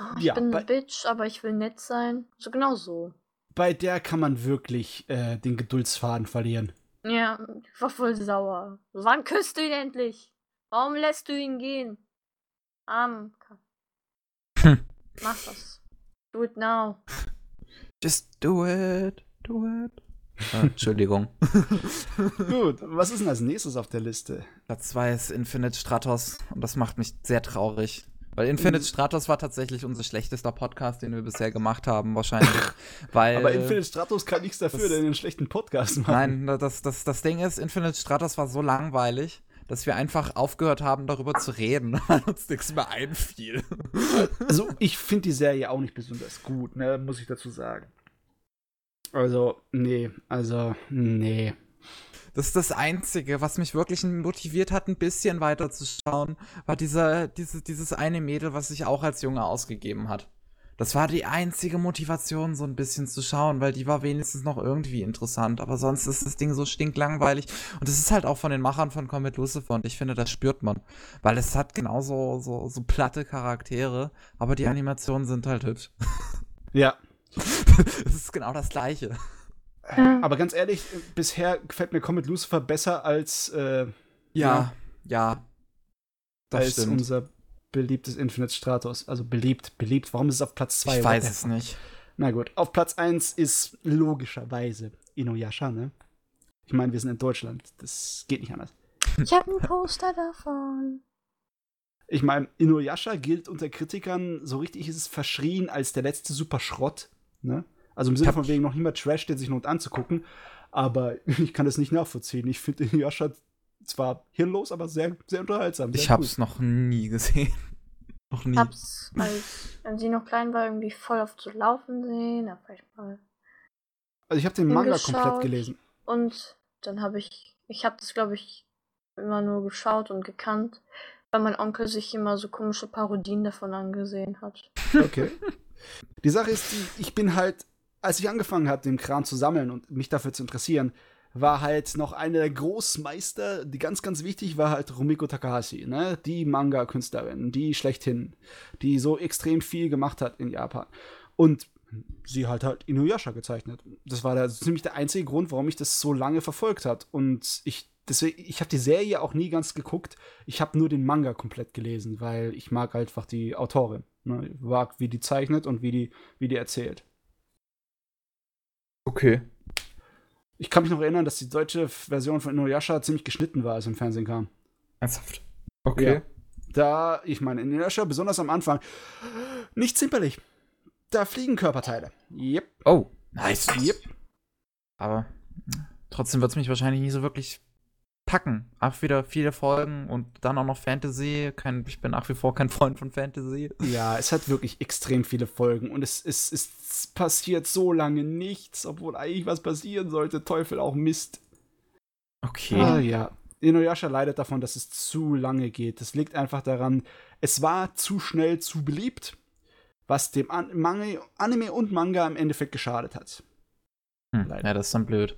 Oh, ich Ja, bin bei- eine Bitch, aber ich will nett sein. So genau so. Bei der kann man wirklich äh, den Geduldsfaden verlieren. Ja, ich war voll sauer. Wann küsst du ihn endlich? Warum lässt du ihn gehen? Arm. Hm. Mach das. Do it now. Just do it. Do it. Ah, Entschuldigung. Gut, was ist denn als nächstes auf der Liste? Platz 2 ist Infinite Stratos und das macht mich sehr traurig. Weil Infinite Mhm. Stratos war tatsächlich unser schlechtester Podcast, den wir bisher gemacht haben, wahrscheinlich. weil, Aber Infinite Stratos kann nichts dafür, das- der einen schlechten Podcast macht. Nein, das, das, das Ding ist, Infinite Stratos war so langweilig, dass wir einfach aufgehört haben, darüber zu reden, weil uns nichts mehr einfiel. Also, ich finde die Serie auch nicht besonders gut, ne, muss ich dazu sagen. Also, nee, also, nee. Das ist das Einzige, was mich wirklich motiviert hat, ein bisschen weiter zu schauen, war dieser, diese, dieses eine Mädel, was sich auch als Junge ausgegeben hat. Das war die einzige Motivation, so ein bisschen zu schauen, weil die war wenigstens noch irgendwie interessant. Aber sonst ist das Ding so stinklangweilig. Und es ist halt auch von den Machern von Comet Lucifer und ich finde, das spürt man. Weil es hat genauso so, so platte Charaktere, aber die Animationen sind halt hübsch. Ja. es ist genau das Gleiche. Aber ganz ehrlich, äh, bisher gefällt mir Comet Lucifer besser als, äh, Ja, ja. Das als stimmt. unser beliebtes Infinite Stratos. Also beliebt, beliebt. Warum ist es auf Platz 2? Ich weiß es nicht. Na gut, auf Platz 1 ist logischerweise Inuyasha, ne? Ich meine, wir sind in Deutschland. Das geht nicht anders. Ich habe ein Poster davon. Ich meine, Inuyasha gilt unter Kritikern, so richtig ist es verschrien, als der letzte super Schrott. Ne? Also im Sinne hab- von wegen noch niemand Trash, der sich lohnt anzugucken. Aber ich kann das nicht nachvollziehen. Ich finde Inuyasha zwar hirnlos, aber sehr, sehr unterhaltsam. Sehr Ich hab's noch nie gesehen. noch nie. Ich hab's, als, als sie noch klein war, irgendwie voll oft zu laufen sehen. War ich mal. Also ich habe den Manga komplett gelesen. Und dann habe ich, ich habe das, glaube ich, immer nur geschaut und gekannt, weil mein Onkel sich immer so komische Parodien davon angesehen hat. Okay. die Sache ist, die, ich bin halt, als ich angefangen habe, den Kram zu sammeln und mich dafür zu interessieren, war halt noch einer der Großmeister, die ganz, ganz wichtig war halt Rumiko Takahashi, ne? Die Manga-Künstlerin, die schlechthin, die so extrem viel gemacht hat in Japan. Und sie hat halt Inuyasha gezeichnet. Das war da ziemlich der einzige Grund, warum mich das so lange verfolgt hat. Und ich, deswegen, ich habe die Serie auch nie ganz geguckt. Ich habe nur den Manga komplett gelesen, weil ich mag einfach die Autorin. Ne? Ich mag, wie die zeichnet und wie die, wie die erzählt. Okay. Ich kann mich noch erinnern, dass die deutsche Version von Inuyasha ziemlich geschnitten war, als im Fernsehen kam. Ernsthaft. Okay. Ja. Da, ich meine, Inuyasha, besonders am Anfang, nicht zimperlich. Da fliegen Körperteile. Yep. Oh, nice. Yep. Aber trotzdem wird es mich wahrscheinlich nie so wirklich packen. Auch wieder viele Folgen und dann auch noch Fantasy. Kein, ich bin nach wie vor kein Freund von Fantasy. Ja, es hat wirklich extrem viele Folgen und es, es, es passiert so lange nichts, obwohl eigentlich was passieren sollte. Teufel auch Mist. Okay. Ah ja. Inuyasha leidet davon, dass es zu lange geht. Das liegt einfach daran, es war zu schnell zu beliebt, was dem An Manga, Anime und Manga im Endeffekt geschadet hat. Hm, leider. ja, das ist dann blöd.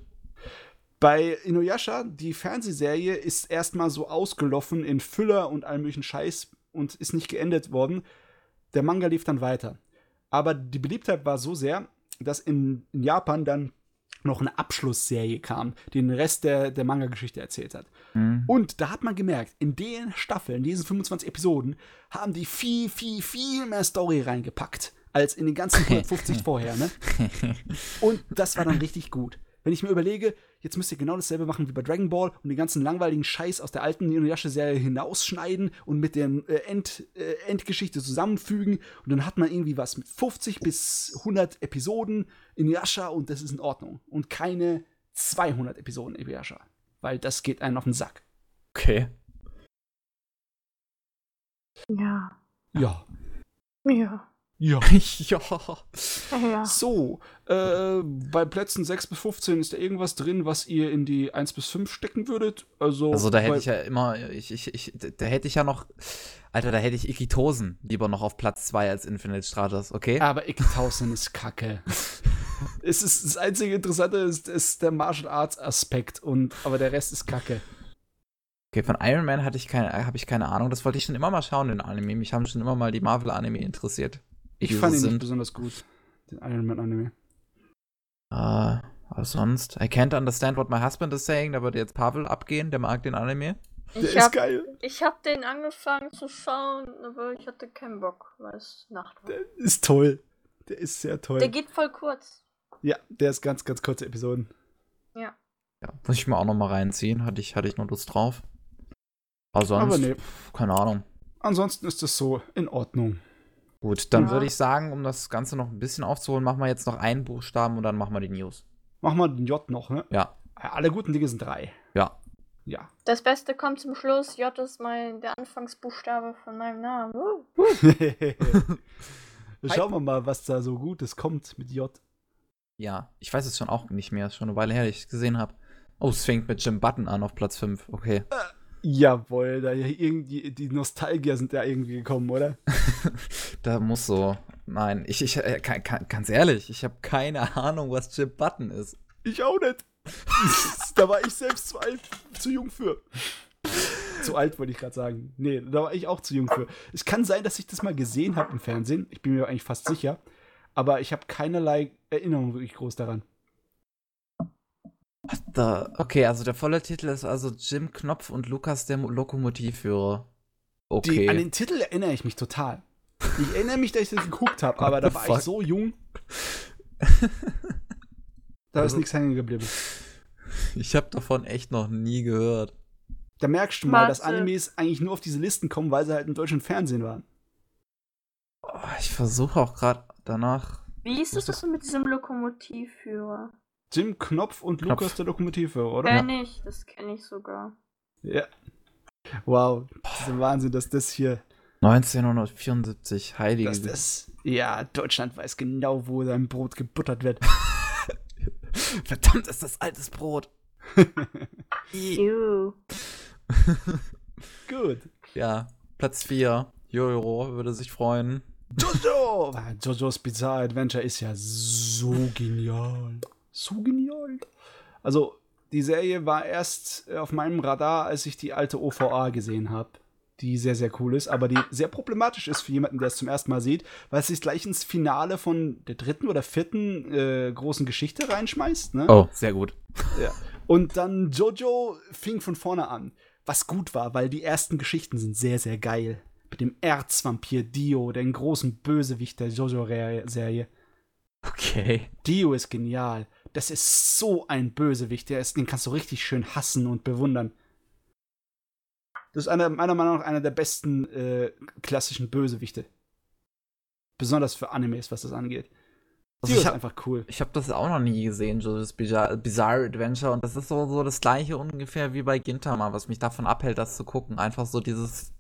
Bei Inuyasha, die Fernsehserie, ist erstmal so ausgelaufen in Füller und allem möglichen Scheiß und ist nicht geendet worden. Der Manga lief dann weiter. Aber die Beliebtheit war so sehr, dass in, in Japan dann noch eine Abschlussserie kam, die den Rest der, der Manga-Geschichte erzählt hat. Hm. Und da hat man gemerkt, in den Staffeln, in diesen 25 Episoden, haben die viel, viel, viel mehr Story reingepackt, als in den ganzen 150 vorher, ne? Und das war dann richtig gut. Wenn ich mir überlege, jetzt müsst ihr genau dasselbe machen wie bei Dragon Ball und den ganzen langweiligen Scheiß aus der alten Inuyasha-Serie hinausschneiden und mit der äh, End, äh, Endgeschichte zusammenfügen und dann hat man irgendwie was mit 50 bis 100 Episoden Inuyasha und das ist in Ordnung. Und keine 200 Episoden Inuyasha, weil das geht einen auf den Sack. Okay. Ja. Ja. Ja. Ja. ja. Ja. So, äh, bei Plätzen 6 bis 15 ist da irgendwas drin, was ihr in die 1 bis 5 stecken würdet? Also, Also da hätte ich ja immer, ich, ich, ich, da hätte ich ja noch, Alter, da hätte ich Ikitosen lieber noch auf Platz 2 als Infinite Stratos, okay? Aber Ikitausen ist kacke. es ist, das einzige Interessante ist, ist der Martial Arts Aspekt, und, aber der Rest ist kacke. Okay, von Iron Man hatte ich keine, habe ich keine Ahnung. Das wollte ich schon immer mal schauen, den Anime. Mich haben schon immer mal die Marvel-Anime interessiert. Ich fand ihn nicht sind. besonders gut, den Iron Man Anime. Äh, was sonst? I can't understand what my husband is saying. Da würde jetzt Pavel abgehen, der mag den Anime. Der Ich ist hab, geil. ich hab den angefangen zu schauen, aber ich hatte keinen Bock, weil es Nacht war. Der ist toll. Der ist sehr toll. Der geht voll kurz. ja, der ist ganz, ganz kurze Episoden. Ja. Ja, muss ich mir auch noch mal reinziehen. Hatte ich, hatte ich noch Lust drauf. Aber sonst, Aber nee. pf, keine Ahnung. Ansonsten ist es so in Ordnung. Gut, dann Ja. würde ich sagen, um das Ganze noch ein bisschen aufzuholen, machen wir jetzt noch einen Buchstaben und dann machen wir die News. Mach mal den J noch, ne? Ja, Alle guten Dinge sind drei. ja. Ja. Das Beste kommt zum Schluss. J ist mein, der Anfangsbuchstabe von meinem Namen. Uh. Schauen wir mal, was da so Gutes kommt mit J. Ja, ich weiß es schon auch nicht mehr. Ist schon eine Weile her, dass ich es gesehen habe. Oh, es fängt mit Jim Button an auf Platz 5. Okay. Jawohl, da irgendwie, die Nostalgier sind da irgendwie gekommen, oder? da muss so. Nein, ich, ich äh, kann, kann, ganz ehrlich, ich habe keine Ahnung, was Jim Button ist. Ich auch nicht. da war ich selbst zu alt, zu jung für. zu alt wollte ich gerade sagen. Nee, da war ich auch zu jung für. Es kann sein, dass ich das mal gesehen habe im Fernsehen. Ich bin mir eigentlich fast sicher. Aber ich habe keinerlei Erinnerung wirklich groß daran. Da, okay, also der volle Titel ist also Jim Knopf und Lukas der Mo- Lokomotivführer. Die, Okay. an den Titel erinnere ich mich total. Ich erinnere mich, dass ich das geguckt habe, aber da war ich Fuck. so jung. Da ist Also- nichts hängen geblieben. ich habe davon echt noch nie gehört. Da merkst du mal, dass Warte. Animes eigentlich nur auf diese Listen kommen, weil sie halt im deutschen Fernsehen waren. Oh, ich versuche auch gerade danach. Wie ist es das mit diesem Lokomotivführer? Jim Knopf und Knopf. Lukas der Lokomotivführer, oder? Kenn ich, das kenne ich sogar. Ja. Wow, das ist ein Wahnsinn, dass das hier, 1974, heilige. dass das, ja, Deutschland weiß genau, wo sein Brot gebuttert wird. Verdammt, ist das altes Brot. Gut. ja, Platz 4. Jojo würde sich freuen. Jojo! Jojo's Bizarre Adventure ist ja so genial. So genial. Also, die Serie war erst äh, auf meinem Radar, als ich die alte OVA gesehen habe. Die sehr, sehr cool ist, aber die sehr problematisch ist für jemanden, der es zum ersten Mal sieht, weil es sich gleich ins Finale von der dritten oder vierten äh, großen Geschichte reinschmeißt. Ne? Oh, sehr gut. Ja. Und dann Jojo fing von vorne an. Was gut war, weil die ersten Geschichten sind sehr, sehr geil. Mit dem Erzvampir Dio, den großen Bösewicht der Jojo-Serie. Okay. Dio ist genial. Das ist so ein Bösewicht. Der ist, den kannst du richtig schön hassen und bewundern. Das ist einer, meiner Meinung nach einer der besten äh, klassischen Bösewichte. Besonders für Animes, was das angeht. Also ich ist hab- einfach cool. Ich habe das auch noch nie gesehen, so das Bizarre, Bizarre Adventure. Und das ist so, so das gleiche ungefähr wie bei Gintama, was mich davon abhält, das zu gucken. Einfach so dieses.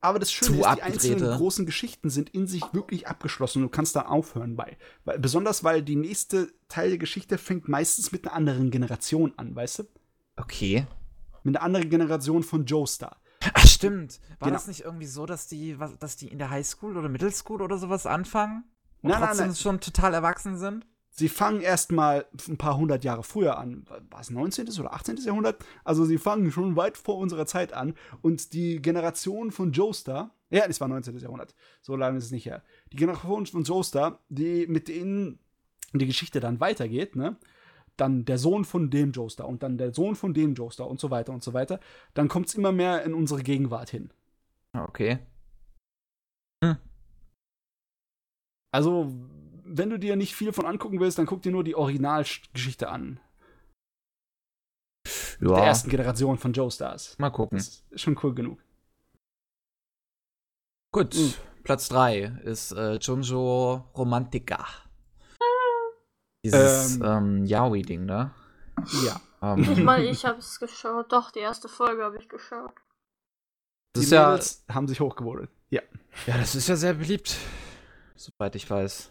Aber das Schöne ist, die einzelnen großen Geschichten sind in sich wirklich abgeschlossen. Du kannst da aufhören bei. Weil, besonders weil die nächste Teil der Geschichte fängt meistens mit einer anderen Generation an, weißt du? Okay. Mit einer anderen Generation von Joestar. Ach, stimmt. War Genau. das nicht irgendwie so, dass die, was, dass die in der Highschool oder Middle School oder sowas anfangen? Und Nein, nein, nein. schon total erwachsen sind? Sie fangen erstmal ein paar hundert Jahre früher an. War es 19. oder 18. Jahrhundert? Also sie fangen schon weit vor unserer Zeit an. Und die Generation von Joestar, ja, es war 19. Jahrhundert, so lange ist es nicht her. Die Generation von Joestar, die mit denen die Geschichte dann weitergeht, ne? Dann der Sohn von dem Joestar und dann der Sohn von dem Joestar und so weiter und so weiter. Dann kommt es immer mehr in unsere Gegenwart hin. Okay. Also, wenn du dir nicht viel von angucken willst, dann guck dir nur die Originalgeschichte an. Ja. Der ersten Generation von Joestars. Mal gucken. Das ist schon cool genug. Gut. Mhm. Platz 3 ist äh, Junjo Romantica. Dieses Ähm. ähm, Yaoi-Ding, ne? Ja. Ich Ähm, meine, ich habe es geschaut. Doch, die erste Folge habe ich geschaut. das Die ist ja, Mädels haben sich hochgewotet. Ja. ja, das ist ja sehr beliebt. Soweit ich weiß.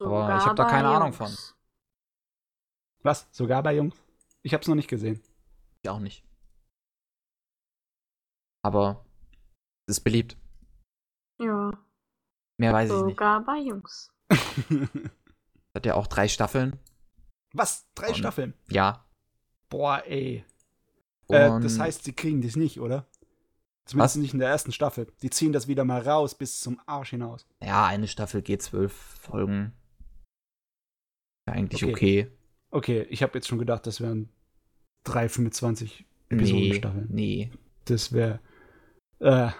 Aber Sogar ich hab da keine Ahnung Jungs. Was? Sogar bei Jungs? Ich hab's noch nicht gesehen. Ich auch nicht. Aber es ist beliebt. Ja, Mehr weiß ich nicht. sogar bei Jungs. Hat ja auch drei Staffeln. Was? Drei Und- Staffeln? Ja. Boah, ey. Äh, das heißt, sie kriegen das nicht, oder? Zumindest Was? nicht in der ersten Staffel. Die ziehen das wieder mal raus bis zum Arsch hinaus. ja, eine Staffel geht zwölf Folgen. Eigentlich Okay. okay. Okay, ich habe jetzt schon gedacht, das wären drei 25 Nee, Episodenstaffeln. nee. Das wäre. Äh,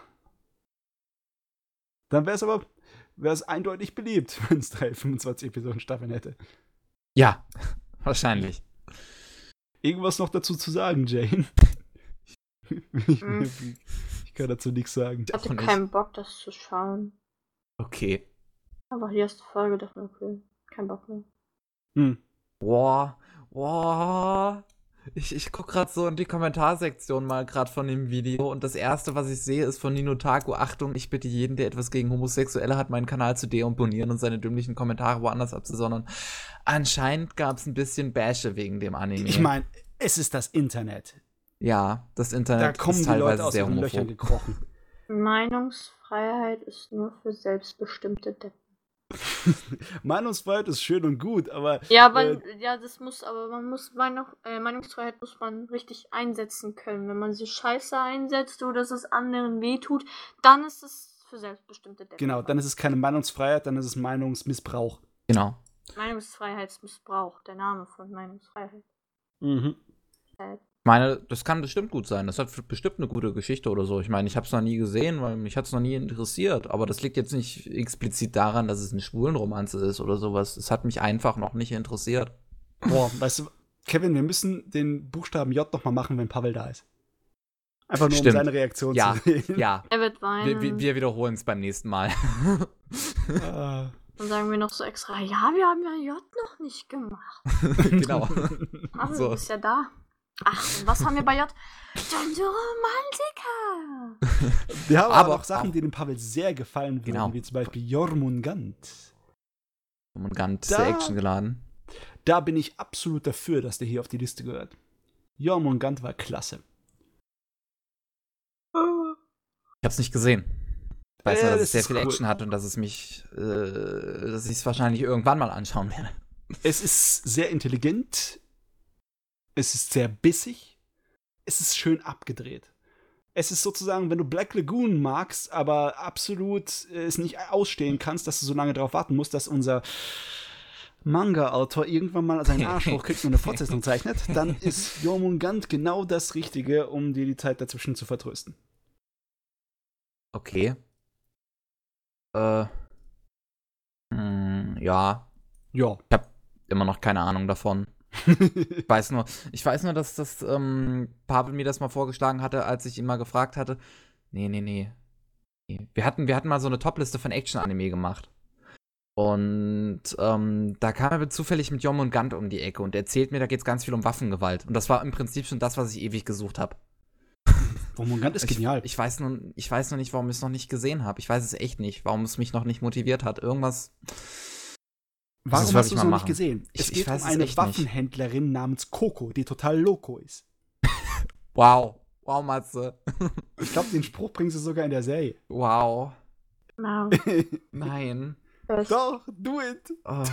dann wäre es aber wäre es eindeutig beliebt, wenn es drei 25 Episoden-Staffeln hätte. Ja, wahrscheinlich. Irgendwas noch dazu zu sagen, Jane? ich, Hm. ich kann dazu nichts sagen. Ich hatte keinen Bock, das zu schauen. Okay. Einfach die erste Folge, dachte mir, okay, kein Bock mehr. Hm. Boah, boah. Ich, ich guck gerade so in die Kommentarsektion mal gerade von dem Video und das erste, was ich sehe, ist von Nino Taku. Achtung, ich bitte jeden, der etwas gegen Homosexuelle hat, meinen Kanal zu deabonnieren und seine dümmlichen Kommentare woanders abzusondern. Anscheinend gab es ein bisschen Bäsche wegen dem Anime. Ich meine, es ist das Internet. ja, das Da Internet kommen ist die Leute teilweise aus sehr ihren Löchern homophob. gekrochen. Meinungsfreiheit ist nur für selbstbestimmte Deppen. Meinungsfreiheit ist schön und gut, aber Ja, aber Äh, ja, das muss, aber man muss Meinung, äh, Meinungsfreiheit muss man richtig einsetzen können. Wenn man sie scheiße einsetzt oder dass es anderen wehtut, dann ist es für selbstbestimmte Deppen. genau, dann ist es keine Meinungsfreiheit, dann ist es Meinungsmissbrauch. Genau. Meinungsfreiheitsmissbrauch, der Name von Meinungsfreiheit. Mhm. Ich meine, das kann bestimmt gut sein. Das hat bestimmt eine gute Geschichte oder so. Ich meine, ich habe es noch nie gesehen, weil mich hat es noch nie interessiert. Aber das liegt jetzt nicht explizit daran, dass es eine Schwulenromanze ist oder sowas. Es hat mich einfach noch nicht interessiert. Boah, weißt du, Kevin, wir müssen den Buchstaben J noch mal machen, wenn Pavel da ist. Einfach nur, Stimmt. um seine Reaktion Ja, zu sehen. Ja, Er wird weinen. wir, wir, wiederholen es beim nächsten Mal. Ah. Dann sagen wir noch so extra, ja, wir haben ja J noch nicht gemacht. genau. Ach, So. du bist ja da. Ach, und was haben wir bei J? Romantica. Wir haben aber, Aber noch Sachen, auch- die dem Pavel sehr gefallen würden, Genau. wie zum Beispiel Jormungand. Da- sehr actiongeladen. Da bin ich absolut dafür, dass der hier auf die Liste gehört. Jormungand war klasse. Ich hab's nicht gesehen. Ich weiß Äh, nur, dass das es sehr viel cool. Action hat und dass es mich, äh, dass ich es wahrscheinlich irgendwann mal anschauen werde. Es ist sehr intelligent. Es ist sehr bissig. Es ist schön abgedreht. Es ist sozusagen, wenn du Black Lagoon magst, aber absolut äh, es nicht ausstehen kannst, dass du so lange darauf warten musst, dass unser Manga-Autor irgendwann mal seinen Arsch hochkriegt und eine Fortsetzung zeichnet, dann ist Jormungand genau das Richtige, um dir die Zeit dazwischen zu vertrösten. Okay. Äh. Hm, ja. Ja. Immer noch keine Ahnung davon. Ich weiß nur, ich weiß nur, dass das ähm, Pavel mir das mal vorgeschlagen hatte, als ich ihn mal gefragt hatte. Nee, nee, nee. nee. Wir hatten, wir hatten mal so eine Topliste von Action-Anime gemacht. Und ähm, da kam er zufällig mit Jom und Gant um die Ecke und erzählt mir, da geht es ganz viel um Waffengewalt. Und das war im Prinzip schon das, was ich ewig gesucht habe. Romongant ist Ich, genial. ich, weiß nur, ich weiß nur nicht, warum ich es noch nicht gesehen habe. Ich weiß es echt nicht, warum es mich noch nicht motiviert hat. Irgendwas. Warum hast ich du mal es noch nicht gesehen? Ich- es ich geht weiß um eine echt nicht. Waffenhändlerin namens Coco, die total loco ist. Wow. Wow, Matze. Ich glaube, den Spruch bringst du sogar in der Serie. Wow. Na, Nein. Doch, do it. Oh.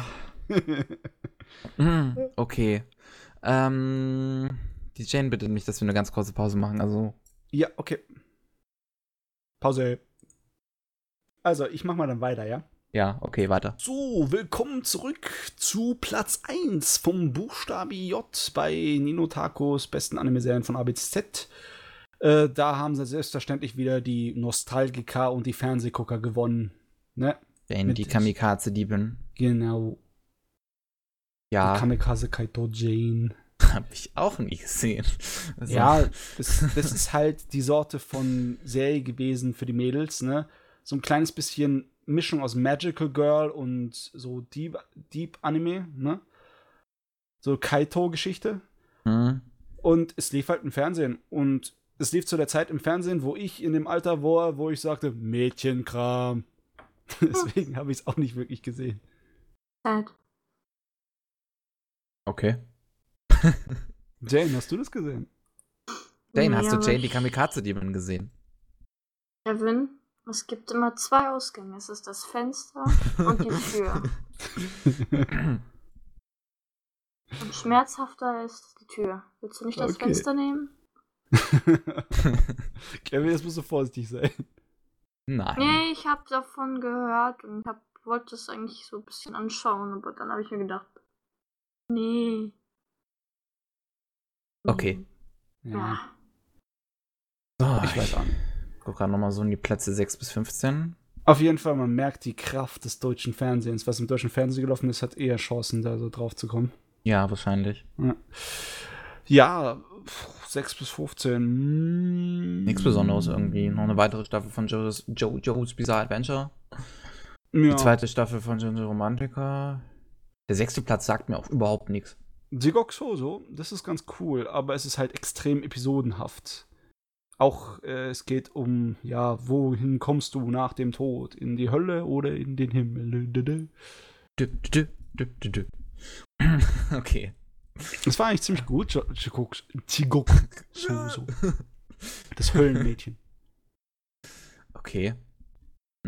Mm, okay. Ähm, die Jane bittet mich, dass wir eine ganz kurze Pause machen. Also, ja, okay. Pause. Also, ich mach mal dann weiter, ja? Ja, okay, weiter. So, willkommen zurück zu Platz 1 vom Buchstabe J bei Ninotakos besten Anime-Serien von A bis Z. Äh, da haben sie selbstverständlich wieder die Nostalgiker und die Fernsehgucker gewonnen. Ne? Jane, Mit- die Kamikaze-Diebin. Genau. Ja, Kamikaze Kaito Jane. hab ich auch nie gesehen. Also, Ja, das, das ist halt die Sorte von Serie gewesen für die Mädels, ne? So ein kleines bisschen Mischung aus Magical Girl und so Deep, Deep Anime, ne? So Kaito-Geschichte. Hm, Und es lief halt im Fernsehen. Und es lief zu der Zeit im Fernsehen, wo ich in dem Alter war, wo ich sagte, Mädchenkram. Deswegen habe ich es auch nicht wirklich gesehen. Sad. okay. Jane, hast du das gesehen? Jane, hast du Jane, die Kamikaze-Diebin gesehen? Kevin, es gibt immer zwei Ausgänge. Es ist das Fenster und die Tür. Und schmerzhafter ist die Tür. Willst du nicht das Okay. Fenster nehmen? Kevin, jetzt musst du vorsichtig sein. Nein. Nee, ich habe davon gehört und hab, wollte es eigentlich so ein bisschen anschauen, aber dann habe ich mir gedacht, nee. Okay. Ja. So, Ich weiß auch nicht. Guck gerade nochmal so in die Plätze 6 bis 15. Auf jeden Fall, man merkt die Kraft des deutschen Fernsehens. Was im deutschen Fernsehen gelaufen ist, hat eher Chancen, da so drauf zu kommen. Ja, wahrscheinlich. Ja, ja pff, 6 bis 15. mm, Nichts Besonderes irgendwie. Noch eine weitere Staffel von Joe's, Joe, Joe's Bizarre Adventure. Ja, Die zweite Staffel von Ginger Romantica. Der sechste Platz sagt mir auch überhaupt nichts. Jigok Soso, das ist ganz cool, aber es ist halt extrem episodenhaft. Auch äh, es geht um, ja, wohin kommst du nach dem Tod? In die Hölle oder in den Himmel? Okay. Das war eigentlich ziemlich gut. Soso. Das Höllenmädchen. Okay.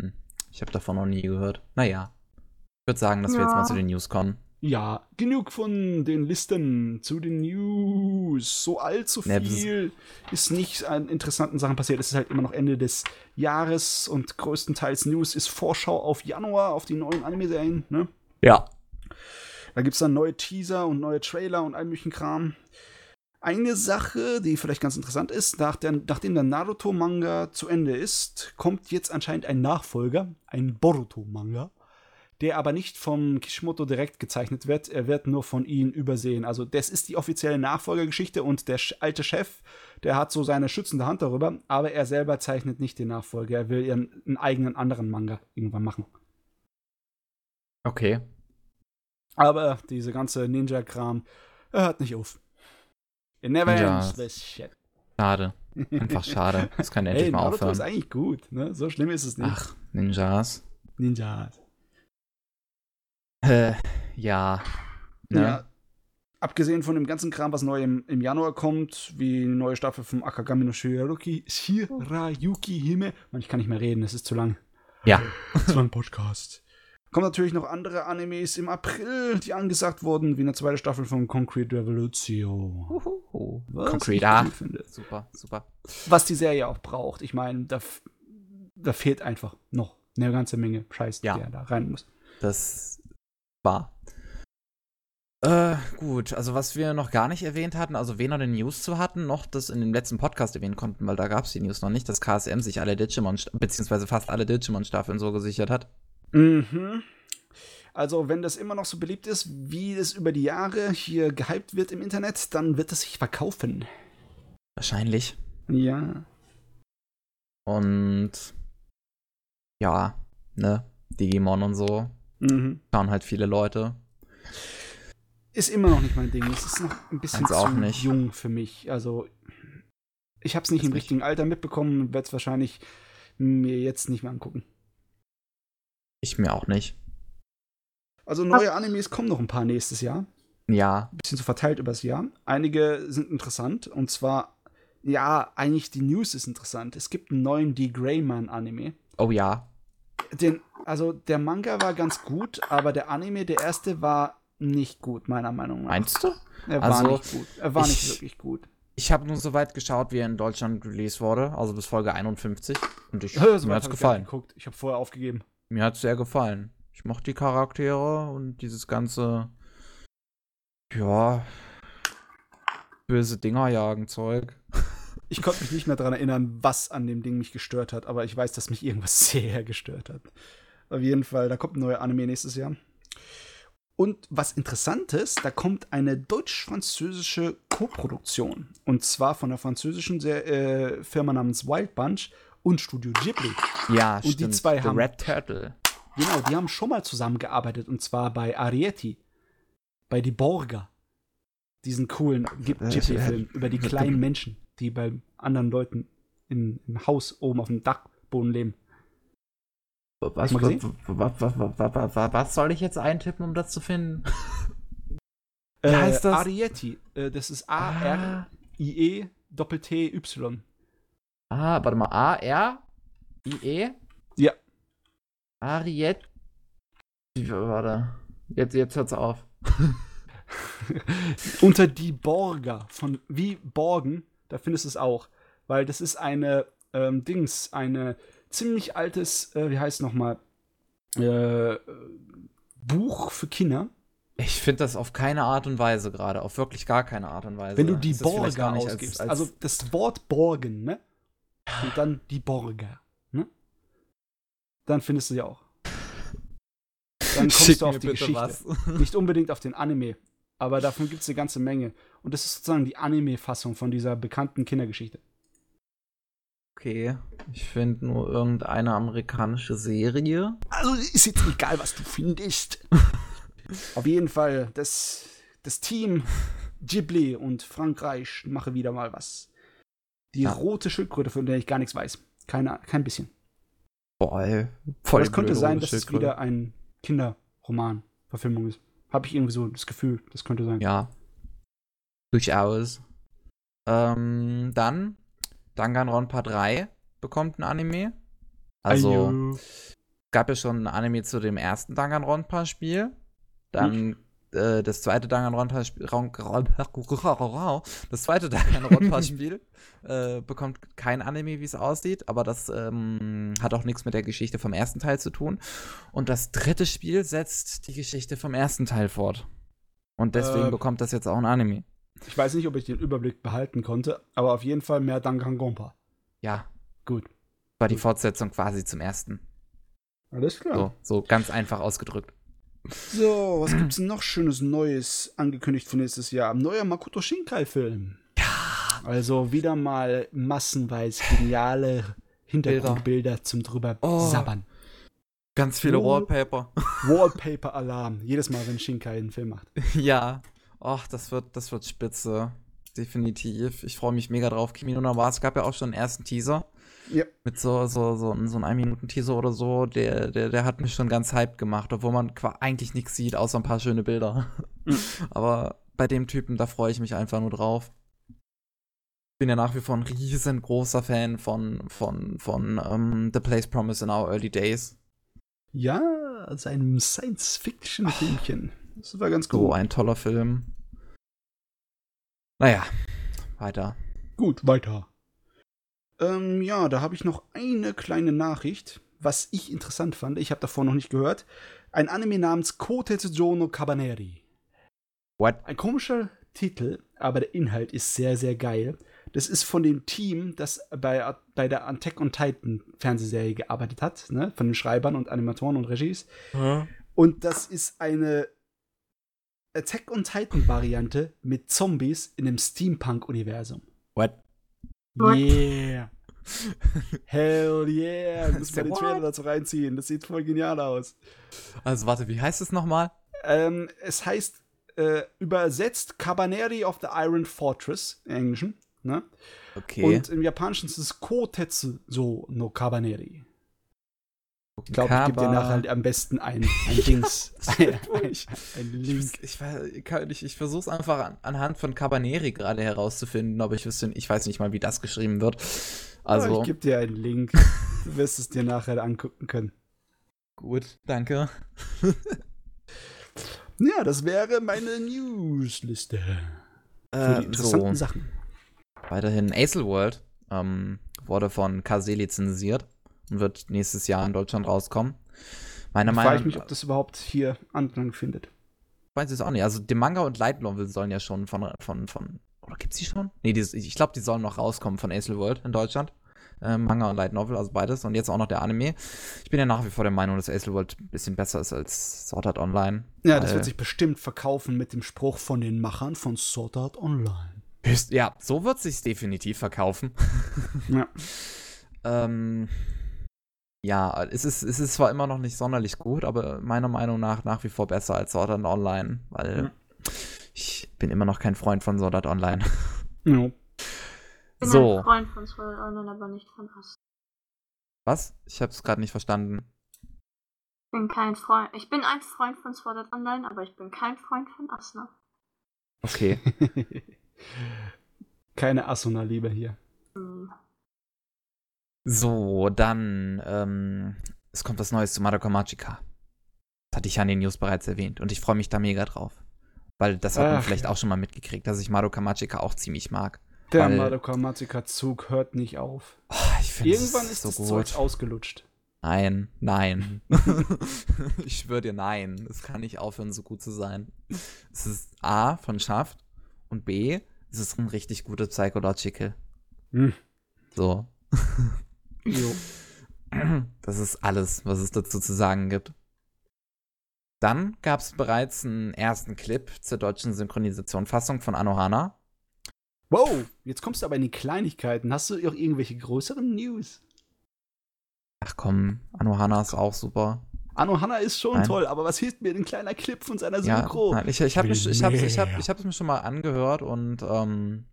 Hm. Ich habe davon noch nie gehört. Naja. Ich würde sagen, dass wir jetzt mal zu den News kommen. Ja, genug von den Listen zu den News. So allzu Ne, das ist- viel ist nicht an interessanten Sachen passiert. Es ist halt immer noch Ende des Jahres und größtenteils News ist Vorschau auf Januar, auf die neuen Anime-Serien. Ne? Ja. Da gibt es dann neue Teaser und neue Trailer und all möglichen Kram. Eine Sache, die vielleicht ganz interessant ist, nach der, nachdem der Naruto-Manga zu Ende ist, kommt jetzt anscheinend ein Nachfolger, ein Boruto-Manga, der aber nicht vom Kishimoto direkt gezeichnet wird, er wird nur von ihm übersehen. Also das ist die offizielle Nachfolgergeschichte und der alte Chef, der hat so seine schützende Hand darüber, aber er selber zeichnet nicht den Nachfolger, er will ihren, einen eigenen anderen Manga irgendwann machen. Okay. Aber diese ganze Ninja-Kram er hört nicht auf. It never Ninjas. ends this shit. Schade. Einfach schade. Das kann endlich Hey, mal Naruto aufhören. ist eigentlich gut, ne? So schlimm ist es nicht. Ach, Ninjas. Ninjas. Äh, ja. Ne? Ja. Abgesehen von dem ganzen Kram, was neu im, im Januar kommt, wie die neue Staffel vom Akagami no Shirayuki, Shirayuki Hime. Mann, ich kann nicht mehr reden, es ist zu lang. Ja. zu lang Podcast. Kommen natürlich noch andere Animes im April, die angesagt wurden, wie eine zweite Staffel von Concrete Revolution. Uhuhu. Was Concrete, ich ah. Super, super. was die Serie auch braucht. Ich meine, da, da fehlt einfach noch eine ganze Menge Scheiß, Ja. der da rein muss. Das war. Äh, gut, also was wir noch gar nicht erwähnt hatten, also weder den News zu hatten, noch das in dem letzten Podcast erwähnen konnten, weil da gab es die News noch nicht, dass KSM sich alle Digimon, beziehungsweise fast alle Digimon-Staffeln so gesichert hat. Mhm. Also, wenn das immer noch so beliebt ist, wie es über die Jahre hier gehypt wird im Internet, dann wird es sich verkaufen. Wahrscheinlich. Ja. Und ja, ne, Digimon und so. Mhm. Schauen halt viele Leute. Ist immer noch nicht mein Ding. Es ist noch ein bisschen zu auch nicht. jung für mich. Also, ich habe es nicht Ist im nicht. richtigen Alter mitbekommen und werde es wahrscheinlich mir jetzt nicht mehr angucken. Ich mir auch nicht. Also, neue Animes kommen noch ein paar nächstes Jahr. Ja, Ein bisschen so verteilt übers Jahr. Einige sind interessant. Und zwar, ja, eigentlich die News ist interessant. Es gibt einen neuen D. Greyman Anime. oh ja. Den, also, der Manga war ganz gut, aber der Anime, der erste, war nicht gut, meiner Meinung nach. Meinst du? Er war Also, nicht gut. Er war nicht ich- wirklich gut. Ich habe nur so weit geschaut, wie er in Deutschland released wurde, also bis Folge 51. Und ich, Ja, so mir hat's ich gefallen. nicht geguckt. Ich habe vorher aufgegeben. Mir hat's sehr gefallen. Ich mochte die Charaktere und dieses ganze, ja, böse Dinger jagen Zeug. Ich konnte mich nicht mehr daran erinnern, was an dem Ding mich gestört hat, aber ich weiß, dass mich irgendwas sehr gestört hat. Auf jeden Fall, da kommt ein neuer Anime nächstes Jahr. Und was Interessantes, da kommt eine deutsch-französische Koproduktion. Und zwar von einer französischen äh, Firma namens Wild Bunch und Studio Ghibli. Ja, Und die stimmt. zwei The haben- Red Turtle. Genau, die haben schon mal zusammengearbeitet und zwar bei Arieti, bei Die Borger. Diesen coolen Ghi- Äh, Ghibli-Film über die kleinen Menschen, die bei anderen Leuten in, im Haus oben auf dem Dachboden leben. Was, was, was, was, soll ich jetzt eintippen, um das zu finden? Wie Äh, heißt das? Arieti, äh, das ist A-R-I-E Doppel-T-Y. Ah, warte mal. A, R, I, E? Ja. Ariet. Wie- Warte. Jetzt, jetzt hört's auf. Unter Die Borger, von wie Borgen, da findest du es auch. Weil das ist eine ähm, Dings, eine ziemlich altes, äh, wie heißt es nochmal, äh, Buch für Kinder. Ich finde das auf keine Art und Weise gerade. Auf wirklich gar keine Art und Weise. Wenn du die Ist Borger nicht als- ausgibst, als- also das Wort Borgen, ne? Und dann die Borger, ne? Dann findest du sie auch. Dann kommst Schick du auf die Geschichte. was. Nicht unbedingt auf den Anime, aber davon gibt es eine ganze Menge. Und das ist sozusagen die Anime-Fassung von dieser bekannten Kindergeschichte. Okay. Ich finde nur irgendeine amerikanische Serie. Also ist jetzt egal, was du findest. auf jeden Fall, das, das Team Ghibli und Frankreich mache wieder mal was. Die Ja. rote Schildkröte, von der ich gar nichts weiß. Keine, kein bisschen. Boah, ey. Aber Voll es könnte sein, dass es wieder ein Kinderroman-Verfilmung ist. Habe ich irgendwie so das Gefühl, das könnte sein. Ja. Durchaus. Ähm, dann Danganronpa 3 bekommt ein Anime. Also, Ayo. gab ja schon ein Anime zu dem ersten Danganronpa-Spiel. Dann äh, das zweite Danganronpa-Spiel, das zweite Danganronpa-Spiel äh, bekommt kein Anime, wie es aussieht, aber das ähm, hat auch nichts mit der Geschichte vom ersten Teil zu tun. Und das dritte Spiel setzt die Geschichte vom ersten Teil fort. Und deswegen Äh, bekommt das jetzt auch ein Anime. Ich weiß nicht, ob ich den Überblick behalten konnte, aber auf jeden Fall mehr Danganronpa. Ja, Gut. war die Fortsetzung quasi zum ersten. Alles klar. So, so ganz einfach ausgedrückt. So, was gibt's noch schönes Neues angekündigt für nächstes Jahr? Ein neuer Makoto Shinkai-Film. Ja. Also wieder mal massenweise geniale Hintergrundbilder zum drüber Oh. sabbern. Ganz viele Oh. Wallpaper. Wallpaper-Alarm. Jedes Mal, wenn Shinkai einen Film macht. Ja, ach, das wird, das wird spitze. Definitiv. Ich freue mich mega drauf. Kimi no Na wa, es gab ja auch schon einen ersten Teaser. Ja. Mit so, so, so, so einem 1-Minuten-Teaser oder so. Der, der, der hat mich schon ganz hyped gemacht, obwohl man eigentlich nichts sieht, außer ein paar schöne Bilder. Mhm. Aber bei dem Typen, da freue ich mich einfach nur drauf. Ich bin ja nach wie vor ein riesengroßer Fan von, von, von ähm, The Place Promise in Our Early Days. Ja, seinem Science-Fiction-Filmchen. Das war ganz So gut. ein toller Film. Naja, weiter. Gut, weiter. Ähm, ja, da habe ich noch eine kleine Nachricht, was ich interessant fand. Ich habe davor noch nicht gehört. Ein Anime namens Kotetsujo no Kabaneri. What? Ein komischer Titel, aber der Inhalt ist sehr, sehr geil. Das ist von dem Team, das bei, bei der Attack on Titan Fernsehserie gearbeitet hat, ne? von den Schreibern und Animatoren und Regies. Hm? Und das ist eine Attack on Titan Variante mit Zombies in einem Steampunk-Universum. What? Yeah. Hell yeah. Müssen wir Say den what? Trailer dazu reinziehen. Das sieht voll genial aus. Also warte, wie heißt es nochmal? Ähm, es heißt äh, übersetzt Cabaneri of the Iron Fortress im Englischen. Ne? Okay. Und im Japanischen ist es Kotetsu so no Cabaneri. Ich glaube, ich gebe dir nachher am besten ein, ein Dings. ein, ein, Ich- ein Link. ich, ich, ich, versuche es einfach an, anhand von Cabaneri gerade herauszufinden, aber ich wüsste, ich weiß nicht mal, wie das geschrieben wird. Also, Also, ich gebe dir einen Link. Du wirst es dir nachher angucken können. gut, danke. Ja, das wäre meine Newsliste. Für Äh, die interessanten so, Sachen. weiterhin Acel World ähm, wurde von KZ lizenziert und wird nächstes Jahr in Deutschland rauskommen. Meiner Meinung ich mich, ob das überhaupt hier Anklang findet. weiß ich es auch nicht. Also die Manga und Light Novel sollen ja schon von, von, von oder gibt's die schon? Nee, die, ich glaube, die sollen noch rauskommen von Acel World in Deutschland. Äh, Manga und Light Novel, also beides. Und jetzt auch noch der Anime. Ich bin ja nach wie vor der Meinung, dass Acel World ein bisschen besser ist als Sword Art Online. Ja, das wird sich bestimmt verkaufen mit dem Spruch von den Machern von Sword Art Online. Ja, so wird sich's definitiv verkaufen. Ja. ähm, ja, es ist, es ist zwar immer noch nicht sonderlich gut, aber meiner Meinung nach nach wie vor besser als Sword Art Online, weil Mhm. ich bin immer noch kein Freund von Sword Art Online. Ja. Ich bin So. ein Freund von Sword Art Online, aber nicht von Us. Was? Ich hab's gerade nicht verstanden. Ich bin kein Freund. Ich bin ein Freund von Sword Art Online, aber ich bin kein Freund von Asna. Okay. Keine Asuna-Liebe hier. Hm. So, dann, ähm, es kommt was Neues zu Madoka Magica. Das hatte ich ja in den News bereits erwähnt und ich freue mich da mega drauf. Weil das hat man Ach, vielleicht ja. auch schon mal mitgekriegt, dass ich Madoka Magica auch ziemlich mag. Der Weil- Madoka Magica-Zug hört nicht auf. Oh, Irgendwann ist so das gut. Zeug ausgelutscht. Nein, nein. ich schwöre dir, nein. Es kann nicht aufhören, so gut zu sein. Es ist A von schafft und B, es ist ein richtig gutes Psychological. Hm. So. Jo. Das ist alles, was es dazu zu sagen gibt. Dann gab es bereits einen ersten Clip zur deutschen Synchronisation-Fassung von Anohana. Wow, jetzt kommst du aber in die Kleinigkeiten. Hast du auch irgendwelche größeren News? Ach komm, Anohana ist auch super. Anno Hanna ist schon Nein. toll, aber was hilft mir ein kleiner Clip von seiner Ja, Synchro? nein, ich, ich habe will ich hab's, ich hab, ich hab's mir schon mal angehört und ähm,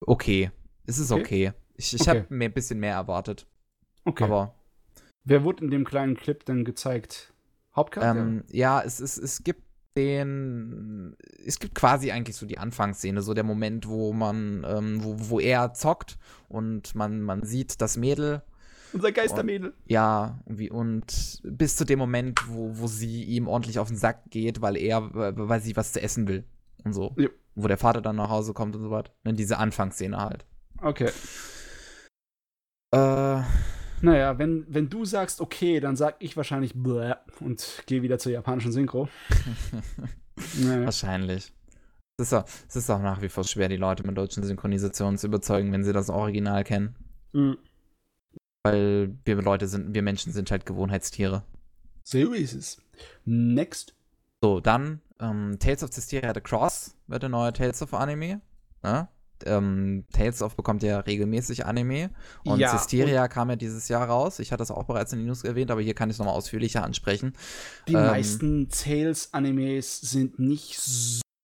okay. Es ist Okay. okay. Ich, ich Okay. habe mir ein bisschen mehr erwartet. okay. Aber Wer wurde in dem kleinen Clip denn gezeigt? Hauptcharakter? ähm, ja, es, es, es gibt den. Es gibt quasi eigentlich so die Anfangsszene, so der Moment, wo man, ähm, wo, wo er zockt und man, man sieht das Mädel Unser Geistermädel. Ja, wie, und bis zu dem Moment, wo, wo sie ihm ordentlich auf den Sack geht, weil er, weil sie was zu essen will. Und so. Ja. Wo der Vater dann nach Hause kommt und so was. Ne, diese Anfangsszene halt. Okay. Äh, Naja, wenn, wenn du sagst okay, dann sag ich wahrscheinlich bläh und gehe wieder zur japanischen Synchro. Naja. wahrscheinlich. Es ist, auch, es ist auch nach wie vor schwer, die Leute mit deutschen Synchronisationen zu überzeugen, wenn sie das Original kennen. Mhm. Weil wir Leute sind, wir Menschen sind halt Gewohnheitstiere. So ist es. Next. So, dann ähm, Tales of Cestiria The Cross wird der neue Tales of Anime. Ne? Ähm, Tales of bekommt ja regelmäßig Anime. Und Ja, Cestiria kam ja dieses Jahr raus. Ich hatte das auch bereits in den News erwähnt, aber hier kann ich es nochmal ausführlicher ansprechen. Die Ähm, meisten Tales-Animes sind nicht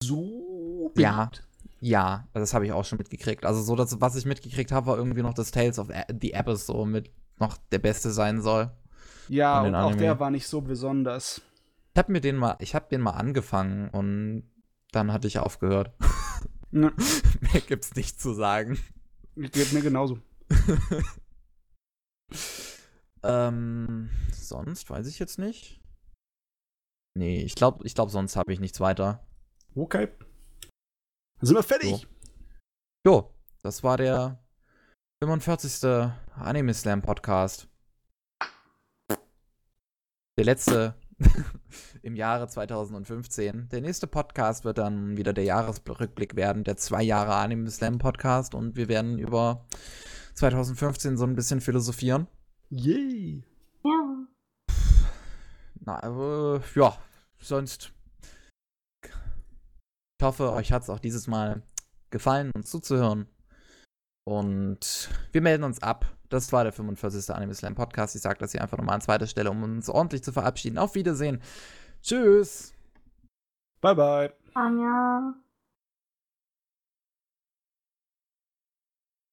so Ja. beliebt. Ja, das habe ich auch schon mitgekriegt. Also so, das, was ich mitgekriegt habe, war irgendwie noch das Tales of the Abyss so mit noch der Beste sein soll. Ja, und auch der war nicht so besonders. Ich habe mir den mal, ich habe den mal angefangen und dann hatte ich aufgehört. Ne, Mehr gibt's nicht zu sagen. geht mir genauso. Ähm, sonst weiß ich jetzt nicht. Nee, ich glaube, ich glaub, sonst habe ich nichts weiter. Okay. Dann sind wir fertig. Jo, das war der 45. Anime Slam Podcast. Der letzte im Jahre 2015. Der nächste Podcast wird dann wieder der Jahresrückblick werden, der zwei Jahre Anime Slam Podcast und wir werden über 2015 so ein bisschen philosophieren. Yay! Ja. Na, äh, ja, sonst. Ich hoffe, euch hat es auch dieses Mal gefallen, uns zuzuhören. Und wir melden uns ab. Das war der 45. Anime Slam Podcast. Ich sage das hier einfach nochmal an zweiter Stelle, um uns ordentlich zu verabschieden. Auf Wiedersehen. Tschüss. Bye, bye. Anja.